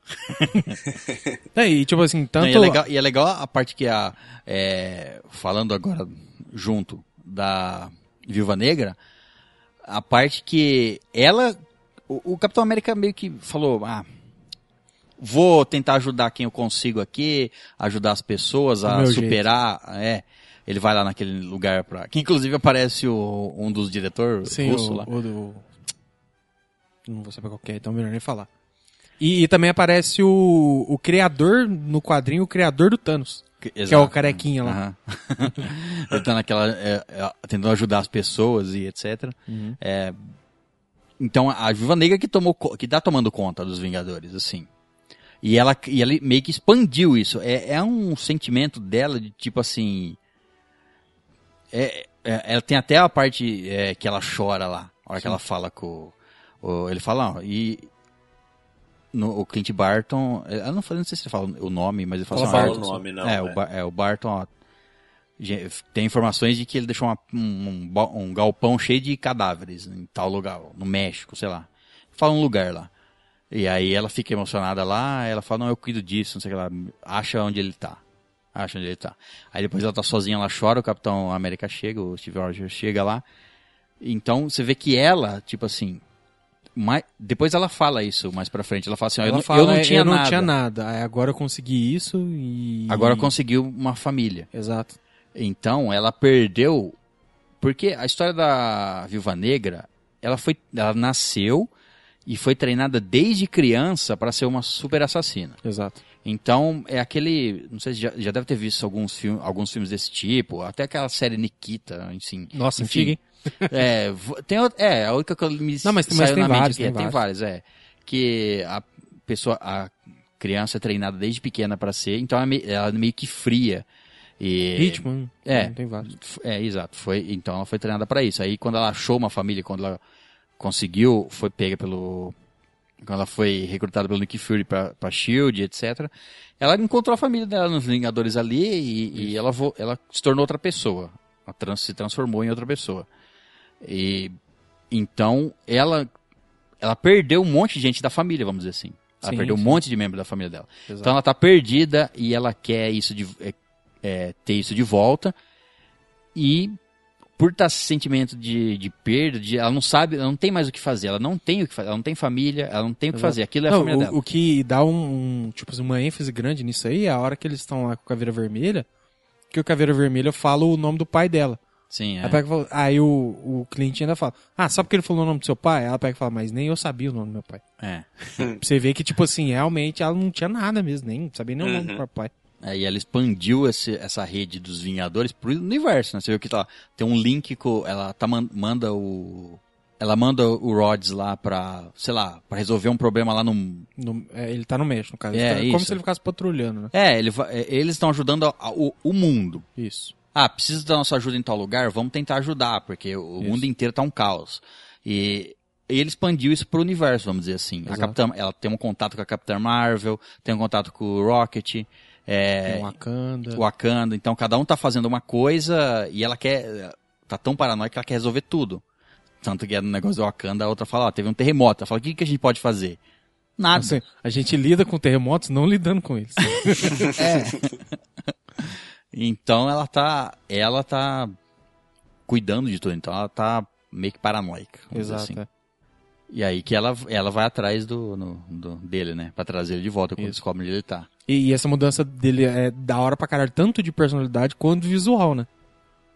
(laughs) é, e tipo assim, Não, tanto... e, é legal, e é legal a parte que a. é, falando agora junto da Viúva Negra, a parte que ela. O, o Capitão América meio que falou: ah, vou tentar ajudar quem eu consigo aqui, ajudar as pessoas a superar. É. Ele vai lá naquele lugar pra. Que inclusive aparece o, um dos diretores Sim, russo o, lá. o do... Não vou saber qual é, então melhor nem falar. E, e também aparece o, o criador, no quadrinho, o criador do Thanos. Que é o carequinha lá. Aham. (laughs) Ele tá naquela. é, é, tentando ajudar as pessoas e etc. Uhum. É, então a Viúva Negra que tomou que tá tomando conta dos Vingadores, assim. E ela, e ela meio que expandiu isso. É, é um sentimento dela de tipo assim. É, é- ela tem até a parte é, que ela chora lá. A hora que ela fala com. o- ele fala, ó, e. No, o Clint Barton. Eu não, falei- não sei se ele fala o nome, mas ele fala assim, ó, o nome, não, é, é. o, é, o Barton, ó, tem informações de que ele deixou uma- um, um galpão cheio de cadáveres em tal lugar, no México, sei lá. Fala um lugar lá. E aí ela fica emocionada lá, ela fala, não, eu cuido disso, não sei o que lá. Acha onde ele tá. Acha onde ele tá. Aí depois ela tá sozinha, ela chora, o Capitão América chega, o Steve Rogers chega lá. Então você vê que ela, tipo assim, mais, depois ela fala isso mais pra frente. Ela fala assim, ó, eu, Ela não, fala, eu não "É, tinha eu não nada. tinha nada. Agora eu consegui isso e... Agora conseguiu uma família. Exato. Então, ela perdeu. Porque a história da Viúva Negra, ela foi. Ela nasceu e foi treinada desde criança para ser uma super assassina. Exato. Então, é aquele. Não sei se já, já deve ter visto alguns, filme, alguns filmes desse tipo, até aquela série Nikita, enfim. Nossa, enfim. antiga, hein? (laughs) É, tem, é, a única que eu me Não, mas tem- mas saiu tem na mente vários, aqui, tem é, tem vários, é. Que a pessoa, a criança é treinada desde pequena para ser, então ela, é me- ela é meio que fria. E, Ritmo, é. não tem vários. é, exato. Foi, então ela foi treinada para isso. Aí quando ela achou uma família, quando ela conseguiu, foi pega pelo. Quando ela foi recrutada pelo Nick Fury pra, pra Shield, etc. Ela encontrou a família dela nos Vingadores ali e, e ela, vo- ela se tornou outra pessoa. Ela trans- se transformou em outra pessoa. E então ela ela perdeu um monte de gente da família, vamos dizer assim. Ela Sim, perdeu sim. um monte de membro da família dela. Exato. Então ela tá perdida e ela quer isso de, é, é, ter isso de volta. E por estar esse sentimento de, de perda, de, ela não sabe, ela não tem mais o que fazer, ela não tem o que fazer, ela não tem família, ela não tem o que Exato. fazer. Aquilo é a Não, família o, dela. o que dá um, um, tipo assim, uma ênfase grande nisso aí é a hora que eles estão lá com o Caveira Vermelha, que o Caveira Vermelha fala o nome do pai dela. Sim, é. E fala- aí o, o cliente ainda fala, ah, só porque ele falou o nome do seu pai? Ela pega e fala, mas nem eu sabia o nome do meu pai. é. (laughs) Você ver que, tipo assim, realmente ela não tinha nada mesmo, nem sabia nem o nome do próprio pai. É, e ela expandiu esse- essa rede dos Vingadores pro universo, né? Você viu que tá, tem um link com. Ela tá, man- manda o. Ela manda o Rhodes lá pra, sei lá, pra resolver um problema lá no. No- é, ele tá no México, no caso. É, Tá- como se ele ficasse patrulhando, né? É, ele é, eles estão ajudando a- a- o, o mundo. Isso. Ah, precisa da nossa ajuda em tal lugar? Vamos tentar ajudar, porque o Isso. mundo inteiro tá um caos. E ele expandiu isso pro universo, vamos dizer assim. A Exato. Capitã, ela tem um contato com a Capitã Marvel, tem um contato com o Rocket, é, Tem Wakanda. Wakanda. Então cada um tá fazendo uma coisa e ela quer. Tá tão paranoica que ela quer resolver tudo. Tanto que é no negócio do Wakanda, a outra fala, ó, teve um terremoto. Ela fala, o que, que a gente pode fazer? Nada. Assim, a gente lida com terremotos não lidando com eles. (laughs) (laughs) Então ela tá. Ela tá cuidando de tudo. Então ela tá meio que paranoica. vamos dizer Exato. assim. é. E aí que ela, ela vai atrás do, no- do- dele, né? Pra trazer ele de volta quando Isso. descobre onde ele tá. E, e essa mudança dele é da hora pra caralho, tanto de personalidade quanto de visual, né?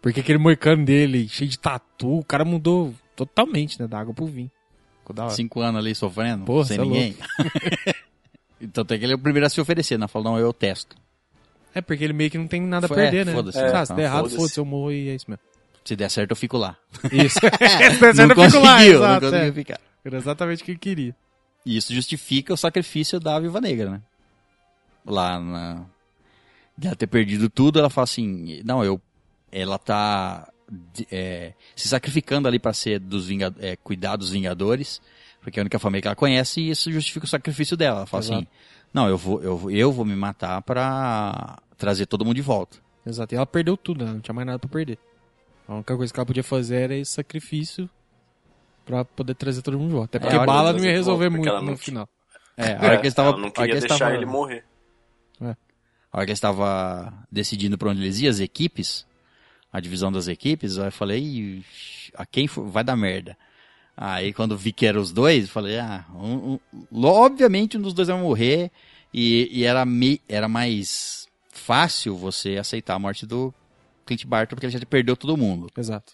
Porque aquele moicano dele, cheio de tatu, o cara mudou totalmente, né? Da água pro vinho. Ficou da hora. Cinco anos ali sofrendo, Porra, sem é ninguém. (laughs) então tem que ele é o primeiro a se oferecer, né? Falou, não, eu testo. É porque ele meio que não tem nada a perder, é, né? foda-se, Ah, né? se der errado, foda-se. foda-se, eu morro e é isso mesmo. Se der certo, eu fico lá. Isso. (laughs) (laughs) não não fico lá, exato, não é. ficar. Era exatamente o que ele queria. E isso justifica o sacrifício da Viúva Negra, né? Lá na... De ela ter perdido tudo, ela fala assim, não, eu... Ela tá... é, se sacrificando ali pra ser dos vinga, é, cuidar dos Vingadores, porque é a única família que ela conhece e isso justifica o sacrifício dela. Ela fala Exato. assim: não, eu vou, eu, vou- eu vou me matar pra trazer todo mundo de volta. Exato. E ela perdeu tudo, né? Não tinha mais nada pra perder. A única coisa que ela podia fazer era esse sacrifício pra poder trazer todo mundo de volta. Até porque de bala não ia resolver muito ela no não- final. É, a hora que eles estavam. ela não queria deixar ele morrer. A hora que eles estavam decidindo pra onde eles iam, as equipes, a divisão das equipes, eu falei, "Ixi, a quem for, vai dar merda. Aí quando vi que eram os dois, falei, ah, um- um- obviamente um dos dois vai morrer e, e era, me, era mais fácil você aceitar a morte do Clint Barton porque ele já perdeu todo mundo. Exato.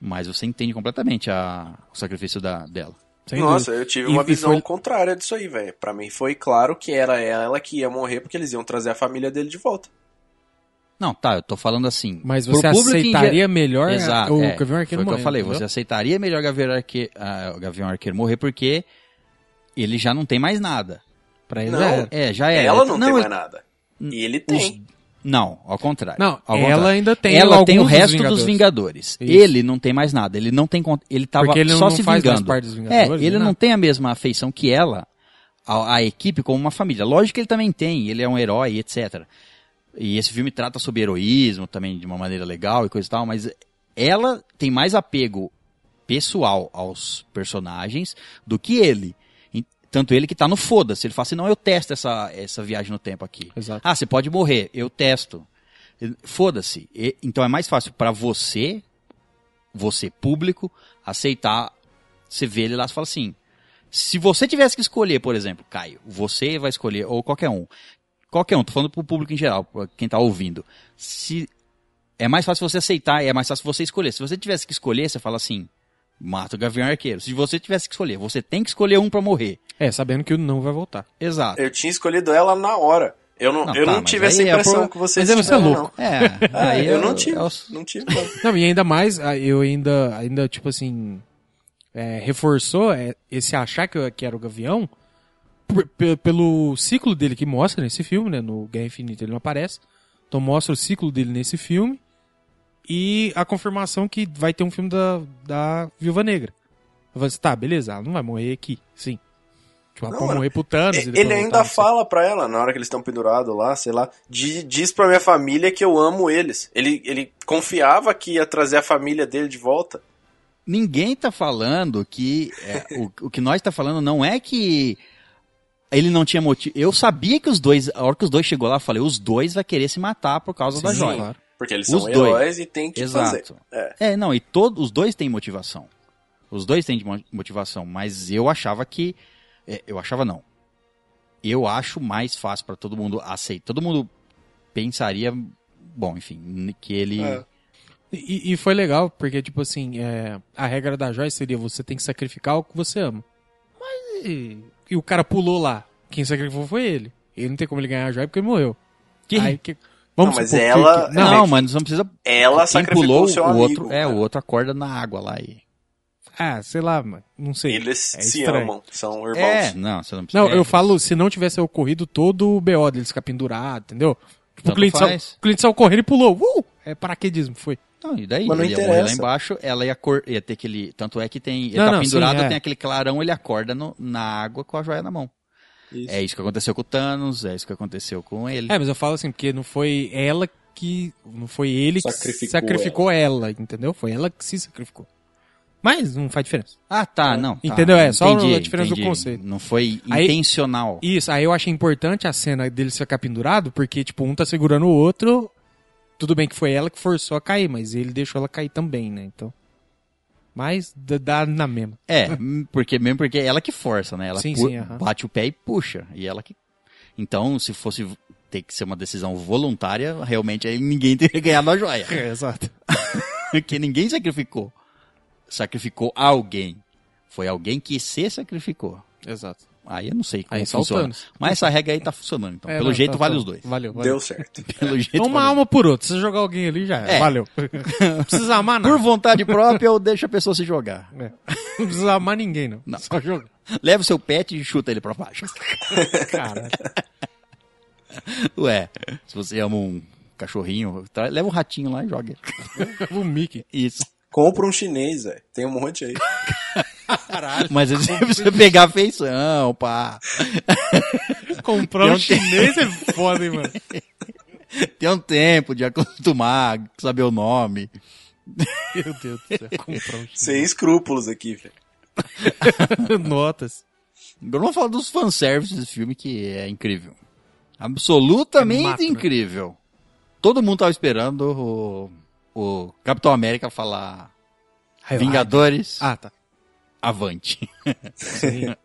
Mas você entende completamente a, o sacrifício da, dela. Sem Nossa, dúvida. eu tive E- uma e visão foi- contrária disso aí, velho. Pra mim foi claro que era ela que ia morrer porque eles iam trazer a família dele de volta. Não, tá, eu tô falando assim. Mas você aceitaria melhor Exato, o é, Gavião Arqueiro Foi o que eu falei, entendeu? você aceitaria melhor o Gavião Arqueiro, o Gavião Arqueiro morrer porque ele já não tem mais nada. Pra ele Não, já. É, já era. ela não, tem ele- mais nada. E ele tem. Não, ao contrário. Não, Ao ela contrário. ainda tem Ela tem o dos resto dos Vingadores. Vingadores. Isso. Ele não tem mais nada. Ele não tem ele tava Porque ele não- só não se faz vingando. parte dos é, Vingadores, ele né? não tem a mesma afeição que ela a, a equipe como uma família. Lógico que ele também tem, ele é um herói, etc. E esse filme trata sobre heroísmo também de uma maneira legal e coisa e tal, mas ela tem mais apego pessoal aos personagens do que ele. Tanto ele que tá no foda-se. Ele fala assim, não, eu testo essa, essa viagem no tempo aqui. Exato. Ah, você pode morrer, eu testo. Foda-se. Então é mais fácil pra você, você público, aceitar. Você vê ele lá e fala assim: se você tivesse que escolher, por exemplo, Caio, você vai escolher, ou qualquer um, qualquer um, tô falando pro público em geral, pra quem tá ouvindo. Se é mais fácil você aceitar, é mais fácil você escolher. Se você tivesse que escolher, você fala assim: mata o Gavião Arqueiro. Se você tivesse que escolher, você tem que escolher um pra morrer. É, sabendo que o não vai voltar. Exato. Eu tinha escolhido ela na hora. Eu não, Não, eu tá, não tive essa aí é impressão por- que vocês mas aí você é louco. É, não. aí eu não é tive. os- Não tive, não. Não, e ainda mais, ah, eu ainda, ainda tipo assim, é, reforçou é, esse achar que, eu- que era o Gavião pelo ciclo dele que mostra nesse filme, né? No Guerra Infinita ele não aparece. Então mostra o ciclo dele nesse filme e a confirmação que vai ter um filme da, da Viúva Negra. Eu falei assim, tá, beleza, ela não vai morrer aqui, sim. Tipo, ela Não, pode morrer pro Thanos. e depois Ele voltar, ainda fala pra ela, na hora que eles estão pendurados lá, sei lá, di- diz pra minha família que eu amo eles. Ele, ele confiava que ia trazer a família dele de volta. Ninguém tá falando que. é, o, o que nós tá falando não é que ele não tinha motivo. Eu sabia que os dois, a hora que os dois chegou lá, eu falei, os dois vai querer se matar por causa da Sim, joia. claro. Porque eles Os são dois. heróis e tem que fazer. Exato. É. É, não, e todos os dois têm motivação. Os dois têm motivação, mas eu achava que. é, eu achava não. Eu acho mais fácil pra todo mundo aceitar. Todo mundo pensaria, bom, enfim, que ele. É. E, e foi legal, porque, tipo assim, é, a regra da joia seria você tem que sacrificar o que você ama. Mas e, o cara pulou lá. Quem sacrificou foi ele. Ele não tem como ele ganhar a joia porque ele morreu. Que- Aí, que- vamos Não, mas supor ela- que- Não, não, mas não precisa. Ela Quem sacrificou pulou o seu o amigo. outro, é, o outro acorda na água lá e. ah, sei lá, mano. Não sei. Eles É se estranho. amam, são irmãos. É, não, você não precisa. Não, eu falo, se não tivesse ocorrido todo o BO dele ficar pendurado, entendeu? Tipo, o cliente, saiu, faz. o cliente saiu correndo e pulou. Uh! É paraquedismo, foi. Não, e daí? Mas não ele ia morrer lá interessa. embaixo, ela ia, cor... ia ter aquele. Tanto é que tem. Ele Não, tá não, pendurado, sim, é. tem aquele clarão, ele acorda no- na água com a joia na mão. Isso. É isso que aconteceu com o Thanos, é isso que aconteceu com ele. É, mas eu falo assim, porque não foi ela que. Não foi ele que Sacrificou sacrificou ela. entendeu? Foi ela que se sacrificou. Mas não faz diferença. Ah, tá, não. tá, Entendeu? É, só entendi, a diferença do entendi. conceito. Não foi Aí- intencional. Isso, aí eu achei importante a cena dele ficar pendurado, porque, tipo, um tá segurando o outro. Tudo bem que foi ela que forçou a cair, mas ele deixou ela cair também, né? Então. Mas dá- na mesma. É, (laughs) hum, porque mesmo porque é ela que força, né? Ela Sim, sim, bate o pé e puxa. E ela que. Então, se fosse ter que ser uma decisão voluntária, realmente aí ninguém (laughs) teria ganhado a joia. É, exato. (laughs) Porque ninguém sacrificou. Sacrificou alguém. Foi alguém que se sacrificou. Exato. Aí eu não sei como Aí funciona. Mas essa regra aí tá funcionando. Então, É, pelo não, jeito, tá- vale tá- os dois. Valeu, valeu. Deu certo. (laughs) Pelo jeito, Uma vale os alma por outra. Se você jogar alguém ali, já é. É. Valeu. (laughs) Não precisa amar nada. Por vontade própria, eu deixo a pessoa se jogar. É. Não precisa amar ninguém, não. Não. Só jogar. Leva o seu pet e chuta ele pra baixo. (laughs) Caralho. Ué, se você ama um cachorrinho. Leva um ratinho lá e joga. o Mickey. Isso. Compra um chinês, velho. Tem um monte aí. (laughs) Mas aí você precisa pegar a feição, pá. (laughs) Comprar um um chinês é foda, hein, mano. (laughs) Tem um tempo de acostumar, saber o nome. Meu Deus do céu. Comprar um Sem escrúpulos aqui, velho. chinês. Notas. Agora vamos falar dos fanservices desse filme, que é incrível. Absolutamente É incrível. Todo mundo tava esperando o, o Capitão América falar Vingadores, Ah, tá. avante. Sim. (laughs)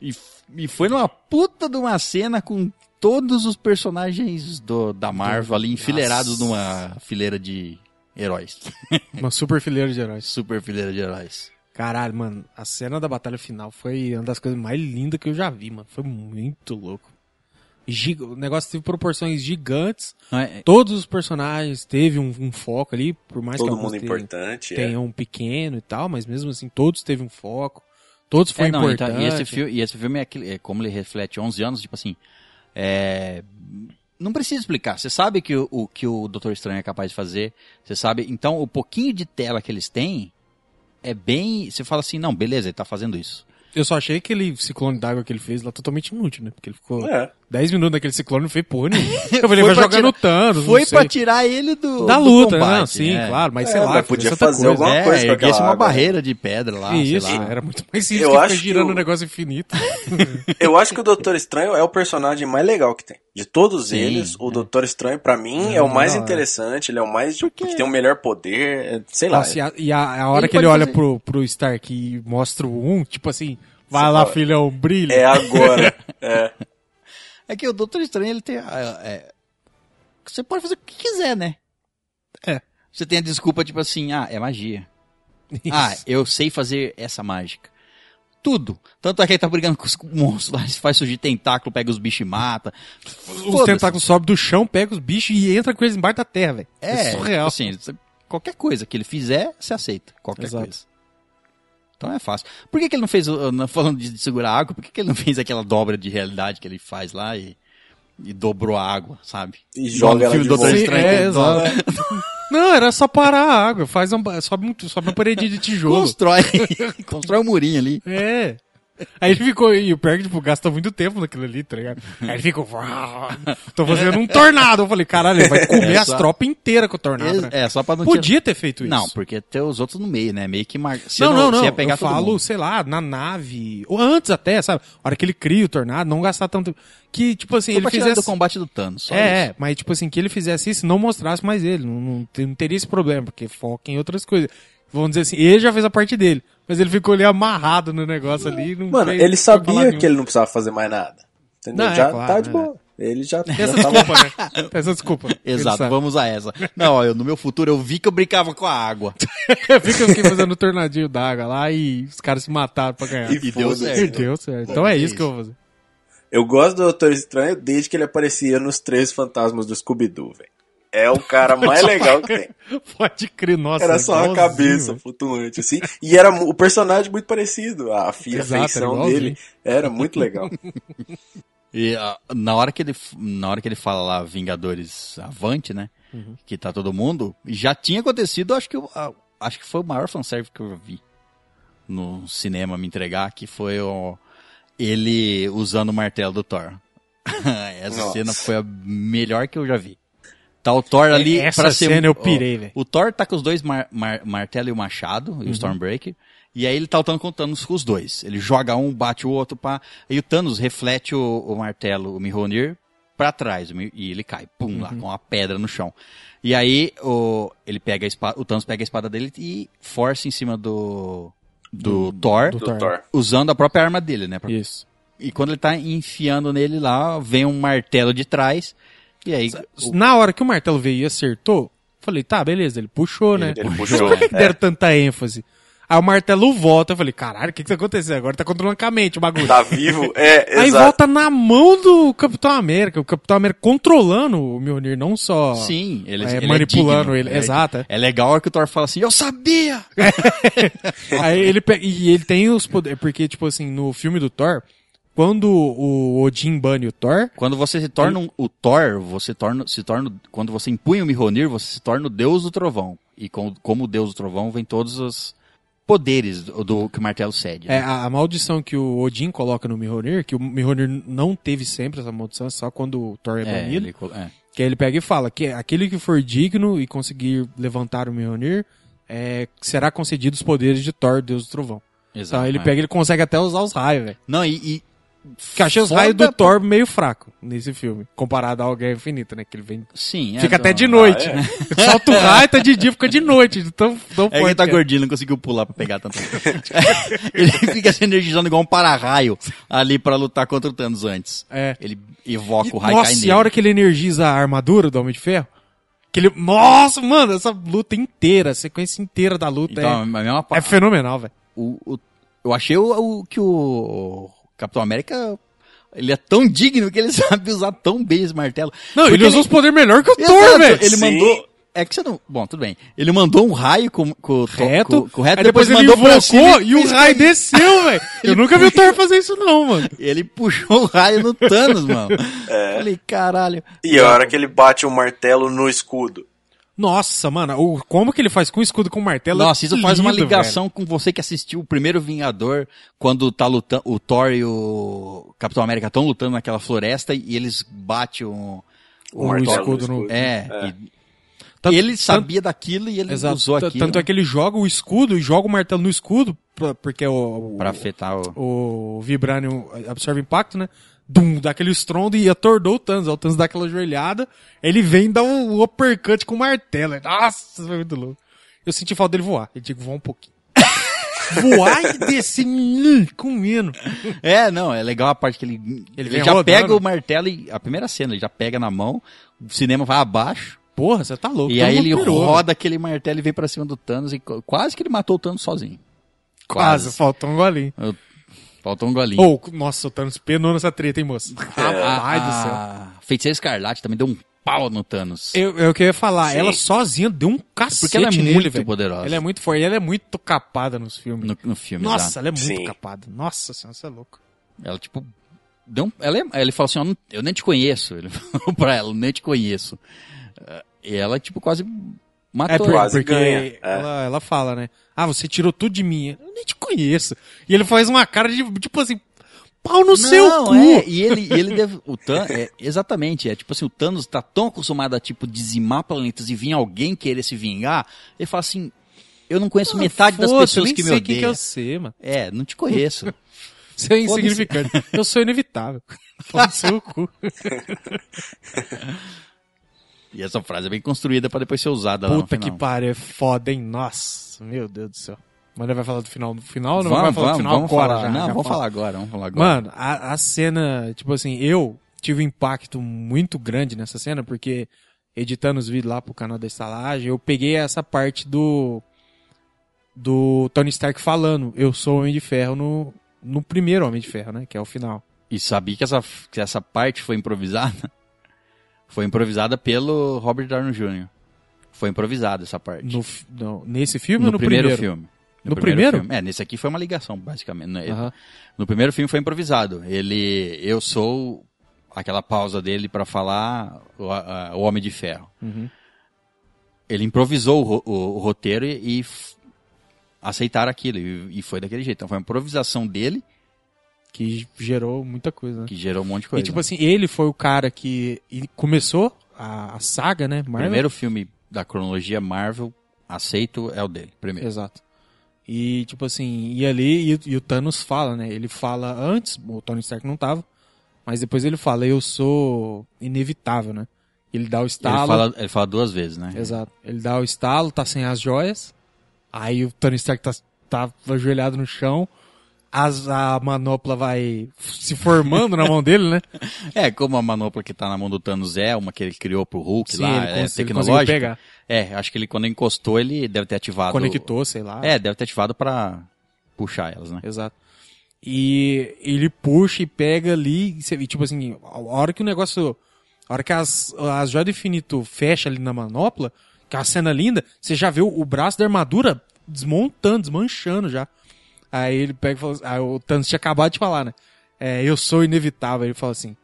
E, e foi numa puta de uma cena com todos os personagens do, da Marvel ali enfileirados numa fileira de heróis. (laughs) Uma super fileira de heróis. Super fileira de heróis. Caralho, mano, a cena da batalha final foi uma das coisas mais lindas que eu já vi, mano. Foi muito louco. Giga- O negócio teve proporções gigantes. É- Todos os personagens teve um, um foco ali, por mais que Todo alguns mundo importante. é. tenham um pequeno e tal, mas mesmo assim todos teve um foco. Todos foi É, não, então, importante. e, esse filme, e esse filme é, aquele- é como ele reflete 11 anos, tipo assim, é, não precisa explicar. Você sabe que o, o que o Doutor Estranho é capaz de fazer. Você sabe. Então, o pouquinho de tela que eles têm é bem. Você fala assim, não, beleza, ele tá fazendo isso. Eu só achei aquele ciclone d'água que ele fez lá totalmente inútil, né? Porque ele ficou É. 10 minutos naquele ciclone porra (laughs) nenhuma. Eu falei, Foi vai pra jogar tirar- no Thanos, Foi pra tirar ele do. Da do luta, né? combate, Não, sim, né? claro, mas É, sei lá, mas podia fazer coisa. alguma É, coisa com erguesse uma água, barreira de pedra lá, Isso, sei lá. era muito mais simples Eu que acho que girando o- um negócio infinito. (laughs) Eu acho que o Doutor Estranho é o personagem mais legal que tem. De todos Sim, eles, o é. Doutor Estranho, pra mim, é o mais não, é. interessante, ele é o mais. que tem o melhor poder, é, sei lá. Nossa, e a, e a- a hora Ele que ele olha fazer- pro, pro Stark e mostra o 1, tipo assim, vai Você lá, fala, filhão, brilha. É agora. (laughs) é. É que o Doutor Estranho, ele tem. é, você pode fazer o que quiser, né? É. Você tem a desculpa, tipo assim, ah, é magia. Isso. Ah, eu sei fazer essa mágica. Tudo. Tanto é que ele tá brigando com os monstros lá, faz surgir tentáculo, pega os bichos e mata. Os tentáculos sobem do chão, pega os bichos e entra com eles embaixo da terra, velho. É, surreal. Assim, qualquer coisa que ele fizer, você aceita. Qualquer Exato. coisa. Então é fácil. Por que, que ele não fez, falando de segurar água, por que, que ele não fez aquela dobra de realidade que ele faz lá e, e dobrou a água, sabe? E joga ela filme de volta. Sim, Estranho. é, exato. (laughs) Não, era só parar a água, faz um, sobe, muito, sobe uma paredinha de tijolo. Constrói, (laughs) constrói um murinho ali. É. Aí ele ficou, e o pior é que, tipo, gasta muito tempo naquilo ali, tá ligado? Aí ele ficou, "Uau, tô fazendo um tornado. Eu falei, caralho, ele vai (laughs) comer É, as só- tropas inteiras com o tornado, né? É, só pra não Podia ter feito isso. Não, porque tem os outros no meio, né? Meio que mar... você não, não, não. Ia pegar eu falo, sei lá, na nave. Ou antes até, sabe? A hora que ele cria o tornado, não gastar tanto. Que, tipo assim, ele fizesse. do combate do Thanos. Só É, é, isso. mas tipo assim, que ele fizesse isso, não mostrasse mais ele. Não, não, não teria esse problema, porque foca em outras coisas. Vamos dizer assim, ele já fez a parte dele. Mas ele ficou ali amarrado no negócio ali. Não Mano, fez- ele sabia que ele não precisava fazer mais nada. Entendeu? Não, é já claro, tá de é. boa. Ele já, Tem já essa tava... desculpa, né? Essa desculpa. Exato, vamos a essa. Não, ó, eu, no meu futuro eu vi que eu brincava com a água. (laughs) Eu vi que eu fiquei fazendo tornadinho d'água lá e os caras se mataram pra ganhar. E E deu certo. E deu certo. Então é isso que eu vou fazer. Eu gosto do Doutor Estranho desde que ele aparecia nos Três Fantasmas do Scooby-Doo, velho. É o cara mais legal que tem. (laughs) Pode crer, nossa. Era só a cabeça flutuante, assim. E era o personagem muito parecido. A fi- a Exato, feição dele era muito legal. (laughs) E ah, na hora que ele na hora que ele fala lá Vingadores Avante, né? Uhum. Que tá todo mundo, já tinha acontecido, acho que eu- ah, acho que foi o maior fanservice que eu vi no cinema me entregar, que foi o ele usando o martelo do Thor. (laughs) Essa Nossa. cena foi a melhor que eu já vi. Tá o Thor ali Essa pra ser cena eu pirei, velho. O Thor tá com os dois mar- mar- martelo e o machado, Uhum. e o Stormbreaker. E aí ele tá lutando com o Thanos com os dois. Ele joga um, bate o outro, pá. E o Thanos reflete o, o martelo, o Mjolnir, pra trás. E ele cai, pum, Uhum. lá, com a pedra no chão. E aí o, ele pega a espada, o Thanos pega a espada dele e força em cima do, do, Thor, do Do. Thor. usando a própria arma dele, né? Pra- Isso. E quando ele tá enfiando nele lá, vem um martelo de trás. E aí. o- Na hora que o martelo veio e acertou, falei, tá, beleza, ele puxou, né? Ele Mas puxou, por que que é. deram tanta ênfase? Aí o martelo volta, eu falei, caralho, o que que tá acontecendo? Agora tá controlando com a mente o bagulho. Tá vivo? É, Aí exato. volta na mão do Capitão América, o Capitão América controlando o Mjolnir, não só... Sim, ele, É, ele manipulando digno. ele, É- exato. É legal a hora que o Thor fala assim, eu sabia! (laughs) Aí ele pega, e ele tem os poderes, porque, tipo assim, no filme do Thor, quando o Odin bane o Thor, Quando você se torna um- o Thor, você torna, se torna. Quando você empunha o Mihonir, você se torna o Deus do Trovão. E com, como o Deus do Trovão, vem todos os poderes do, do que o martelo cede. né? é a, a maldição que o Odin coloca no Mjolnir, que o Mjolnir não teve sempre essa maldição, é só quando o Thor é, É, banido. ele é. Que aí ele pega e fala que aquele que for digno e conseguir levantar o Mjolnir é, será concedido os poderes de Thor, Deus do Trovão. Exato, Então ele pega e ele consegue até usar os raios, velho. Não, e. e Que achei os raios do pra- Thor meio fraco nesse filme, comparado ao Guerra Infinita, né? Que ele vem. sim. é, Fica até não. de noite. Ah, é? (laughs) Solta o raio, tá de dia, fica de noite. Tão, tão É ele forte tá é. gordinho, não conseguiu pular pra pegar tanto. (laughs) ele fica se energizando igual um para-raio ali pra lutar contra o Thanos antes. É. Ele evoca E- o raio cai Nossa, nele. e a hora que ele energiza a armadura do Homem de Ferro? Que ele. Nossa, mano, essa luta inteira, a sequência inteira da luta Então, é, é pa- fenomenal, velho. o, o- eu achei o, o- que o Capitão América ele é tão digno que ele (laughs) sabe usar tão bem esse martelo. Não, Porque ele usou os poderes melhor que o Exato, Thor, velho. Ele Sim. mandou. É que você não. Bom, tudo bem. Ele mandou um raio com, com, Reto, com, com reto aí depois, ele mandou pra invocou cima e o raio cair. desceu, (laughs) velho. Eu nunca vi o Thor fazer isso não, mano. Ele puxou o raio no Thanos, mano. Falei, caralho. E a hora que ele bate o martelo no escudo. Nossa, mano, o, como que ele faz com o escudo com o martelo? é Nossa, isso faz uma ligação com você que assistiu o primeiro Vingador, quando tá lutando, o Thor e o Capitão América estão lutando naquela floresta e eles batem o, O martelo escudo no- É, É. e- Tanto- ele sabia daquilo e ele Exato. usou aquilo Tanto é que ele joga o escudo e joga o martelo no escudo, pra- porque o, o, pra afetar o... o Vibranium absorve impacto, né? Dum, dá aquele estrondo e atordou o Thanos. Aí O Thanos dá aquela joelhada, ele vem e dá um uppercut com o martelo. Nossa, foi muito louco. Eu senti falta dele voar. Ele tinha que voar um pouquinho. (laughs) voar e descer hum, comendo. É, não, é legal a parte que ele, ele, vem já rodando. pega o martelo e a primeira cena, ele já pega na mão, o cinema vai abaixo, Porra, você tá louco. e aí ele pirou, roda aquele martelo e vem pra cima do Thanos e quase que ele matou o Thanos sozinho. Quase, faltou um golinho. Faltou um golinho. Ou, nossa, o Thanos penou nessa treta, hein, moço? (laughs) Rapaz do céu. a Feiticeira Escarlate também deu um pau no Thanos. Eu, eu queria falar, Sim. ela sozinha deu um cacete Porque ela é nele, muito velho. poderosa. Ela é muito forte, ela é muito capada nos filmes. No, no filme, Nossa, exato. ela é muito Sim. capada. Nossa senhora, você é louco. Ela, tipo, deu um, ela, é- ele falou assim, eu, não- eu nem te conheço. (laughs) Ele falou pra ela, eu nem te conheço. Eh, E ela, tipo, quase matou. por- Quase porque ganha, é. Ela, ela fala, né? Ah, você tirou tudo de mim. Eu nem te conheço. E ele faz uma cara de, tipo assim, pau no seu cu. é, e ele, e ele deve, o Thanos, é, exatamente, é tipo assim, o Thanos tá tão acostumado a, tipo, dizimar planetas e vir alguém querer se vingar, ele fala assim, eu não conheço metade das Ah, pessoas eu nem que me sei quem que é odeiam. mano. É, não te conheço. (laughs) Você é insignificante. Eu sou inevitável. (laughs) Pau no seu cu. (laughs) e essa frase é bem construída pra depois ser usada lá no Puta que pariu, é foda, hein? Nossa, meu Deus do céu. Mas ele vai falar do final no final ou não Vamos, vai falar vamos, do final vamos agora falar. já? não, Já vamos fala. falar agora, vamos falar agora. Mano, a, a cena, tipo assim, eu tive um impacto muito grande nessa cena, porque editando os vídeos lá pro canal da estalagem, eu peguei essa parte do do Tony Stark falando, eu sou Homem de Ferro no, no primeiro Homem de Ferro, né, que é o final. E sabia que essa, que essa parte foi improvisada? Foi improvisada pelo Robert Downey Jr. Foi improvisada essa parte. No, no- nesse filme No ou no primeiro, primeiro? filme. No primeiro? filme. É, nesse aqui foi uma ligação, basicamente. né? Aham. No primeiro filme foi improvisado. Ele, eu sou aquela pausa dele pra falar o, a- o Homem de Ferro. Uhum. Ele improvisou o, o- o roteiro e, e aceitaram aquilo e, e foi daquele jeito. Então foi uma improvisação dele Que gerou muita coisa, né? que gerou um monte de E coisa. tipo assim, ele foi o cara que e começou a, a saga, né? Marvel. primeiro filme da cronologia Marvel aceito é o dele, primeiro. Exato. E, tipo assim, e ali, e, e o Thanos fala, né? Ele fala antes, o Tony Stark não tava, mas depois ele fala, eu sou inevitável, né? Ele dá o Ele estalo. fala, ele fala duas vezes, né? Exato. Ele dá o estalo, tá sem as joias. Aí o Tony Stark tá, tá ajoelhado no chão. As, a manopla vai se formando na mão dele, né? (laughs) É, como a manopla que tá na mão do Thanos é uma que ele criou pro Hulk Sim, lá, ele é ele tecnológica. pegar. É, acho que ele quando encostou ele deve ter ativado. Conectou, sei lá. É, deve ter ativado pra puxar elas, né? Exato. E ele puxa e pega ali, e, você- e, tipo assim, a hora que o negócio. A hora que as, as joias do infinito fecha ali na manopla, que é uma cena linda, você já vê o, o braço da armadura desmontando, desmanchando já. Aí ele pega e fala assim, aí o Thanos tinha acabado de falar, né? é, eu sou inevitável. Ele fala assim,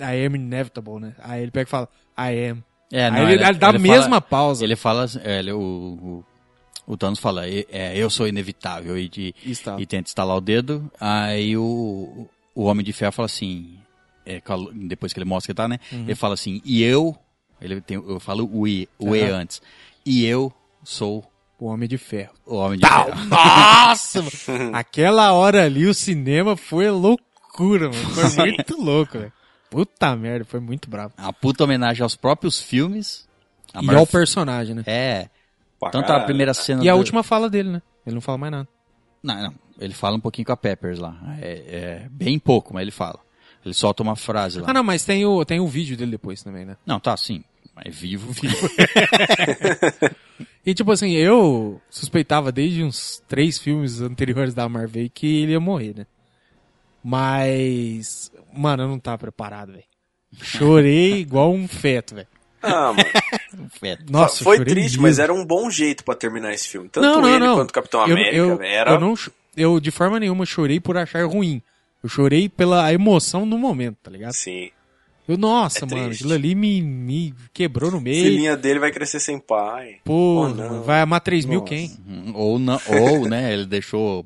I am inevitable, né? Aí ele pega e fala, I am. É, Aí ele, ele dá a ele mesma fala- pausa. Ele fala, é, ele- o, o, o Thanos fala, "E- é, eu sou inevitável e, de, e tenta estalar o dedo. Aí o, o Homem de Ferro fala assim, é, a depois que ele mostra que tá, né? Uhum. Ele fala assim, e eu, ele tem, eu falo o E, o E Aham. antes, e eu sou O Homem de Ferro. o Homem de Ferro. (laughs) Nossa! mano. Aquela hora ali, o cinema foi loucura, mano. Foi muito louco, velho. Puta merda, foi muito bravo. A puta homenagem aos próprios filmes. A E maior- ao personagem, né? É, tanto a primeira cena... E a do- última fala dele, né? Ele não fala mais nada. Não, não. Ele fala um pouquinho com a Peppers lá. É, é bem pouco, mas ele fala. Ele solta uma frase lá. Ah, não, mas tem o, tem o vídeo dele depois também, né? Não, tá, sim. É vivo. (laughs) (laughs) E tipo assim, eu suspeitava desde uns três filmes anteriores da Marvel que ele ia morrer, né? Mas, mano, eu não tava preparado, velho. Chorei (laughs) igual um feto, velho. Ah, (laughs) mano. Feto. Nossa, foi chorei triste, mesmo. mas era um bom jeito pra terminar esse filme. Tanto não, não, ele não. quanto o Capitão Eu- América, eu, era. eu não, eu de forma nenhuma chorei por achar ruim. Eu chorei pela emoção no momento, tá ligado? Sim. Eu, nossa, É mano, triste. aquilo ali me, me quebrou no A meio. filhinha dele vai crescer sem pai. Pô, Oh, vai amar 3 mil Nossa. quem? Hum, Ou, não, ou, né, ele deixou,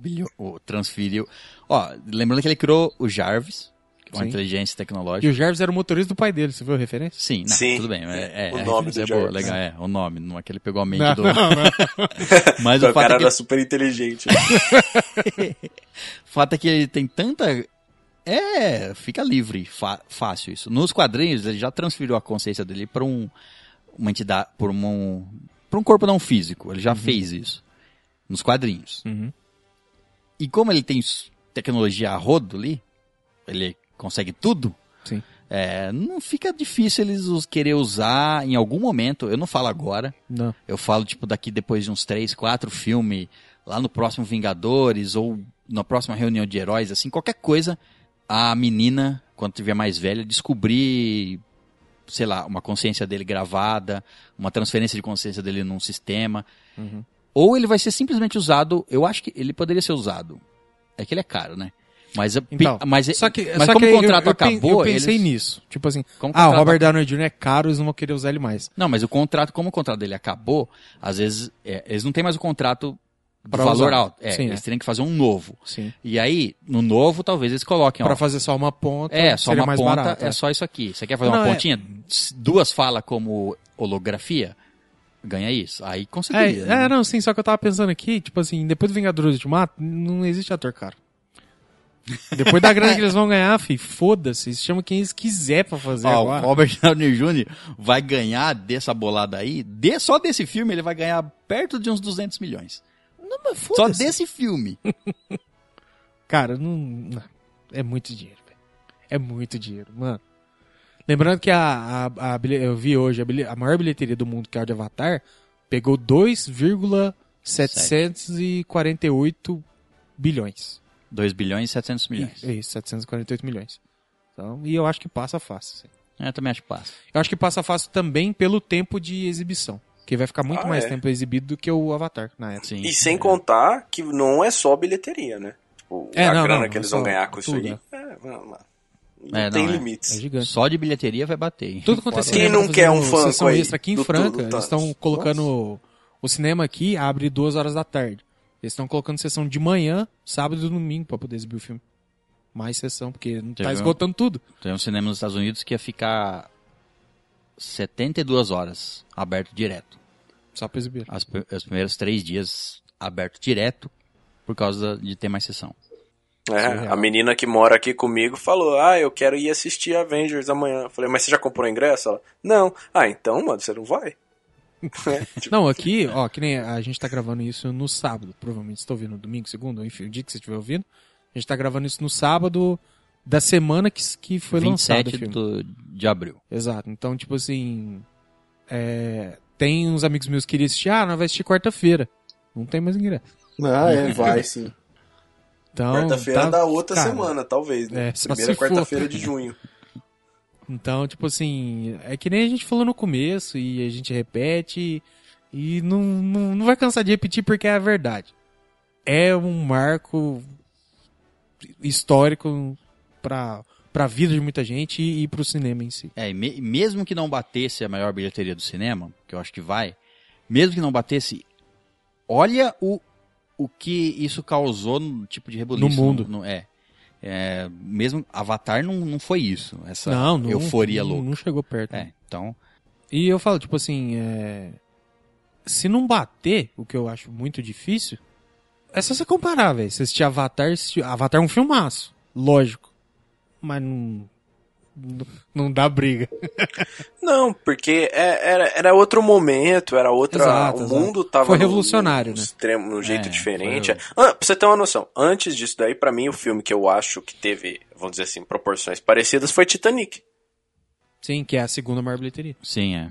transferiu. Ó, lembrando que ele criou o Jarvis, que é Sim. inteligência E tecnológica. o Jarvis era o motorista do pai dele, você viu a referência? Sim, não, Sim. tudo bem. É, é, O a nome do é boa, legal, é, o nome, não é que ele pegou a mente Não, do... não, não. (laughs) Mas o o fato cara é que era super inteligente. (laughs) O fato é que ele tem tanta. É, fica livre, fácil isso. Nos quadrinhos, ele já transferiu a consciência dele para um, uma entidade, por um, pra um corpo não físico. Ele já fez isso. Nos quadrinhos. Uhum. E como ele tem tecnologia a rodo ali, ele consegue tudo, Sim. é, não fica difícil eles os querer usar em algum momento. Eu não falo agora, Não. eu falo, tipo, daqui depois de uns três, quatro filmes, lá no próximo Vingadores, ou na próxima reunião de heróis, assim, qualquer coisa, a menina, quando tiver mais velha, descobrir, sei lá, uma consciência dele gravada, uma transferência de consciência dele num sistema. Uhum. Ou ele vai ser simplesmente usado, eu acho que ele poderia ser usado. É que ele é caro, né? Mas, a- Então, mas, só que, mas só como que o contrato eu, eu, acabou, eu pensei eles... nisso. Tipo assim, ah, o Robert Downey Jr. é caro, eles não vão querer usar ele mais. Não, mas o contrato, como o contrato dele acabou, às vezes é, eles não têm mais o contrato Pra valor usar. alto. É, Sim, eles é. teriam que fazer um novo. Sim. E aí, no novo, talvez eles coloquem, ó, Pra fazer só uma ponta, é, só uma ponta, barato. é é. só isso aqui. Você quer fazer Não, uma é- pontinha, s- duas falas como holografia, ganha isso. Aí É, conseguiria. né? é, não, sim, só que eu tava pensando aqui, tipo assim, depois do Vingadores Ultimato, não existe ator caro. Depois da grana (laughs) que eles vão ganhar, fi, foda-se, eles chamam quem eles quiser pra fazer Ó, o agora. Robert Downey Jr. vai ganhar dessa bolada aí, de, só desse filme ele vai ganhar perto de uns 200 milhões. Não, mas Só desse filme. (laughs) Cara, não, não- é muito dinheiro, velho. É muito dinheiro, mano. Lembrando que a, a, a eu vi hoje, a, a maior bilheteria do mundo, que é a de Avatar, pegou 2,748 bilhões. 2 bilhões e 700 milhões. Isso, 748 milhões. Então, e eu acho que passa fácil. sim. É, eu também acho que passa. Eu acho que passa fácil também pelo tempo de exibição. Que vai ficar muito Ah, mais é. tempo exibido do que o Avatar na época. Sim. E sem contar que não é só bilheteria, né? Tipo, É, a não, grana não, que eles vão ganhar com isso tudo, aí. né? É, não, não. Não É, tem não, é. É limites. gigante. Só de bilheteria vai bater. Tudo é Fora- Quem cinema não quer um sessão aí extra aqui em do Franca, tudo, eles estão colocando... O cinema aqui abre duas horas da tarde. Eles estão colocando sessão de manhã, sábado e domingo pra poder exibir o filme. Mais sessão, porque não tá um- esgotando tudo. Tem um cinema nos Estados Unidos que ia ficar 72 horas aberto direto. Só pra exibir. As, os primeiros três dias aberto direto por causa de ter mais sessão. É, a menina que mora aqui comigo falou: Ah, eu quero ir assistir Avengers amanhã. Eu falei, mas você já comprou ingresso? Ela, não. Ah, então, mano, você não vai? (laughs) É, tipo, Não, aqui, ó, que nem a gente tá gravando isso no sábado. Provavelmente você tá ouvindo no domingo, segundo, enfim, o dia que você estiver ouvindo. A gente tá gravando isso no sábado da semana que, que foi lançado o 27 filme. do, de abril. Exato. Então, tipo assim. é, tem uns amigos meus que queriam assistir, ah, nós vai assistir quarta-feira. Não tem mais ingresso. Ah, é, vai sim. Então, quarta-feira tá- da outra cara, semana, talvez, né? É, Primeira quarta-feira de junho. (laughs) Então, tipo assim, é que nem a gente falou no começo e a gente repete e não, não, não vai cansar de repetir porque é a verdade. É um marco histórico pra, pra vida de muita gente e, e pro cinema em si. É, me- mesmo que não batesse a maior bilheteria do cinema, que eu acho que vai, mesmo que não batesse, olha o, o que isso causou no tipo de rebuliço. No mundo. no- é. É, mesmo Avatar não, não foi isso, essa não, não. euforia não, louca. Não chegou perto. É, então, E eu falo, tipo assim, é... se não bater, o que eu acho muito difícil, é só você comparar, velho. Você assistir Avatar, assistir... Avatar é um filmaço, lógico. Mas não. não- dá briga. (laughs) Não, porque é- era, era outro momento, era outra. Exato, o exato. mundo tava. Foi num- revolucionário, num né? Extremo, num jeito É, diferente. foi- Ah, pra você ter uma noção, antes disso daí, pra mim, o filme que eu acho que teve, vamos dizer assim, proporções parecidas foi Titanic. Sim, que é a segunda maior bilheteria. sim, é.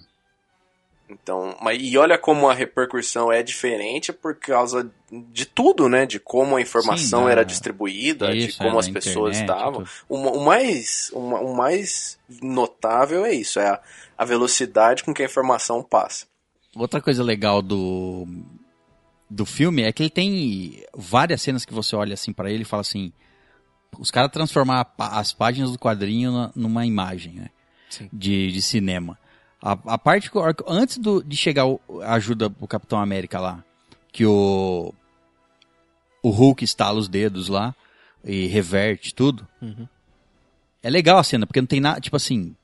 Então, mas, e olha como a repercussão é diferente por causa de tudo, né? De como a informação Sim, era distribuída, de Isso, como é, as pessoas internet, estavam. O, o mais, o, o mais notável é isso, é a, a velocidade com que a informação passa. Outra coisa legal do do filme é que ele tem várias cenas que você olha assim pra ele e fala assim, os caras transformar a pá- as páginas do quadrinho numa imagem, né? Sim. De, de cinema. A, a parte que, antes do- de chegar o- a ajuda pro Capitão América lá, que o o Hulk estala os dedos lá e reverte tudo. Uhum. É legal a cena, porque não tem nada, tipo assim,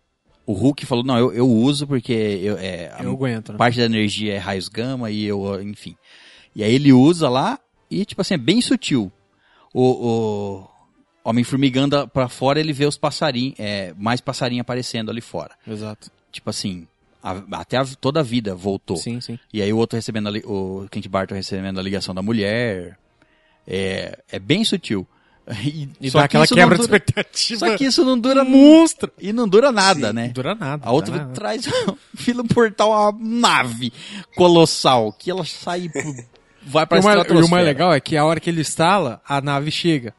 o Hulk falou, não, eu, eu uso porque eu, é, a- Eu aguento, né? parte da energia é raios gama e eu, enfim. E aí ele usa lá e, tipo assim, é bem sutil. O, o Homem-Formiga anda pra fora ele vê os passarinhos, é, mais passarinho aparecendo ali fora. Exato. Tipo assim, a- até a- toda a vida voltou. Sim, sim. E aí o outro recebendo, a o Kent Barton recebendo a ligação da mulher. É, é bem sutil. (laughs) E, E só dá que aquela quebra de dura- expectativa. Só que isso não dura monstro. E não dura nada, Sim, né? Não dura nada. A outra nada. traz (laughs) fila portal uma nave colossal que ela sai pro- (laughs) vai pra E mais, e o mais legal é que a hora que ele instala, a nave chega.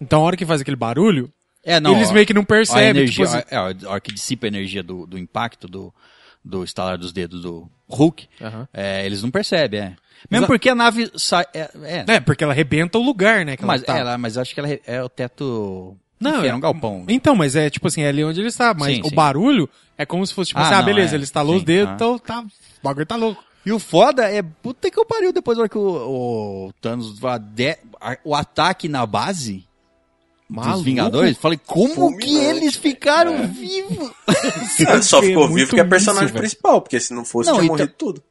Então a hora que faz aquele barulho, é, não, eles ó, meio que não a percebem. energia, tipo assim, é, a hora que dissipa a energia do, do impacto do, do estalar dos dedos do Hulk, Aham. é, eles não percebem, é. Mesmo Exa- porque a nave sai. É, é, É, porque ela arrebenta o lugar, né? Mas, ela tá. ela, mas acho que ela é- é o teto. Não, é- um galpão. Então, mas é tipo assim, é ali onde ele está. Mas Sim, o sim. barulho é como se fosse tipo Ah, assim, ah, não, beleza, é. ele instalou os Sim, dedos, ah. então tá. O bagulho tá louco. E o foda é, puta que eu pariu, depois da hora que o, o Thanos a- o ataque na base Maluco. dos Vingadores, falei, como Fulminante, que eles ficaram É. vivos? (laughs) Só É ficou vivo que é personagem velho. principal, porque se não fosse, Não, tinha morrido tudo.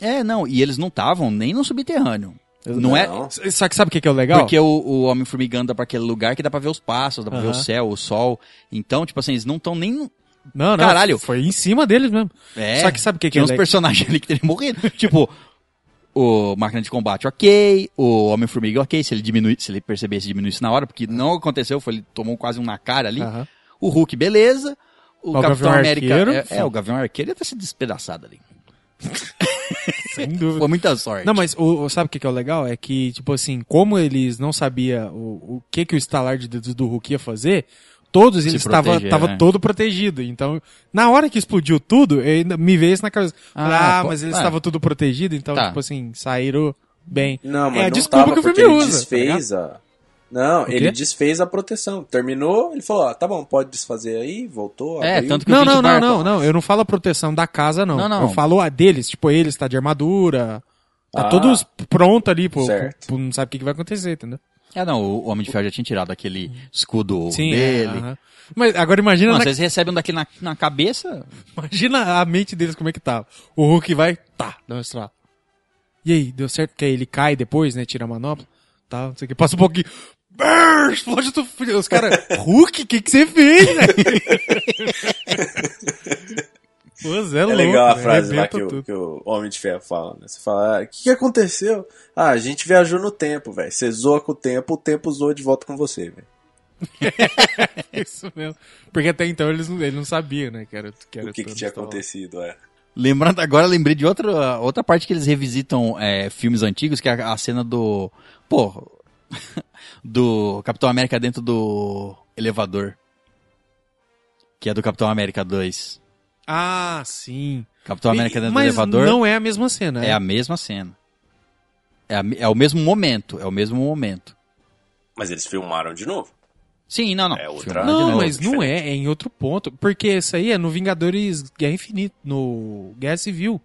É, não, e eles não estavam nem no subterrâneo. Não é Não. Só que sabe o que, que é o legal? porque o, o Homem-Formiga anda pra aquele lugar que dá pra ver os passos, dá pra ver o céu, o sol. Então, tipo assim, eles não estão nem... no- Não, não. Caralho. Foi em cima deles mesmo. É, Só que sabe o que, que tinha é uns legal? personagens (laughs) ali que teriam morrido. tipo, o máquina de combate, ok. O Homem-Formiga, ok. Se ele diminui, se ele percebesse, diminuísse na hora, porque não aconteceu, foi, ele tomou quase um na cara ali. Aham. O Hulk, beleza. O, O Capitão Gavião América. É, é, o Gavião Arqueiro ia ter sido despedaçado ali. (laughs) Sem dúvida. Foi muita sorte. Não, mas o, o- sabe o que, que é o legal? É que, tipo assim, como eles não sabiam o, o que, que o estalar de dedos do Hulk ia fazer, todos eles estavam tava né? todo protegido. Então, na hora que explodiu tudo, eu ainda me veio isso na cabeça. Ah, Falei, Ah, mas eles estavam tudo protegido, então, Tá. tipo assim, saíram bem. Não, mas é a não desculpa que o filme ele usa. tá desfez a... Não, ele desfez a proteção. Terminou, ele falou, ah, tá bom, pode desfazer aí, voltou, É, abriu. tanto que Não, o não, não, não, não. Eu não falo a proteção da casa, não. Não, não. Eu falo a deles. Tipo, eles tá de armadura. Tá Ah. todos pronto ali, pô. Certo. pô, Não sabe o que vai acontecer, entendeu? É, não, o Homem de Ferro já tinha tirado aquele escudo Sim, é, dele. aham. Mas agora imagina, Não, na- vocês recebem um daquele na, na cabeça. imagina a mente deles como é que tá. O Hulk vai, tá, dá um estralo. E aí, deu certo? Porque aí ele cai depois, né? Tira a manopla. Tá, não sei o que. Passa um pouquinho. Brrr, explode tudo. Os caras, (laughs) Hulk, o que, que você fez, né? (laughs) Pô, É louco, legal a né? frase lá que o, que o Homem de Ferro fala, né? Você fala, ah, o que, que aconteceu? Ah, a gente viajou no tempo, velho. Você zoa com o tempo, o tempo zoa de volta com você, velho. (laughs) Isso mesmo. Porque até então eles não, ele não sabia, né? Que era, que era O que, que tinha lá. acontecido, é. Lembrando agora, lembrei de outra, outra parte que eles revisitam é, filmes antigos, que é a, a cena do. Pô. (laughs) do Capitão América dentro do elevador. Que é do Capitão América 2. Ah, sim. Capitão América dentro Mas do elevador não é a mesma cena. é a mesma cena. É, a é o mesmo momento. É o mesmo momento. Mas eles filmaram de novo. Sim, não, não. É outra- Não, mas não é, é em outro ponto. Porque isso aí é no Vingadores Guerra Infinita, no Guerra Civil.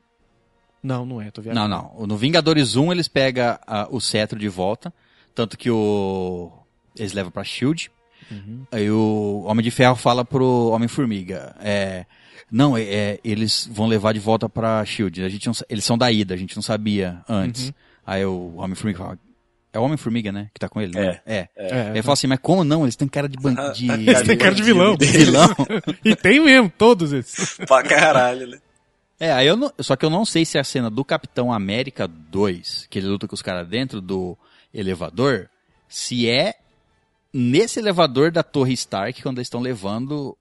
Não, não é, tô viajando. Não, não. No Vingadores 1 eles pegam ah, o cetro de volta. Tanto que o. Eles levam pra Shield. Aí o Homem de Ferro fala pro Homem-Formiga. É. Não, é, é, eles vão levar de volta pra Shield. A gente não eles são da ida, a gente não sabia antes. Aí o Homem-Formiga fala. É o Homem-Formiga, né? Que tá com ele, né? É. É, Ele fala assim, mas como não? Eles têm cara de bandido. (laughs) Eles têm cara de vilão. (laughs) de vilão. (laughs) e tem mesmo, todos esses. Pra caralho, né? É, aí eu não, só que eu não sei se a cena do Capitão América 2, que ele luta com os caras dentro do elevador, se é nesse elevador da Torre Stark quando eles estão levando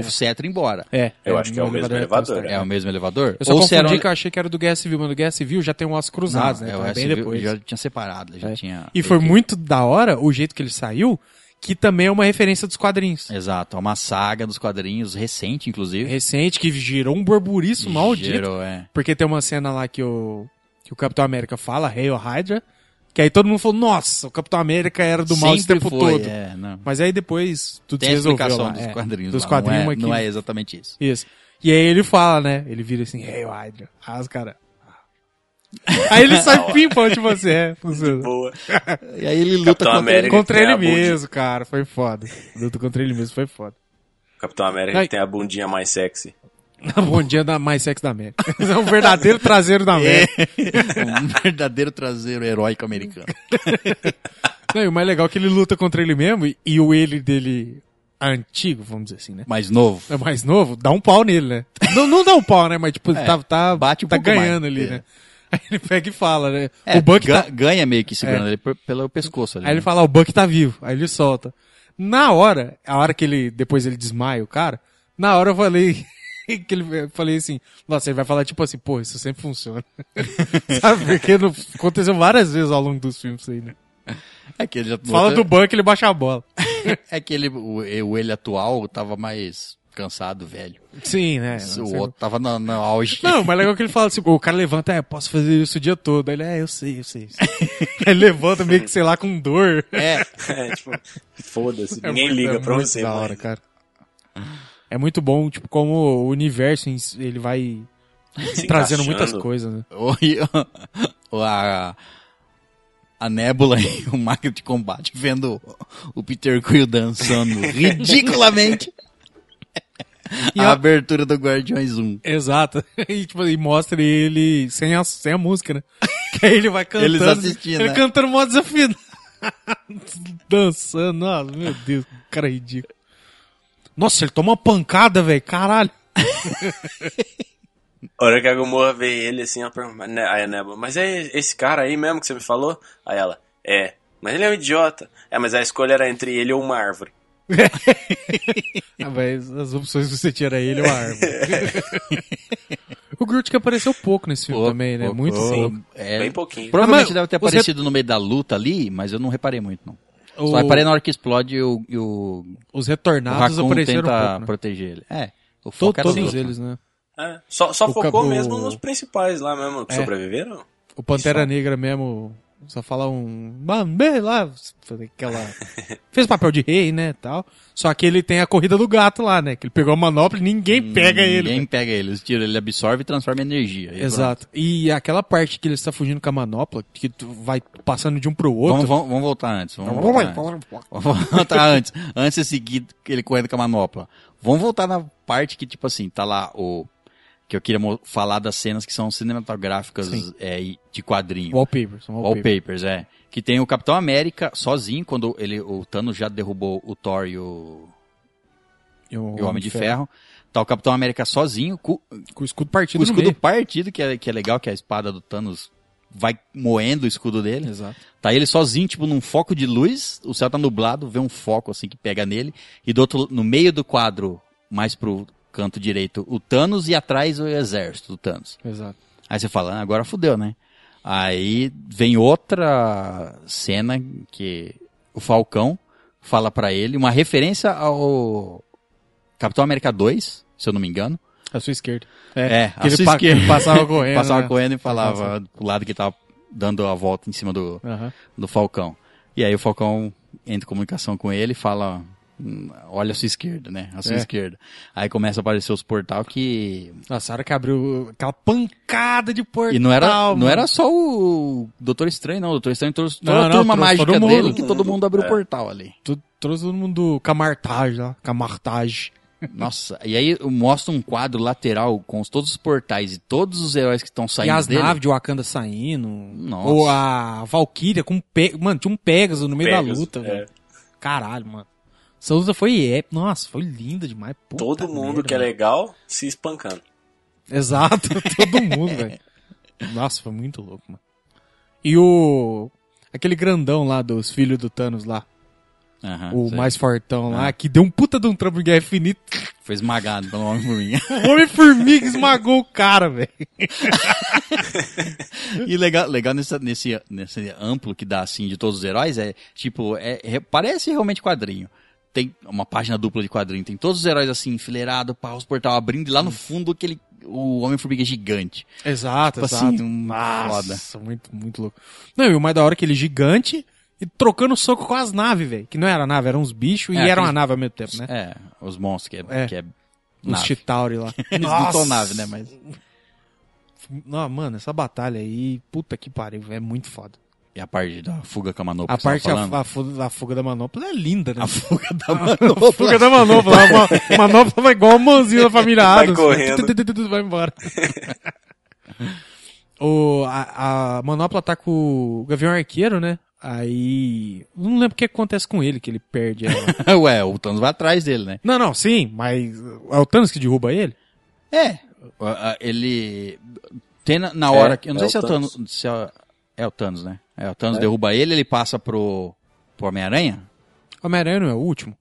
o cetro embora. É, Eu acho que é o mesmo elevador, Stark. É o mesmo elevador? Eu só era confundi um- que eu achei que era do Guerra Civil, mas no Guerra Civil já tem um ossos cruzados, Não, né? é, o Então é bem depois. Já tinha separado, já É. tinha... E foi muito da hora o jeito que ele saiu, que também é uma referência dos quadrinhos. Exato, é uma saga dos quadrinhos, recente inclusive. Recente, que gerou um burburiço maldito. Gerou, é. Porque tem uma cena lá que o, que o Capitão América fala, Hail Hydra, que aí todo mundo falou, nossa, o Capitão América era do mal esse tempo foi, todo. É, não. Mas aí depois tudo Tem se resolveu explicação lá. dos é, quadrinhos Dos quadrinhos não, é, aqui. não é exatamente isso. Isso. E aí ele fala, né? Ele vira assim, Hail Hydra. Aí os caras... Aí ele sai pimpão, tipo assim, é, funciona. (laughs) Boa. (laughs) E aí ele luta Capitão contra América. ele. Contra ele mesmo, cara, foi foda. Luta contra ele mesmo, foi foda. Capitão América tem a bundinha mais sexy. (laughs) Bom dia da mais sexo da América. (laughs) é um verdadeiro traseiro da América. (laughs) um verdadeiro traseiro heróico americano. Não, e o mais legal é que ele luta contra ele mesmo e, e o ele dele antigo, vamos dizer assim, né? Mais novo. É mais novo, dá um pau nele, né? Não, não dá um pau, né? Mas tipo, ele tá, tá, bate um tá ganhando mais. ali, É. né? Aí ele pega e fala, né? É, o Buck ga- tá... ganha meio que segurando É. ele pelo pescoço ali. Aí ele né? fala, "Ah, o Buck tá vivo. Aí ele solta. Na hora, a hora que ele, depois ele desmaia o cara, na hora eu falei, (laughs) que ele, eu falei assim, nossa, ele vai falar tipo assim, pô, isso sempre funciona. (laughs) Sabe? Porque não- aconteceu várias vezes ao longo dos filmes isso aí, né? É que ele já- Fala do Buck, ele baixa a bola. (laughs) É que ele, o, o ele atual tava mais cansado, velho. Sim, né? o outro tava no, no auge. Não, mas legal que ele fala assim, o cara levanta, é, posso fazer isso o dia todo. Aí ele, é, eu sei, eu sei. eu sei. Aí ele levanta meio que, sei lá, com dor. É, É, tipo, foda-se, É ninguém muito- liga é pra muito você, da mano. hora, cara. É muito bom, tipo, como o universo, ele vai Se trazendo muitas coisas, né? o, (laughs) a, a Nebula (laughs) e o máquina de combate vendo o, Peter Quill dançando (laughs) ridiculamente. E a a- abertura do Guardiões 1. Exato. E, tipo, e mostra ele sem a, sem a música, né? Que aí ele vai cantando. Eles assistindo, Ele né? cantando modo desafinado. Dançando, nossa, meu Deus, cara ridículo. Nossa, ele toma uma pancada, velho, caralho. A hora que a Gomorra vê ele assim, ela pergunta, né, aí a Nebula, mas é esse cara aí mesmo que você me falou? Aí ela, é, mas ele é um idiota. É, mas a escolha era entre ele ou uma árvore. (laughs) Ah, mas as opções que você tira ele ou a árvore. (laughs) o Groot que apareceu pouco nesse filme Pouco, também, né? pouco. Muito Sim. É, Bem pouquinho. Provavelmente Mas deve ter aparecido no meio da luta ali, mas eu não reparei muito, não. O- Só reparei na hora que explode o, e o, Os o retornados Raccoon apareceram um tenta pouco, né? proteger ele. É, o To- foco era todos outro. eles, né? É, só só O focou cap- mesmo o- nos principais lá mesmo, que É. sobreviveram. O Pantera. Negra mesmo só fala um. Mano, lá. Aquela. (laughs) Fez papel de rei, né? Tal. Só que ele tem a corrida do gato lá, né? Que ele pegou a manopla e ninguém pega ele. Ninguém pega ele. Tiram, ele absorve e transforma em energia. E Exato. E aquela parte que ele está fugindo com a manopla, que tu vai passando de um pro pronto. outro. Vamos, vamos, vamos voltar antes. Vamos voltar antes. (laughs) Vamos voltar antes. Antes de seguir ele correndo com a manopla. Vamos voltar na parte que, tipo assim, tá lá o. Que eu queria falar das cenas que são cinematográficas é, de quadrinho. Wallpapers. wallpapers. Wallpapers, é. Que tem o Capitão América sozinho, quando ele, o Thanos já derrubou o Thor e o, E o, e o Homem de Ferro. Tá o Capitão América sozinho, com, Com o escudo partido o no escudo meio. partido, que é, que é legal, que a espada do Thanos vai moendo o escudo dele. Exato. Tá ele sozinho, tipo, num foco de luz, o céu tá nublado, vê um foco assim que pega nele, e do outro, no meio do quadro, mais pro canto direito, o Thanos e atrás o exército do Thanos. Exato. Aí você fala, ah, agora fudeu, né? Aí vem outra cena que o Falcão fala pra ele, uma referência ao Capitão América 2, se eu não me engano. A sua esquerda. É, que a sua pa- esquerda. (laughs) passava correndo. (laughs) Passava né? correndo e falava pro lado que tava dando a volta em cima do, do Falcão. E aí o Falcão entra em comunicação com ele e fala olha a sua esquerda, né? A sua É. esquerda. Aí começa a aparecer os portal que... Nossa, a hora que abriu aquela pancada de portal. E não era, não era só o Doutor Estranho, não. O Doutor Estranho trouxe toda Não, a não, turma trouxe mágica todo mundo. dele que todo mundo abriu É. o portal ali. Tu, trouxe todo mundo camartage lá. Camartage. Nossa, e aí mostra um quadro lateral com os- todos os portais e todos os heróis que estão E saindo as dele. naves de Wakanda saindo. Nossa. Ou a Valkyria com Pe... Mano, tinha um Pegasus no meio da Pegasus, luta, é. velho. Caralho, mano. Essa luta foi épica. Nossa, foi linda demais. Puta Todo mundo merda, que é mano. legal se espancando. Exato, (laughs) todo mundo, velho. Nossa, foi muito louco, mano. E o. Aquele grandão lá dos filhos do Thanos lá. Aham, o sei. mais fortão lá, Ah. que deu um puta de um trampo em Guerra Infinita. Foi esmagado pelo Homem-Formiga. (laughs) O Homem-Formiga esmagou o cara, velho. E legal, legal nesse, nesse, nesse amplo que dá, assim, de todos os heróis, é, tipo, é, é- parece realmente quadrinho. Tem uma página dupla de quadrinho, tem todos os heróis, assim, enfileirados, pá, os portal abrindo, e lá no fundo aquele, o Homem-Formiga gigante. Exato, Tipo exato. assim, um- Nossa, muito, muito louco. Não, e o mais da hora é que ele gigante e trocando soco com as naves, velho. Que não era nave, eram uns bichos e É, era uma nave ao mesmo tempo, né? É, os monstros, que é, É. que é Os. Chitauri lá. (laughs) Eles não são nave, né, mas... Não, mano, essa batalha aí, puta que pariu, é muito foda. E a parte da fuga com a manopla A parte, a, falando? a, fuga, a fuga da manopla é linda, né? A fuga da (laughs) A manopla. fuga da manopla. A ma- manopla vai igual a mãozinha da família Vai Adams. correndo. Vai embora. (laughs) o, a, a manopla tá com o Gavião Arqueiro, né? Aí. Não lembro o que acontece com ele, que ele perde ela. (laughs) Ué, o Thanos vai atrás dele, né? não, não, sim, mas é o Thanos que derruba ele? É. Ele. Tem na, na hora É, que. Eu não é sei se é o o Thanos. Se é, é o Thanos, né? É, o Thanos É. derruba ele, ele passa pro. pro Homem-Aranha. Homem-Aranha não é o último?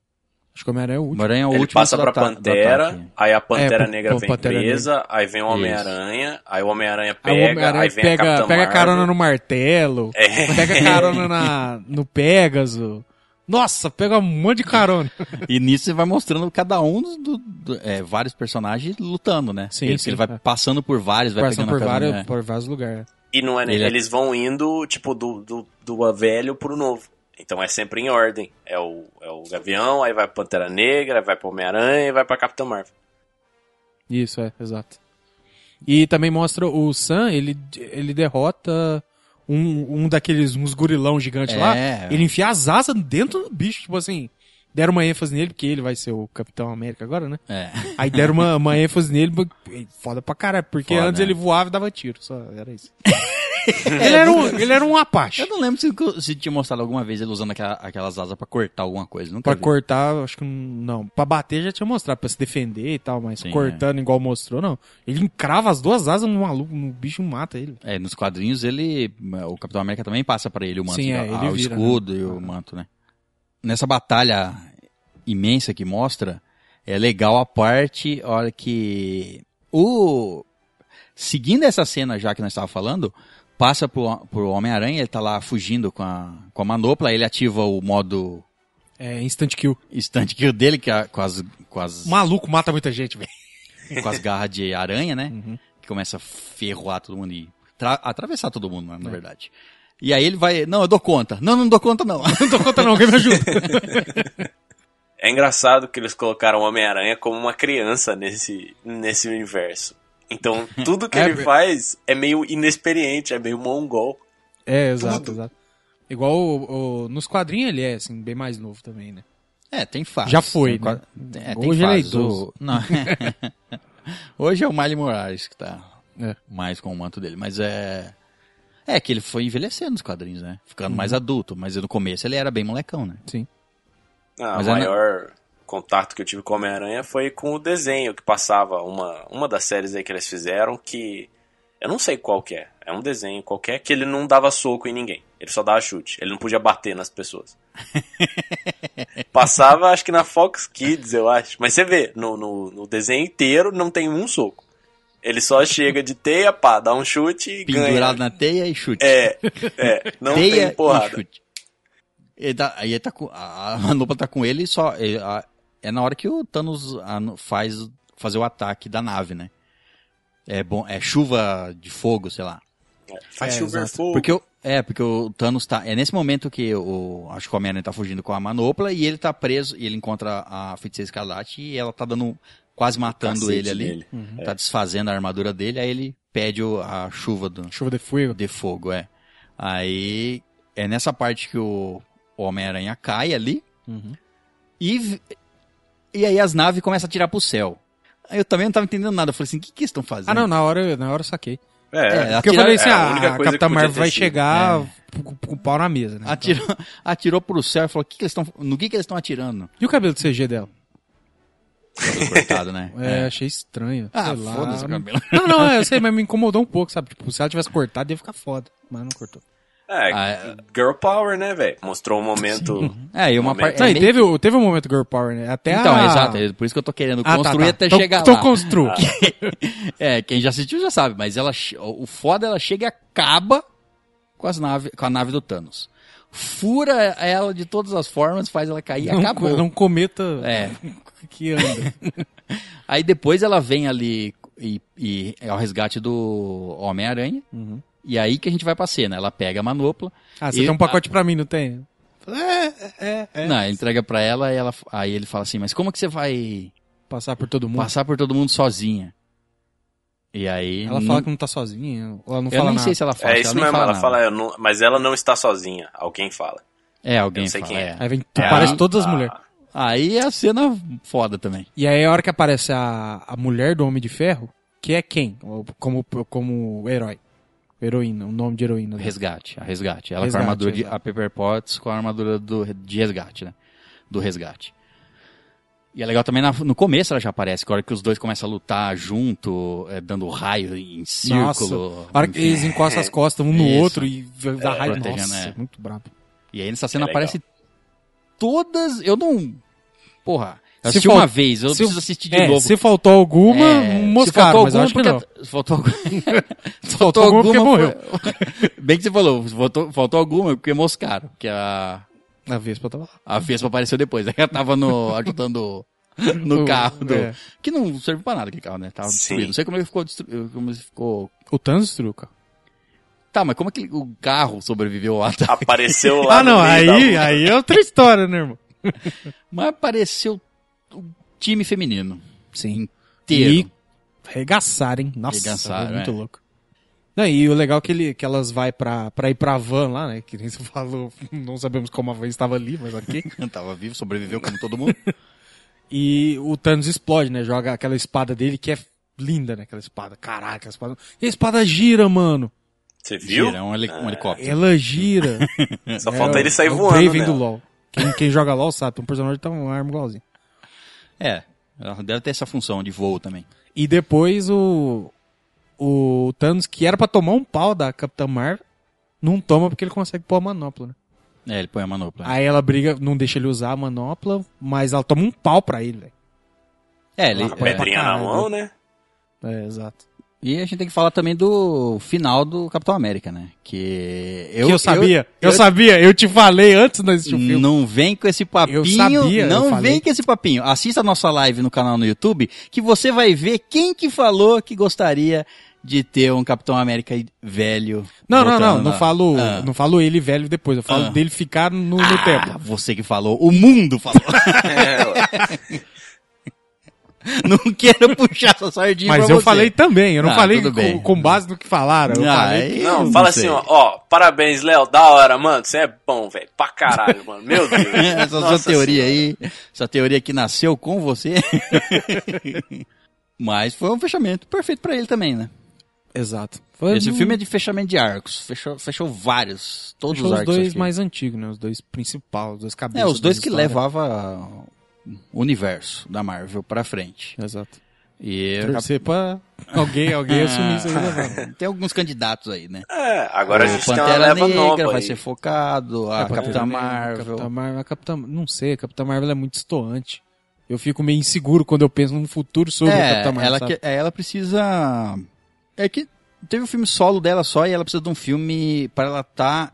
Acho que o Homem-Aranha é o último. Homem-Aranha é o Ele último passa pra Pantera, aí a Pantera É, Negra vem Pantera presa, aí vem o. Homem-Aranha, aí o Homem-Aranha Aí o pega, Homem-Aranha aí vem a pega, Capitã pega Marvel. carona no martelo, (laughs) É. pega carona na, no Pegasus. Nossa, pega um monte de carona. (laughs) E nisso você vai mostrando cada um dos do, do- é, vários personagens lutando, né? Sim, ele, sim, ele vai é. passando por vários, vai Passando pegando por, a vários, né? por vários lugares. E não é, Ele é- eles vão indo, tipo, do, do, do velho pro novo. Então é sempre em ordem. É o, é o Gavião, aí vai pra Pantera Negra, vai pro Homem-Aranha e vai pra Capitã Marvel. Isso, é, exato. E também mostra o Sam, ele, ele derrota um, um daqueles, uns gurilão gigantes É. lá. Ele enfia as asas dentro do bicho, tipo assim. Deram uma ênfase nele, porque ele vai ser o Capitão América agora, né? É. Aí deram uma, uma ênfase nele, e foda pra caralho, porque Foda, antes né? ele voava e dava tiro, só era isso. (laughs) ele, era um, ele era um Apache. Eu não lembro se, se tinha mostrado alguma vez ele usando aquela- aquelas asas pra cortar alguma coisa. Nunca Pra vi. cortar, acho que não. Pra bater já tinha mostrado, pra se defender e tal, mas Sim, é. cortando igual mostrou, não. Ele encrava as duas asas no maluco, no bicho mata ele. É, nos quadrinhos ele. O Capitão América também passa pra ele o manto. Sim, é, a- ele o vira, escudo né? e o manto, né? Nessa batalha imensa que mostra, é legal a parte, a hora que. O. Seguindo essa cena já que nós estávamos falando, passa pro, pro Homem-Aranha, ele tá lá fugindo com a, com a manopla, ele ativa o modo É, instant kill. instant kill dele, que é com as, com as, maluco mata muita gente, velho. (laughs) com as garras de aranha, né? Uhum. Que começa a ferroar todo mundo e tra- atravessar todo mundo, na verdade. E aí ele vai, não, eu dou conta. Não, não dou conta não. (laughs) Não tô contando, não, alguém me ajuda. (laughs) É engraçado que eles colocaram o Homem-Aranha como uma criança nesse, nesse universo. Então, tudo que (laughs) É, ele faz é meio inexperiente, é meio mongol. É, exato, exato. Igual o- o- nos quadrinhos ele é, assim, bem mais novo também, né? É, tem fases. Já foi, né? É, tem Hoje ele é idoso. O- Não. Hoje é o Miley Morales que tá É. mais com o manto dele, mas é... É que ele foi envelhecendo nos quadrinhos, né? Ficando mais adulto, mas no começo ele era bem molecão, né? Sim. Ah, Mas o é maior contato que eu tive com o Homem-Aranha foi com o desenho que passava uma, uma das séries aí que eles fizeram que eu não sei qual que é. É um desenho qualquer que ele não dava soco em ninguém. Ele só dava chute. Ele não podia bater nas pessoas. (laughs) Passava, acho que na Fox Kids, eu acho. Mas você vê, no, no, no desenho inteiro não tem um soco. Ele só chega de teia, pá, dá um chute e Pendurado ganha. na teia e chute. É, é. Não teia tem porrada. e chute. Ele tá, aí ele tá com, a, (laughs) manopla tá com ele e só. ele- a- é na hora que o Thanos a- faz fazer o ataque da nave, né? É bom, é chuva de fogo, sei lá. Faz É, chover exato. fogo. Porque o, é, porque o Thanos tá. É nesse momento que o. Acho que o Homem-Aranha tá fugindo com a manopla e ele tá preso. E ele encontra a feiticeira escarlate e ela tá dando. Quase matando Cacete ele ali. nele. Tá desfazendo a armadura dele, aí ele pede o- a chuva do, Chuva de fogo. de fogo, é. Aí é nessa parte que o Homem-Aranha cai ali Uhum. e, e aí as naves começam a tirar pro céu. Aí eu também não tava entendendo nada. Eu falei assim, o que que eles estão fazendo? Ah, não, na hora, na hora eu saquei. É, É, Porque eu falei assim, é, a ah, a Capitã Marvel vai sido. chegar com, com o pau na mesa, né? Atirou, (laughs) atirou pro céu e falou, o que que eles estão, no que que eles estão atirando? E o cabelo de CG dela? Cortado, né? (laughs) É, achei estranho. Ah, sei lá. foda-se o cabelo. Não, não, é, eu sei, mas me incomodou um pouco, sabe? Tipo, se ela tivesse cortado, ia ficar foda. Mas não cortou. É, Ah, é. girl power, né, velho? Mostrou um momento... É, e uma Momento. parte... é teve, o- teve um momento Girl Power, né? Até Então, a... exato, é por isso que eu tô querendo Ah, tá, construir tá. até Então- chegar então lá. construa. (laughs) É, quem já assistiu já sabe, mas ela, o foda ela chega e acaba com, as nave, com a nave do Thanos. Fura ela de todas as formas, faz ela cair e Não, acabou. não cometa É. que anda. (laughs) Aí depois ela vem ali e, e é o resgate do Homem-Aranha. Uhum. E aí que a gente vai pra cena. Ela pega a manopla. Ah, você E- tem um pacote pra mim, não tem? É, é, é. Não, ele entrega pra ela e ela, aí ele fala assim, mas como que você vai Passar por todo mundo. passar por todo mundo sozinha? E aí... Ela não- fala que não tá sozinha, ou ela não Eu fala nem nada. sei se ela fala. É isso nem mesmo, ela nada. fala, eu não- mas ela não está sozinha. Alguém fala. É, alguém Eu não sei fala. quem é. é. Aí vem, É, aparece a- todas as a- mulheres. Aí é a cena foda também. E aí a hora que aparece a, a mulher do Homem de Ferro, que é quem? Como, como herói. Heroína, o nome de heroína. dela. Resgate, a resgate. Ela Resgate, com a armadura de. A Pepper Potts com a armadura do, de resgate, né? Do resgate. E é legal também na- no começo ela já aparece, que a hora que os dois começam a lutar junto, é, dando raio em Nossa, círculo. a hora que eles encostam as costas um no Isso. outro e dá raiva. protegendo, Nossa, é. muito brabo. E aí nessa cena É aparece todas. Eu não. Porra. Eu Se assisti fal- uma vez, eu se- preciso assistir de é, novo. se faltou alguma, É, moscaram, mas eu acho que não. se faltou alguma. (laughs) (laughs) Se faltou alguma porque morreu. Bem que você falou, faltou, faltou alguma porque moscaram. Que a, A Vespa tava lá. a Vespa apareceu depois. Aí ela (laughs) tava no, ajudando no O- carro. do- é. Que não serviu pra nada aquele carro, né? Tava Sim. destruído. Não sei como ele ficou destruído. Como ele ficou. O Thanos destruiu, cara. Tá, mas como é que o carro sobreviveu ataque? Apareceu lá Ah, não, aí, aí é outra história, né, irmão? Mas apareceu o time feminino. Sim. Inteiro. E regaçaram, hein? Nossa, Regaçaram, muito é. louco. Não, e o legal é que, ele, que elas vai pra, pra ir pra van lá, né? Que nem você (laughs) falou, não sabemos como a van estava ali, mas ok. (laughs) Tava vivo, sobreviveu como todo mundo. E o Thanos explode, né? Joga aquela espada dele que é linda, né? Aquela espada. Caraca, aquela espada. E a espada gira, mano. Você viu? Gira, é um, heli- um helicóptero. Ela gira. (laughs) Só É falta ele sair é o voando, Draven né? do LoL. Quem, quem joga LoL sabe, tem um personagem que tá uma arma igualzinho. É, ela deve ter essa função de voo também. E depois o. O Thanos, que era pra tomar um pau da Capitã Marvel, não toma porque ele consegue pôr a manopla, né? É, ele põe a manopla. Aí ela briga, não deixa ele usar a manopla, mas ela toma um pau pra ele, velho. É, ele, Uma é, Pedrinha na caralho. mão, né? É, exato. E a gente tem que falar também do final do Capitão América, né? Que eu, que eu sabia, eu, sabia, eu te falei antes de assistir o filme. Não vem com esse papinho. Eu sabia, eu não falei. vem com esse papinho. Assista a nossa live no canal no YouTube, que você vai ver quem que falou que gostaria de ter um Capitão América velho. Não, não, não, não falo, Ah. não falo ele velho depois, eu falo Ah. dele ficar no, no Ah, tempo. você que falou. O mundo falou. (laughs) (laughs) não quero puxar essa sardinha Mas pra eu você. falei também, eu não Ah, falei com, com base no que falaram. Eu Ah, falei que- Não, fala sei. assim, ó, ó, parabéns, Léo, da hora, mano, você é bom, velho, pra caralho, mano, meu (laughs) Deus. Essa Nossa sua teoria Senhora. aí, essa teoria que nasceu com você. (laughs) Mas foi um fechamento perfeito pra ele também, né? Exato. Foi Esse no- filme é de fechamento de arcos. Fechou, fechou vários. Todos Fechou os os arcos. dois aqui. mais antigos, né? Os dois principais, os dois cabeças. É, os dois que história. o universo da Marvel pra frente. Exato. E Torcer pra alguém, alguém (laughs) assumir isso aí. tem alguns candidatos aí, né? É, agora a o gente tem uma Pantera leva Negra nova vai aí. ser focado, a É, Pantera Capitã Marvel. Capitã Marvel, a Capitã, não sei, a Capitã Marvel é muito estoante. Eu fico meio inseguro quando eu penso num futuro sobre a É, Capitã Marvel. ela, sabe? que- é, ela precisa. É que teve o filme solo dela só e ela precisa de um filme para ela estar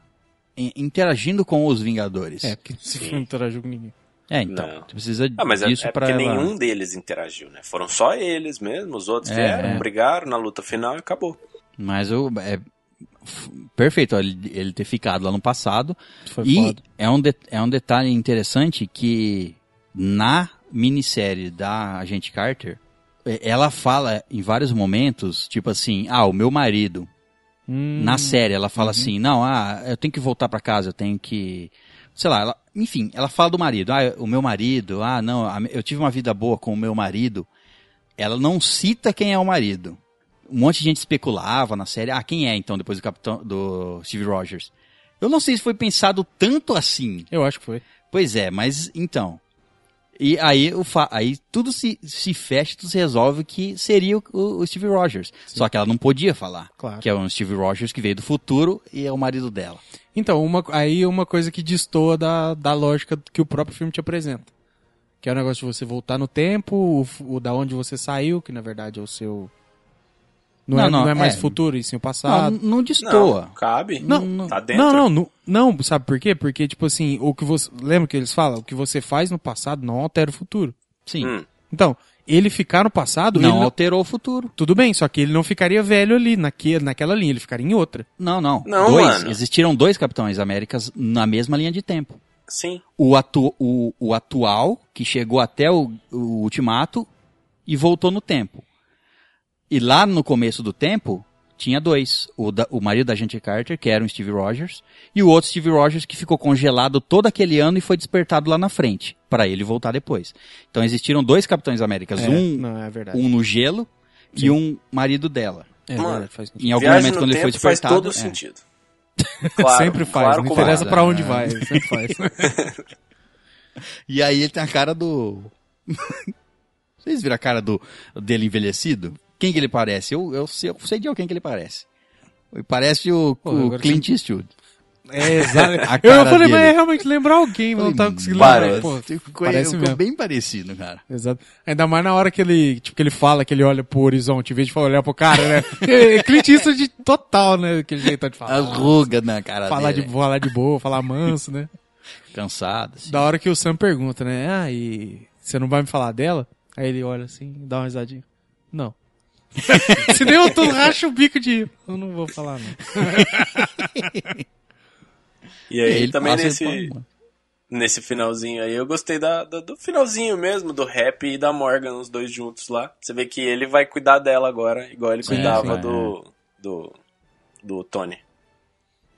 interagindo com os Vingadores. É, porque esse filme não interagiu com ninguém. É, então. Não. Você precisa Ah, mas é, disso é pra porque ela... nenhum deles interagiu, né? Foram só eles mesmo, os outros É, vieram, é. brigaram na luta final e acabou. Mas eu, é, perfeito ele, ele ter ficado lá no passado. Foi e foda. é um, de- é um detalhe interessante que na minissérie da Agente Carter, eh, ela fala em vários momentos, tipo assim, ah, o meu marido. Hum, Na série, ela fala assim, não, ah, eu tenho que voltar pra casa, eu tenho que... Sei lá, ela, enfim, ela fala do marido. Ah, o meu marido, ah, não, eu tive uma vida boa com o meu marido. Ela não cita quem é o marido. Um monte de gente especulava na série, ah, quem é então, depois do capitão, do Steve Rogers. Eu não sei se foi pensado tanto assim. Eu acho que foi. Pois é, mas então. E aí, o fa- aí tudo se, se fecha, tudo se resolve que seria o, o Steve Rogers. Só que ela não podia falar. Claro. Que é o Steve Rogers que veio do futuro e é o marido dela. Então, uma, aí uma coisa que destoa da, da lógica que o próprio filme te apresenta. Que é o negócio de você voltar no tempo, o, o da onde você saiu, que na verdade é o seu. Não, Não, é, não, não, é mais é. futuro, e sim o Não, passado. não Não, destoa. cabe. Não, tá dentro. Não, não, não, não, sabe por quê? Porque, tipo assim, o que você. Lembra que eles falam? O que você faz no passado não altera o futuro. Sim. Hum. Então, ele ficar no passado, Não ele não- alterou o futuro. tudo bem, só que ele não ficaria velho ali, naque, naquela linha, ele ficaria em outra. Não, não. Não, dois. mano. Existiram dois Capitães Américas na mesma linha de tempo. Sim. O, atu, o, o atual, que chegou até o, o ultimato e voltou no tempo. E lá no começo do tempo, tinha dois. O, da- o marido da gente Carter, que era o Steve Rogers, e o outro Steve Rogers que ficou congelado todo aquele ano e foi despertado lá na frente, para ele voltar depois. Então existiram dois Capitães Américas, É, um, não, é verdade. um no gelo e um marido dela. É Mano, faz sentido. Em algum momento, quando ele foi tempo faz despertado. todo é. sentido. (laughs) Claro, sempre faz, claro não interessa é. pra onde vai, ele sempre faz. (laughs) E aí ele tem a cara do. (laughs) Vocês viram a cara do dele envelhecido? Quem que ele parece? Eu, eu, sei, eu sei de alguém que ele parece. Ele parece o, Pô, o Clint Eastwood. É, (laughs) exato. Eu falei, dele. mas é realmente lembrar alguém, mas não tava conseguindo Parece. lembrar. Pô, parece mesmo. bem parecido, cara. Exato. Ainda mais na hora que ele, tipo, que ele fala, que ele olha pro horizonte, em vez de olhar pro cara, né? (laughs) É Clint Eastwood total, né? Aquele jeito de falar. As rugas na cara falar de, dele. falar de boa, falar manso, né? (laughs) Cansado. assim. Da hora que o Sam pergunta, né? Ah, e você não vai me falar dela? Aí ele olha assim, dá uma risadinha. Não. (laughs) Se nem eu tô racha o bico de. Eu não vou falar, não. E aí Ele também nesse, nesse finalzinho aí, eu gostei da, da- do finalzinho mesmo, do rap e da Morgan, os dois juntos lá. Você vê que ele vai cuidar dela agora, igual ele Sim, cuidava sim. do, do, do Tony.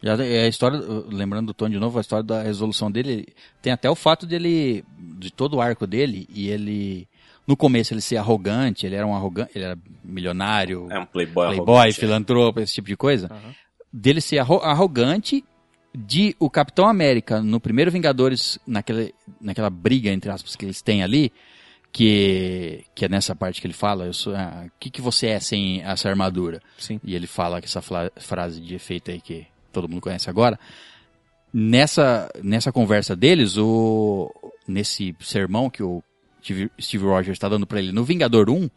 Já é a história, lembrando do Tony de novo, a história da resolução dele, tem até o fato dele, de todo o arco dele, e ele, no começo ele ser arrogante, ele era um arrogante, ele era milionário, É um playboy, playboy, arrogante. filantropo, esse tipo de coisa, dele ser arro- arrogante, de o Capitão América, no primeiro Vingadores, naquele, naquela briga, entre aspas, que eles têm ali, que, que é nessa parte que ele fala, eu sou, ah, o que, que você é sem essa armadura? Sim. E ele fala que essa frase de efeito aí que todo mundo conhece agora. Nessa, nessa conversa deles, o, nesse sermão que o Steve, Steve Rogers está dando pra ele no Vingador 1,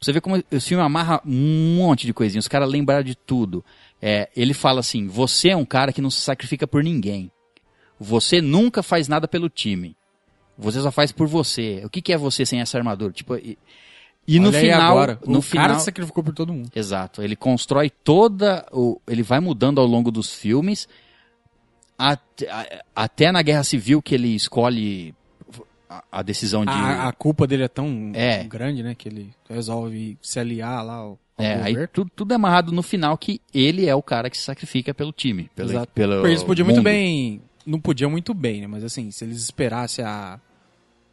você vê como o filme amarra um monte de coisinhas, os caras lembraram de tudo. É, ele fala assim: você é um cara que não se sacrifica por ninguém. Você nunca faz nada pelo time. Você só faz por você. O que, que é você sem essa armadura? Tipo, e, e no final, agora, no o final, cara se sacrificou por todo mundo. Exato. Ele constrói toda. O, ele vai mudando ao longo dos filmes. Até, até na Guerra Civil que ele escolhe a, a decisão de. A, a culpa dele é tão É. grande, né? Que ele resolve se aliar lá ao, ao é, aí tudo, tudo é amarrado no final que ele é o cara que se sacrifica pelo time. Pelo, Exato. pelo Porque eles podiam muito mundo. bem. Não podiam muito bem, né? Mas assim, se eles esperassem a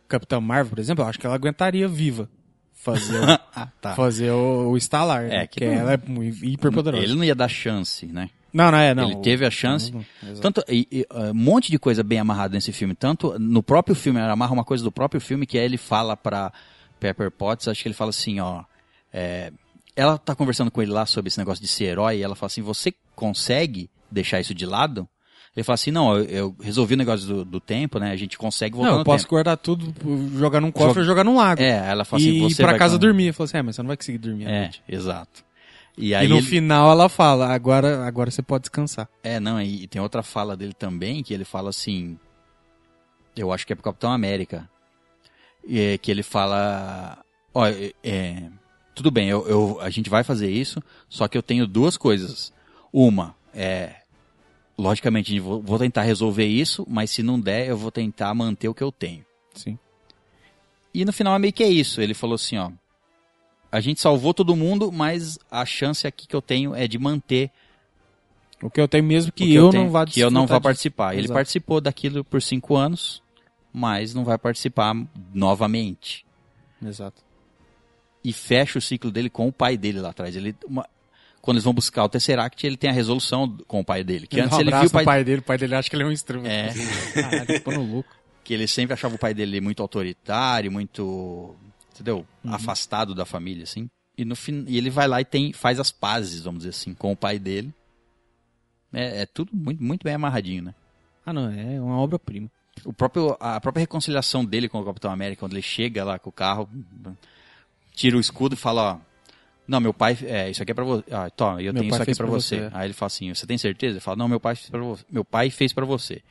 Capitã Marvel, por exemplo, eu acho que ela aguentaria viva fazer o, (laughs) Ah, tá. fazer o, o estalar. né? É, que que não- ela é muito hiper poderosa. Ele não ia dar chance, né? Não, não é, não. ele teve a chance. exato. Tanto, e, e, uh, um monte de coisa bem amarrada nesse filme. Tanto no próprio filme, ele amarra uma coisa do próprio filme que é ele fala pra Pepper Potts, acho que ele fala assim, ó. é, ela tá conversando com ele lá sobre esse negócio de ser herói, e ela fala assim: você consegue deixar isso de lado? Ele fala assim: não, eu, eu resolvi o negócio do, do tempo, né? A gente consegue voltar Não, eu posso tempo. guardar tudo, jogar num cofre Joga- jogar num lago. É, ela fala assim: e você ir pra casa com- dormir. Eu falei assim, é, mas você não vai conseguir dormir É, noite. exato. E E aí no ele- final ela fala, agora, agora você pode descansar. É, não, e, e tem outra fala dele também, que ele fala assim. Eu acho que é pro Capitão América. E é que ele fala. Ó, é, é, tudo bem, eu, eu- a gente vai fazer isso, só que eu tenho duas coisas. Uma, é. Logicamente, vou, vou tentar resolver isso, mas se não der, eu vou tentar manter o que eu tenho. Sim. E no final é meio que é isso. Ele falou assim, ó. A gente salvou todo mundo, mas a chance aqui que eu tenho é de manter O que eu tenho mesmo que que eu, tenho- não vá que eu não vá participar. Ele Exato. participou daquilo por cinco anos, mas não vai participar novamente. Exato. E fecha o ciclo dele com o pai dele lá atrás. Ele, uma- quando eles vão buscar o Tesseract, ele tem a resolução com o pai dele. Que Ele antes um ele viu o pai, pai dele, o pai dele acha que ele é um instrumento. É. Caralho, louco. (laughs) que ele sempre achava o pai dele muito autoritário, muito, entendeu? Uhum. Afastado da família, assim. E no fim, e ele vai lá e tem, faz as pazes, vamos dizer assim, com o pai dele. É, é tudo muito, muito bem amarradinho, né? Ah, não, é uma obra-prima. O próprio, a própria reconciliação dele com o Capitão América, quando ele chega lá com o carro, tira o escudo e fala, ó, não, meu pai, é, isso aqui é pra você. Ah, toma, eu Meu tenho isso aqui pra pra você. você. Aí ele fala assim, você tem certeza? Ele fala, não, meu pai fez pra você. Meu pai fez pra você.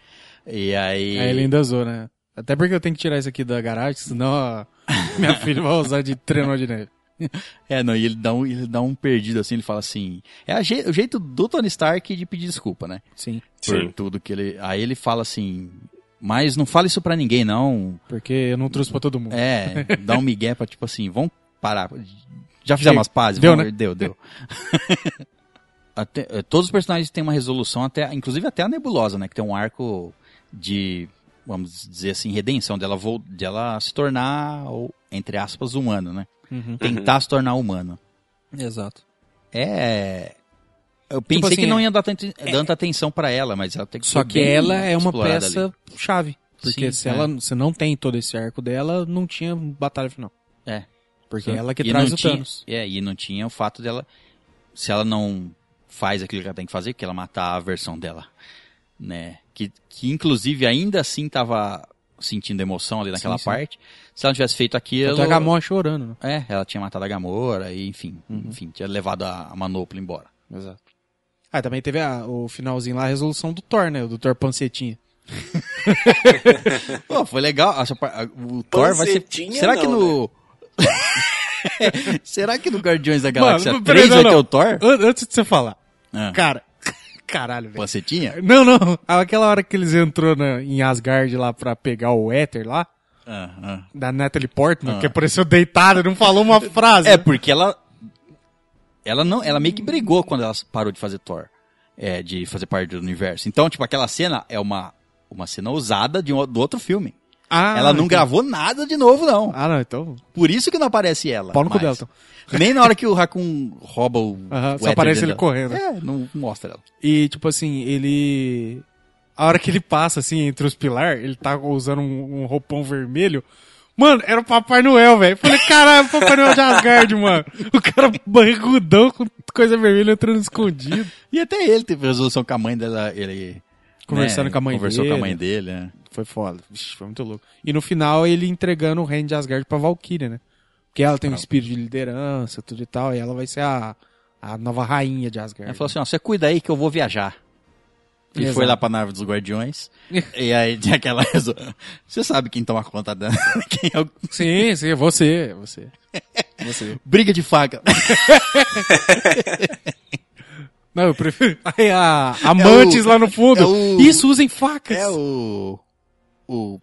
E aí... Aí ele ainda zoou, né? Até porque eu tenho que tirar isso aqui da garagem, senão (laughs) minha filha vai usar de trenó de neve. É, não, e ele dá um, ele dá um perdido assim, ele fala assim. É a je- o jeito do Tony Stark de pedir desculpa, né? Sim. Por Sim. tudo que ele. Aí ele fala assim. Mas não fala isso pra ninguém, não. Porque eu não trouxe pra todo mundo. É, (laughs) dá um migué pra tipo assim, vamos parar. Já fizemos Chega. as pazes? Deu, Vamos- né? Deu, deu. (laughs) Até- eh, todos os personagens têm uma resolução, até, inclusive até a Nebulosa, né? Que tem um arco de, vamos dizer assim, redenção, dela, dela se tornar, ou, entre aspas, humano, né? Uhum. Tentar se tornar humano. Exato. É. Eu pensei assim, que não é- ia dar tanta, tanta atenção pra ela, mas ela tem que Só que ela é uma peça ali. chave. Porque Sim, se é. ela se não tem todo esse arco dela, não tinha batalha final. É. Porque Sim. ela que E traz o tinha- Thanos. É, e não tinha o fato dela. Se ela não faz aquilo que ela tem que fazer, que ela matar a versão dela, né? Que, que inclusive ainda assim tava sentindo emoção ali naquela Sim, sim. parte. Se ela não tivesse feito aquilo. Até a Gamora chorando, né? É, ela tinha matado a Gamora e enfim, Uhum. enfim, tinha levado a, a Manopla embora. Exato. Ah, também teve a- o finalzinho lá, a resolução do Thor, né? O do Thor Pancetinha. (laughs) Pô, foi legal. essa o Thor vai ser. Será que não, no. (laughs) Será que no Guardiões da Galáxia Mano, 3 peraí, vai não, ter o Thor? An- Antes de você falar. Ah, Cara, caralho, velho. Pancetinha? Não, não. Aquela hora que eles entrou na- em Asgard lá pra pegar o éter lá, Ah, ah. da Natalie Portman, Ah. que apareceu deitada não falou uma frase. É, porque ela. Ela não. Ela meio que brigou quando ela parou de fazer Thor. É, de fazer parte do universo. Então, tipo, aquela cena é uma, uma cena usada de um, do outro filme. Ah, ela não então- gravou nada de novo, não. Ah, não, então. Por isso que não aparece ela. Pau no cu mais. dela, então. Nem na hora que o Raccoon rouba o. Aham, o só aparece ele correndo. É, não mostra ela. E, tipo assim, ele. A hora que ele passa, assim, entre os pilares, ele tá usando um, um roupão vermelho. Mano, era o Papai Noel, velho. Falei, caralho, o Papai Noel de Asgard, mano. O cara barrigudão com coisa vermelha entrando escondido. E até ele teve resolução com a mãe dela. Ele. Conversando né, com a mãe conversou dele. com a mãe dele, né? Foi foda. Vixe, foi muito louco. E no final, ele entregando o reino de Asgard pra Valkyria, né? Porque ela tem um espírito de liderança, tudo e tal, e ela vai ser a, a nova rainha de Asgard. Ele falou assim: ó, você cuida aí que eu vou viajar. E Exato. foi lá pra nave dos Guardiões. (laughs) e aí tinha aquela. Você sabe quem toma conta da. (laughs) quem é o... Sim, sim, é você, é você. Você. (laughs) Briga de faca. Não, eu prefiro. Aí a amantes o- lá no fundo. é o- Isso, usem facas. É o. O,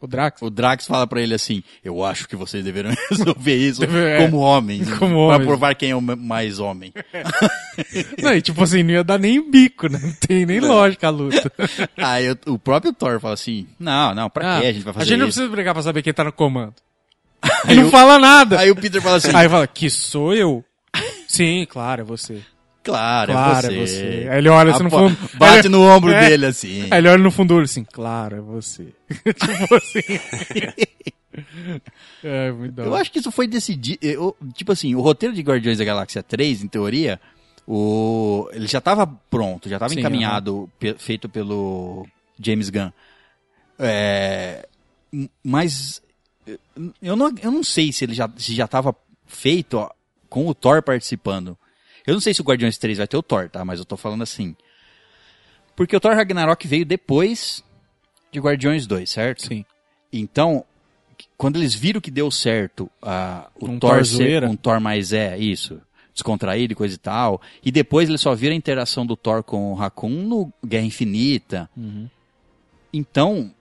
O Drax. o Drax fala pra ele assim: Eu acho que vocês deveriam (laughs) resolver isso Deve- é. como homens. Como Pra homens. provar quem é o mais homem. (laughs) Não, e tipo assim, não ia dar nem bico, né? Não tem nem lógica a luta. (laughs) aí o, o próprio Thor fala assim: Não, não, pra Ah, que a gente vai fazer A gente não isso? precisa brigar pra saber quem tá no comando. Aí não o- fala nada. Aí o Peter fala assim: Aí fala, que sou eu? Sim, claro, é você. Claro, Claro, é é você. você. Aí ele olha assim no fundo. Bate Aí- no ombro (laughs) É. dele assim. Aí ele olha no fundo do assim, claro, é você. (laughs) tipo assim. (laughs) é, muito Eu acho que isso foi decidido. eu- Tipo assim, o roteiro de Guardiões da Galáxia 3, em teoria, o, ele já estava pronto, já estava encaminhado, pe- feito pelo James Gunn. É, mas eh, eu não, eu não sei se ele já se já estava feito ó, com o Thor participando. Eu não sei se o Guardiões 3 vai ter o Thor, tá? Mas eu tô falando assim. Porque o Thor Ragnarok veio depois de Guardiões 2, certo? Sim. Então, quando eles viram que deu certo ah, o Um Thor Thor ser um Thor mais é, isso. descontraído e coisa e tal. E depois ele só vira a interação do Thor com o Raccoon no Guerra Infinita. Então,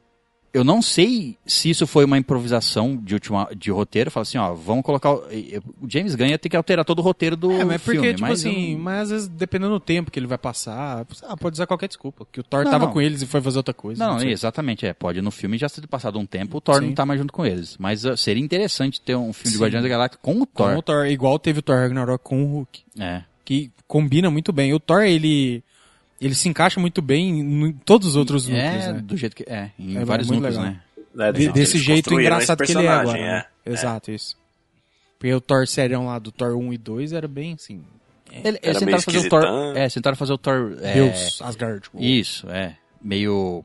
eu não sei se isso foi uma improvisação de, última, de roteiro. Fala assim, ó, vamos colocar. O o James Gunn ia ter que alterar todo o roteiro do É, mas porque, filme. tipo mas eu assim, não- mas às vezes, dependendo do tempo que ele vai passar, ah, pode usar qualquer desculpa. Que o Thor Não, tava não. com eles e foi fazer outra coisa. Não, sei. exatamente, é. Pode no filme já ter passado um tempo, o Thor Sim. não tá mais junto com eles. Mas uh, seria interessante ter um filme de Sim. Guardiões da Galáxia com o Com Thor. o Thor, igual teve o Thor Ragnarok com o Hulk. É. Que combina muito bem. O Thor, ele. Ele se encaixa muito bem em todos os outros núcleos, É, né? do jeito que. É, em É vários muito núcleos, legal. né? né, De- eles desse jeito engraçado que ele é agora. né? é. Exato, isso. Porque o Thor serião lá do Thor 1 e 2 era bem assim. Ele, Era eles tentaram fazer o Thor. É, tentaram fazer o Thor. É, Deus, Asgard. o- Isso, é. Meio.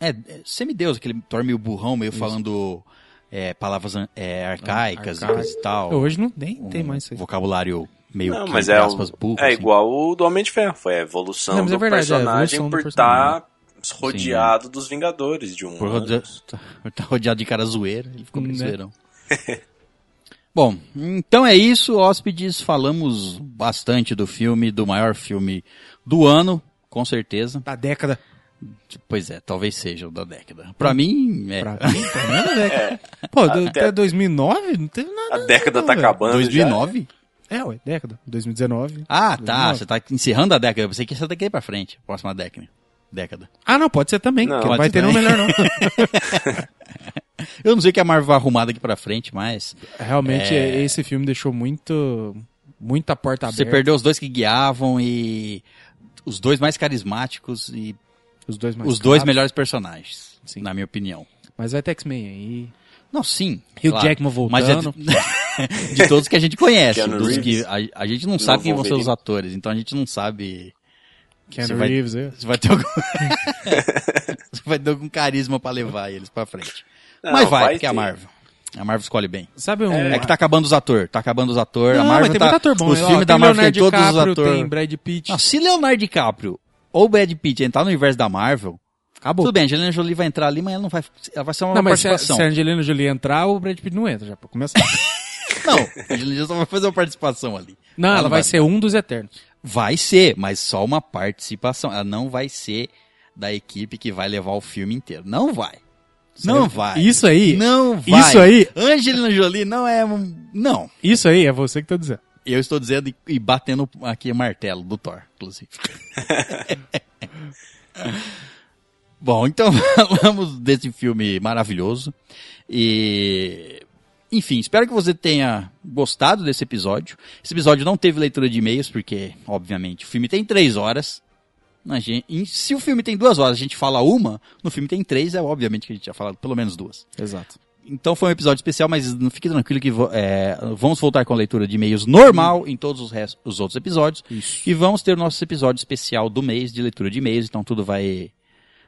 É, é semideus, aquele Thor meio burrão, meio falando é, palavras é, arcaicas e Arcaico. coisa e tal. Hoje não nem Um tem mais isso aí. Vocabulário meio Não, que, mas é, aspas, burro. é assim. igual o do Homem de Ferro. Foi a evolução Não, é do verdade, é personagem evolução do por estar rodeado dos Vingadores de um Por rodea... (laughs) tá rodeado de cara zoeira, ele ficou bem Né? (laughs) Bom, então é isso, hóspedes. Falamos bastante do filme, do maior filme do ano, com certeza. Da década. Pois é, talvez seja o da década. Pra mim, é. Pra mim, pra mim é da (laughs) década. Pô, do- Até- até 2009 não teve nada. A década não, tá velho. acabando 2009? É, ué, década. 2019. Ah, tá. 2009. Você tá encerrando a década. Eu pensei que ia ser daqui pra frente. Próxima década. Década. Ah, não, pode ser também. Não, vai ter não também. melhor, não. (laughs) Eu não sei que a Marvel vai arrumar daqui pra frente, mas. Realmente, É. esse filme deixou muito. Muita porta Você aberta. perdeu os dois que guiavam e. Os dois mais carismáticos e Os dois mais os dois caros. melhores personagens, Sim. na minha opinião. Mas vai ter X-Men aí. Não, sim. E o Jackman Mas é voltando. (laughs) (laughs) de, todos que a gente conhece. Keanu dos que a, a gente não sabe quem vão ser os atores, então a gente não sabe Keanu Você vai- Reeves, é. se vai ter algum, (laughs) se vai ter algum carisma pra levar eles pra frente. Não, Mas vai, vai porque é a. Marvel. A Marvel escolhe bem. Sabe um... É, que tá acabando os atores, tá acabando os atores. A Marvel tem tá, muito ator bom. Os filmes da Marvel tem todos os atores. Tem Brad Pitt. Não, se Leonardo DiCaprio ou Brad Pitt entrar no universo da Marvel, Acabou. tudo bem, a Angelina Jolie vai entrar ali, mas ela não vai, ela vai ser uma Não, mas se a, participação. se a Angelina Jolie entrar, o Brad Pitt não entra já, pra começar. (laughs) Não, a Angelina Jolie só vai fazer uma participação ali. Não, ela, vai ser um dos Eternos. Vai ser, mas só uma participação. Ela não vai ser da equipe que vai levar o filme inteiro. Não vai. Não vai. Isso aí, Não vai. Isso aí- Angelina Jolie não é. Não. isso aí é você que tá dizendo. Eu estou dizendo e- batendo aqui o martelo do Thor, inclusive. (laughs) Bom, então (laughs) falamos desse filme maravilhoso. E. Enfim, espero que você tenha gostado desse episódio. Esse episódio não teve leitura de e-mails, porque, obviamente, o filme tem três horas. A gente- se o filme tem duas horas, a gente fala uma, no filme tem três, é obviamente que a gente já falado pelo menos duas. Exato. Então foi um episódio especial, mas não fique tranquilo que é, vamos voltar com a leitura de e-mails normal em todos os, restos, os outros episódios. Isso. E vamos ter o nosso episódio especial do mês de leitura de e-mails, então tudo vai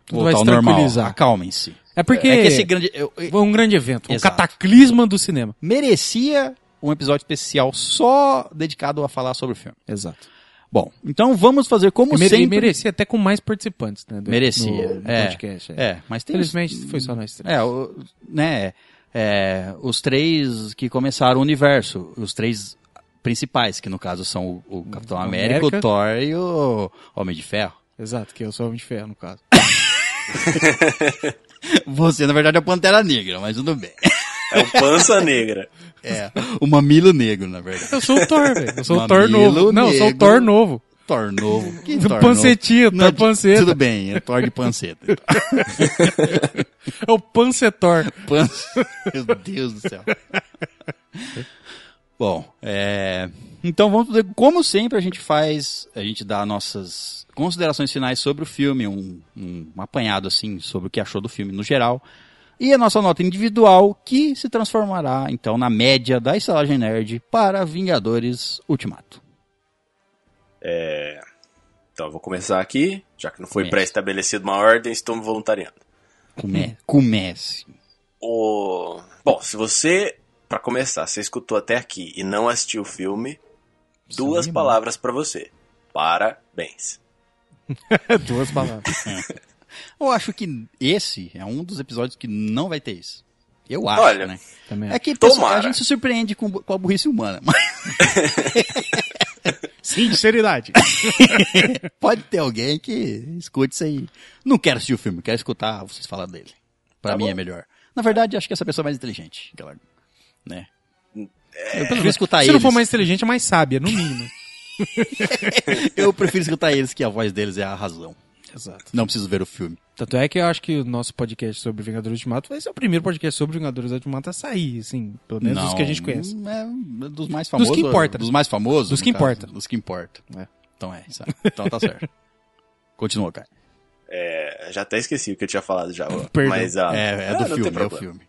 Tudo voltar vai ao se normal. tranquilizar. Acalmem-se. É porque É esse grande... eu- eu- foi um grande evento, um Exato. cataclisma do cinema. merecia um episódio especial só dedicado a falar sobre o filme. Exato. Bom, então vamos fazer como E mere- sempre... merecia até com mais participantes, né? do- Merecia, No, no é. podcast. É. É, mas tem... Felizmente foi só nós três. É, o, né, é, os três que começaram o universo, os três principais, que no caso são o, o Capitão O América, América. o Thor e o Homem de Ferro. Exato, que eu sou Homem de Ferro, no caso. (laughs) (laughs) Você, na verdade, é o Pantera Negra, mas tudo bem. É o Pança Negra. (laughs) É, o Mamilo Negro, na verdade. Eu sou o Thor, velho. Eu sou o Thor novo. Não, eu sou o. Thor novo. Thor novo. Que Do (laughs) Thor pancetinho, novo? Thor panceta. Tudo bem, é Thor de panceta. É o Pancetor. Pan- Meu Deus do céu. Bom, é... então vamos fazer, como sempre a gente faz, a gente dá nossas considerações finais sobre o filme, um, um apanhado assim sobre o que achou do filme no geral, e a nossa nota individual que se transformará então na média da estalagem nerd para Vingadores Ultimato. Então eu vou começar aqui, já que não foi pré-estabelecido uma ordem, estou me voluntariando. Come- comece. O... Bom, se você, pra começar, você escutou até aqui e não assistiu o filme, duas Sim, palavras pra você. Parabéns. (laughs) Duas palavras. Eu acho que esse é um dos episódios que não vai ter isso. Eu acho, Olha, né? Também. É que Tomara. pessoal, a gente se surpreende com, com a burrice humana. Mas, (laughs) Sinceridade. (laughs) Pode ter alguém que escute isso aí. Não quero assistir o filme, quero escutar vocês falar dele. Pra mim é melhor. Na verdade, acho que essa pessoa é mais inteligente. Aquela, né? Eu prefiro escutar Se eles. não for mais inteligente, é mais sábia, no mínimo. (laughs) Eu prefiro escutar eles, que a voz deles é a razão. Exato. Não preciso ver o filme. Tanto é que eu acho que o nosso podcast sobre Vingadores Ultimato vai ser o primeiro podcast sobre Vingadores Ultimato a sair, assim, pelo menos dos que a gente conhece. É, dos mais famosos. que importa. Dos mais famosos. Dos que caso. importa. Dos que importa. É. Então é, aí. (laughs) Então tá certo. Continua, cara. É, já até esqueci o que eu tinha falado já. Perdão. Mas, ah, É, é ah, do não tem filme, é o filme.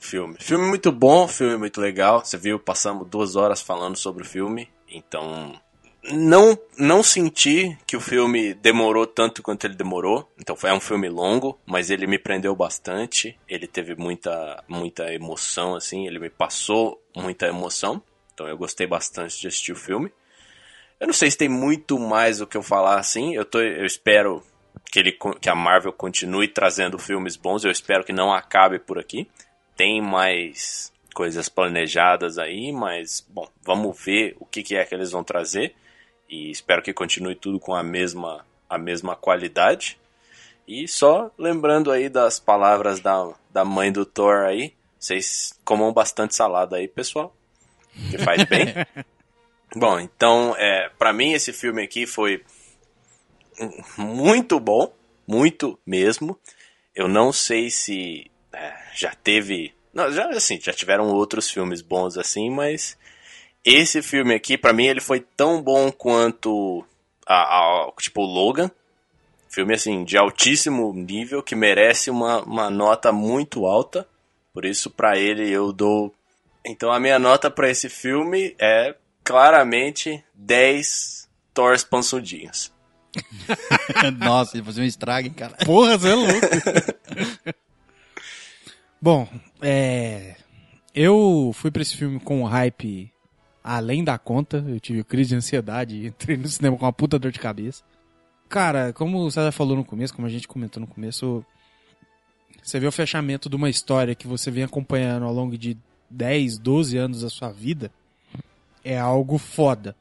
Filme. Filme muito bom, filme muito legal. Você viu, passamos duas horas falando sobre o filme. Então, não, não senti que o filme demorou tanto quanto ele demorou. Então, foi é um filme longo, mas ele me prendeu bastante. Ele teve muita, muita emoção, assim. Ele me passou muita emoção. Então, eu gostei bastante de assistir o filme. Eu não sei se tem muito mais o que eu falar assim. Eu, tô, eu espero que, ele, que a Marvel continue trazendo filmes bons. Eu espero que não acabe por aqui. Tem mais coisas planejadas aí, mas, bom, vamos ver o que, que é que eles vão trazer. E espero que continue tudo com a mesma, a mesma qualidade. E só lembrando aí das palavras da, da mãe do Thor aí. Vocês comam bastante salada aí, pessoal. Que faz bem. (laughs) Bom, então, é, para mim esse filme aqui foi muito bom, muito mesmo. Eu não sei se é, já teve, não, já assim, já tiveram outros filmes bons assim, mas esse filme aqui para mim ele foi tão bom quanto a, a- tipo o Logan. Filme assim de altíssimo nível que merece uma, uma nota muito alta. Por isso para ele eu dou então a minha nota para esse filme é claramente 10 Thors pançudinhos. (laughs) Nossa, ele fazer um estrago, hein, cara. Porra, você é louco. (laughs) Bom, é. Eu fui pra esse filme com um hype além da conta. Eu tive crise de ansiedade e (laughs) entrei no cinema com uma puta dor de cabeça. Cara, como o César falou no começo, como a gente comentou no começo, você vê o fechamento de uma história que você vem acompanhando ao longo de 10, 12 anos da sua vida. É algo foda.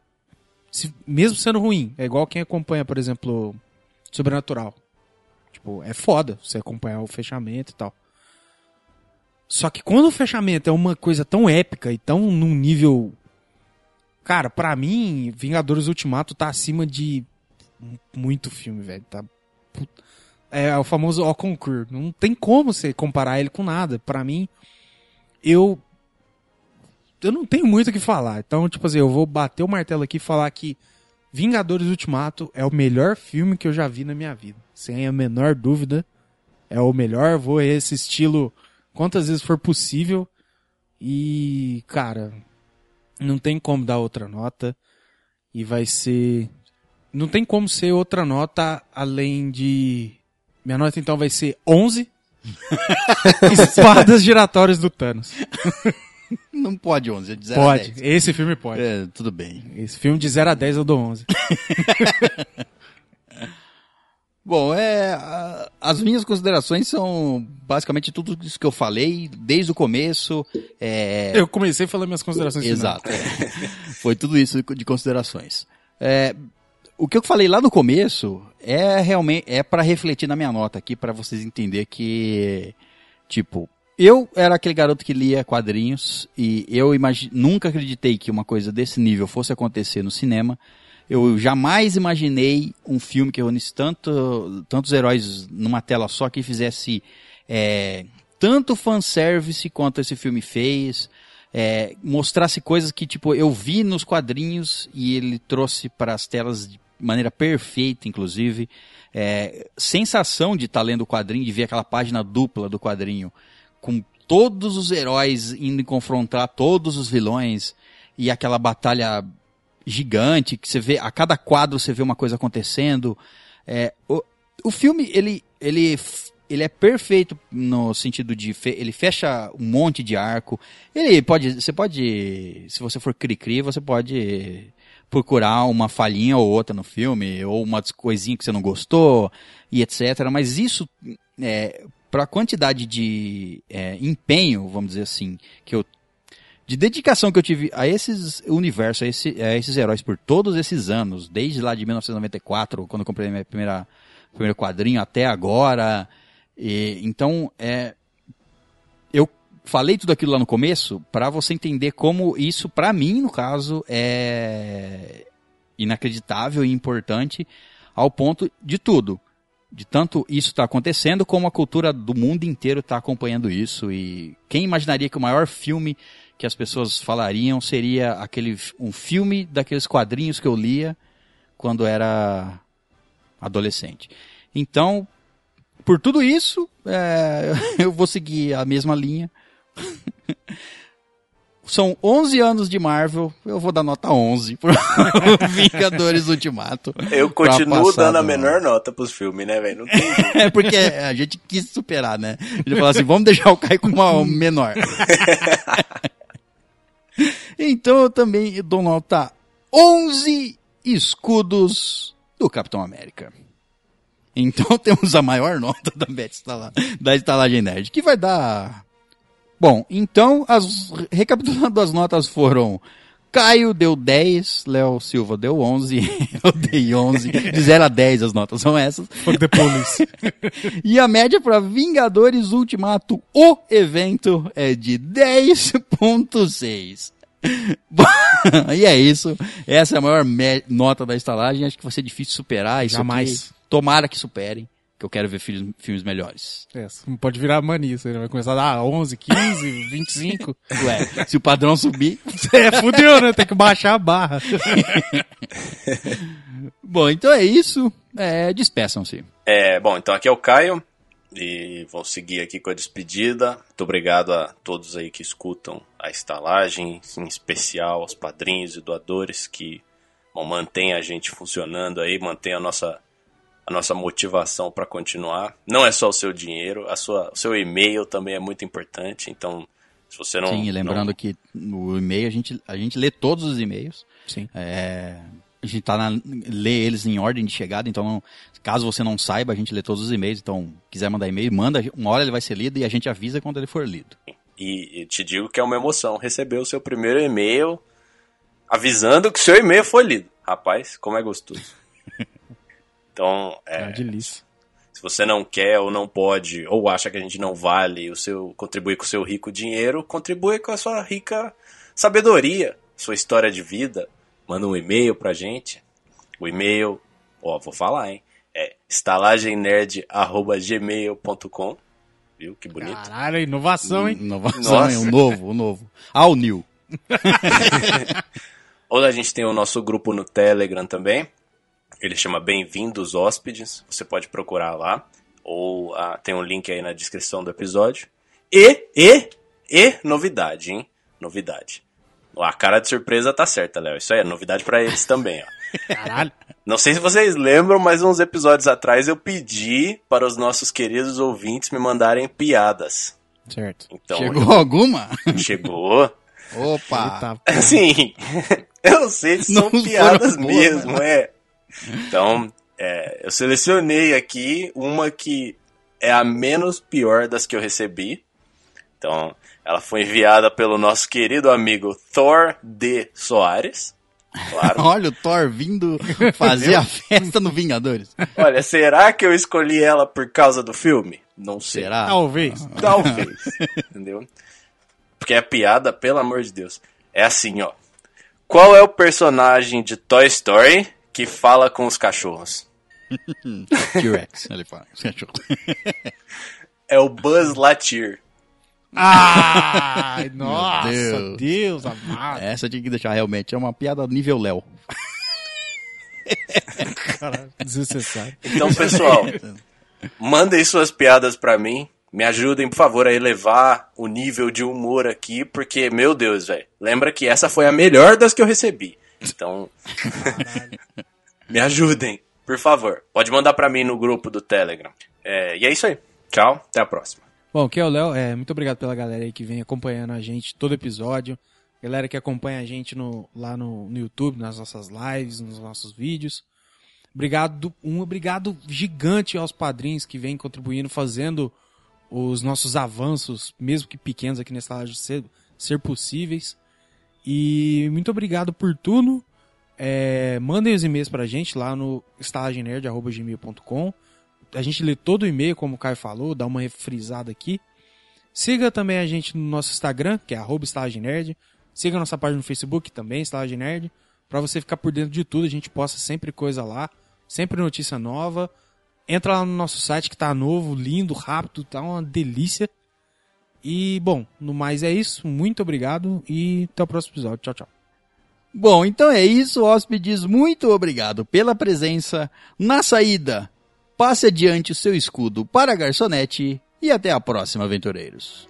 Se- mesmo sendo ruim, é igual quem acompanha, por exemplo, Sobrenatural. Tipo, é foda você acompanhar o fechamento e tal. Só que quando o fechamento é uma coisa tão épica e tão num nível. Cara, pra mim, Vingadores Ultimato tá acima de muito filme, velho. Tá. put- É o famoso au concur. Não tem como você comparar ele com nada. Pra mim, eu. Eu não tenho muito o que falar. Então, tipo assim, eu vou bater o martelo aqui e falar que Vingadores Ultimato é o melhor filme que eu já vi na minha vida. Sem a menor dúvida. É o melhor. Vou esse estilo quantas vezes for possível. E, cara, não tem como dar outra nota. E vai ser. Não tem como ser outra nota além de. Minha nota então vai ser 11. (laughs) Espadas giratórias do Thanos. Não pode 11, é de 0 a Pode. 10. Esse filme pode. É, tudo bem. Esse filme de 0 a 10 eu dou 11. (laughs) Bom, é, a- as minhas considerações são basicamente tudo isso que eu falei desde o começo. É, Eu comecei falando minhas considerações. Exato. é. (laughs) Foi tudo isso de considerações. É, o que eu falei lá no começo é realmente é para refletir na minha nota aqui para vocês entenderem que tipo eu era aquele garoto que lia quadrinhos e eu imagi- nunca acreditei que uma coisa desse nível fosse acontecer no cinema. Eu jamais imaginei um filme que reunisse tanto, tantos heróis numa tela só que fizesse é, tanto fanservice quanto esse filme fez. é, mostrasse coisas que tipo eu vi nos quadrinhos e ele trouxe para as telas de maneira perfeita, inclusive. É, sensação de estar lendo o quadrinho, de ver aquela página dupla do quadrinho com todos os heróis indo confrontar todos os vilões e aquela batalha gigante que você vê a cada quadro você vê uma coisa acontecendo. É, o, o filme ele ele ele é perfeito no sentido de fe- ele fecha um monte de arco. Ele pode você pode se você for cri cri você pode procurar uma falhinha ou outra no filme ou uma coisinha que você não gostou e etc mas isso é, para a quantidade de é, empenho vamos dizer assim que eu de dedicação que eu tive a esses universos, a, esse- a esses heróis por todos esses anos, desde lá de 1994, quando eu comprei minha primeira primeiro quadrinho, até agora. E, então, é, eu falei tudo aquilo lá no começo para você entender como isso, para mim, no caso, é inacreditável e importante ao ponto de tudo. De tanto isso está acontecendo, como a cultura do mundo inteiro está acompanhando isso. E quem imaginaria que o maior filme que as pessoas falariam seria aquele um filme daqueles quadrinhos que eu lia quando era adolescente. Então, por tudo isso, é, (laughs) eu vou seguir a mesma linha. (laughs) São 11 anos de Marvel, eu vou dar nota 11 pro (laughs) Vingadores Ultimato. Eu continuo dando a menor nota pros filmes, né, velho? Tem. É porque a gente quis superar, né? Ele falou assim, vamos deixar o Caio com uma menor. Então eu também dou nota 11 escudos do Capitão América. Então (laughs) temos a maior nota da Estala- da Estalagem Nerd, que vai dar... Bom, então, as, recapitulando as notas foram... Caio deu 10, Léo Silva deu 11, (laughs) eu dei 11. De 0 a 10 as notas são essas. Fuck the police. E a média para Vingadores Ultimato, o evento, é de 10.6. (laughs) Bom, e é isso. Essa é a maior nota da estalagem. Acho que vai ser difícil superar isso. Jamais. aqui. Tomara que superem, que eu quero ver filmes, filmes melhores. É, não pode virar mania, você vai começar a dar 11, 15, 25. Ué, se o padrão subir. (laughs) É, fudeu, né? Tem que baixar a barra. (laughs) Bom, então é isso. É, despeçam-se. É, bom, então aqui é o Caio e vou seguir aqui com a despedida. Muito obrigado a todos aí que escutam a estalagem, em especial aos padrinhos e doadores que bom, mantêm a gente funcionando aí, mantém a nossa a nossa motivação para continuar. Não é só o seu dinheiro, a sua, o seu e-mail também é muito importante. Então, se você não Sim, lembrando não- que no e-mail a gente, a gente lê todos os e-mails. Sim. É, a gente tá na, lê eles em ordem de chegada, então não- caso você não saiba, a gente lê todos os e-mails. Então, quiser mandar e-mail, manda. Uma hora ele vai ser lido e a gente avisa quando ele for lido. E, e te digo que é uma emoção receber o seu primeiro e-mail avisando que seu e-mail foi lido. Rapaz, como é gostoso. Então, É é, uma delícia. se você não quer ou não pode, ou acha que a gente não vale o seu contribuir com o seu rico dinheiro, contribui com a sua rica sabedoria, sua história de vida. Manda um e-mail pra gente. O e-mail, ó, vou falar, hein? É estalagemnerd.gmail.com Viu? Que bonito. Caralho, inovação, hein? Inovação, hein? o novo, o novo. All new. (laughs) Ou a gente tem o nosso grupo no Telegram também. Ele chama Bem-vindos Hóspedes. Você pode procurar lá. Ou ah, tem um link aí na descrição do episódio. E, e, e, novidade, hein? Novidade. A cara de surpresa tá certa, Léo. Isso aí é novidade pra eles também, ó. (laughs) Caralho. Não sei se vocês lembram, mas uns episódios atrás eu pedi para os nossos queridos ouvintes me mandarem piadas. Certo. Então, Chegou alguma? chegou. Opa! (laughs) Assim, (laughs) eu sei que são Não piadas mesmo, é. Então, é, eu selecionei aqui uma que é a menos pior das que eu recebi. Então, ela foi enviada pelo nosso querido amigo Thor D. Soares. Claro. (laughs) Olha o Thor vindo fazer a festa no Vingadores. Olha, será que eu escolhi ela por causa do filme? Não sei. Será? Talvez. (laughs) Talvez. entendeu? Porque a piada, pelo amor de Deus, é assim, ó. Qual é o personagem de Toy Story que fala com os cachorros? (laughs) T-Rex, ele fala. (laughs) É o Buzz Lightyear. Ai, nossa, Deus. Deus, amado. Essa tinha que deixar realmente. É uma piada nível Léo. Cara, desnecessário. Então, pessoal, (laughs) mandem suas piadas pra mim. Me ajudem, por favor, a elevar o nível de humor aqui, porque, meu Deus, velho. Lembra que essa foi a melhor das que eu recebi. Então, (laughs) me ajudem, por favor. Pode mandar pra mim no grupo do Telegram. É, e é isso aí. Tchau, até a próxima. Bom, aqui é o Léo. É, muito obrigado pela galera aí que vem acompanhando a gente todo episódio. Galera que acompanha a gente no, lá no, no YouTube, nas nossas lives, nos nossos vídeos. Obrigado, um obrigado gigante aos padrinhos que vêm contribuindo, fazendo os nossos avanços, mesmo que pequenos aqui nessa live, ser, ser possíveis. E muito obrigado por tudo. É, mandem os e-mails pra gente lá no estagenerd.gmail.com. A gente lê todo o e-mail, como o Caio falou, dá uma refrisada aqui. Siga também a gente no nosso Instagram, que é arroba estagenerd. Siga a nossa página no Facebook também, Estalagem Nerd, pra você ficar por dentro de tudo. A gente posta sempre coisa lá, sempre notícia nova. Entra lá no nosso site que tá novo, lindo, rápido, tá uma delícia. E, bom, no mais é isso. Muito obrigado e até o próximo episódio. Tchau, tchau. Bom, então é isso, hóspedes. Muito obrigado pela presença. Na saída, passe adiante o seu escudo para a garçonete e até a próxima, aventureiros.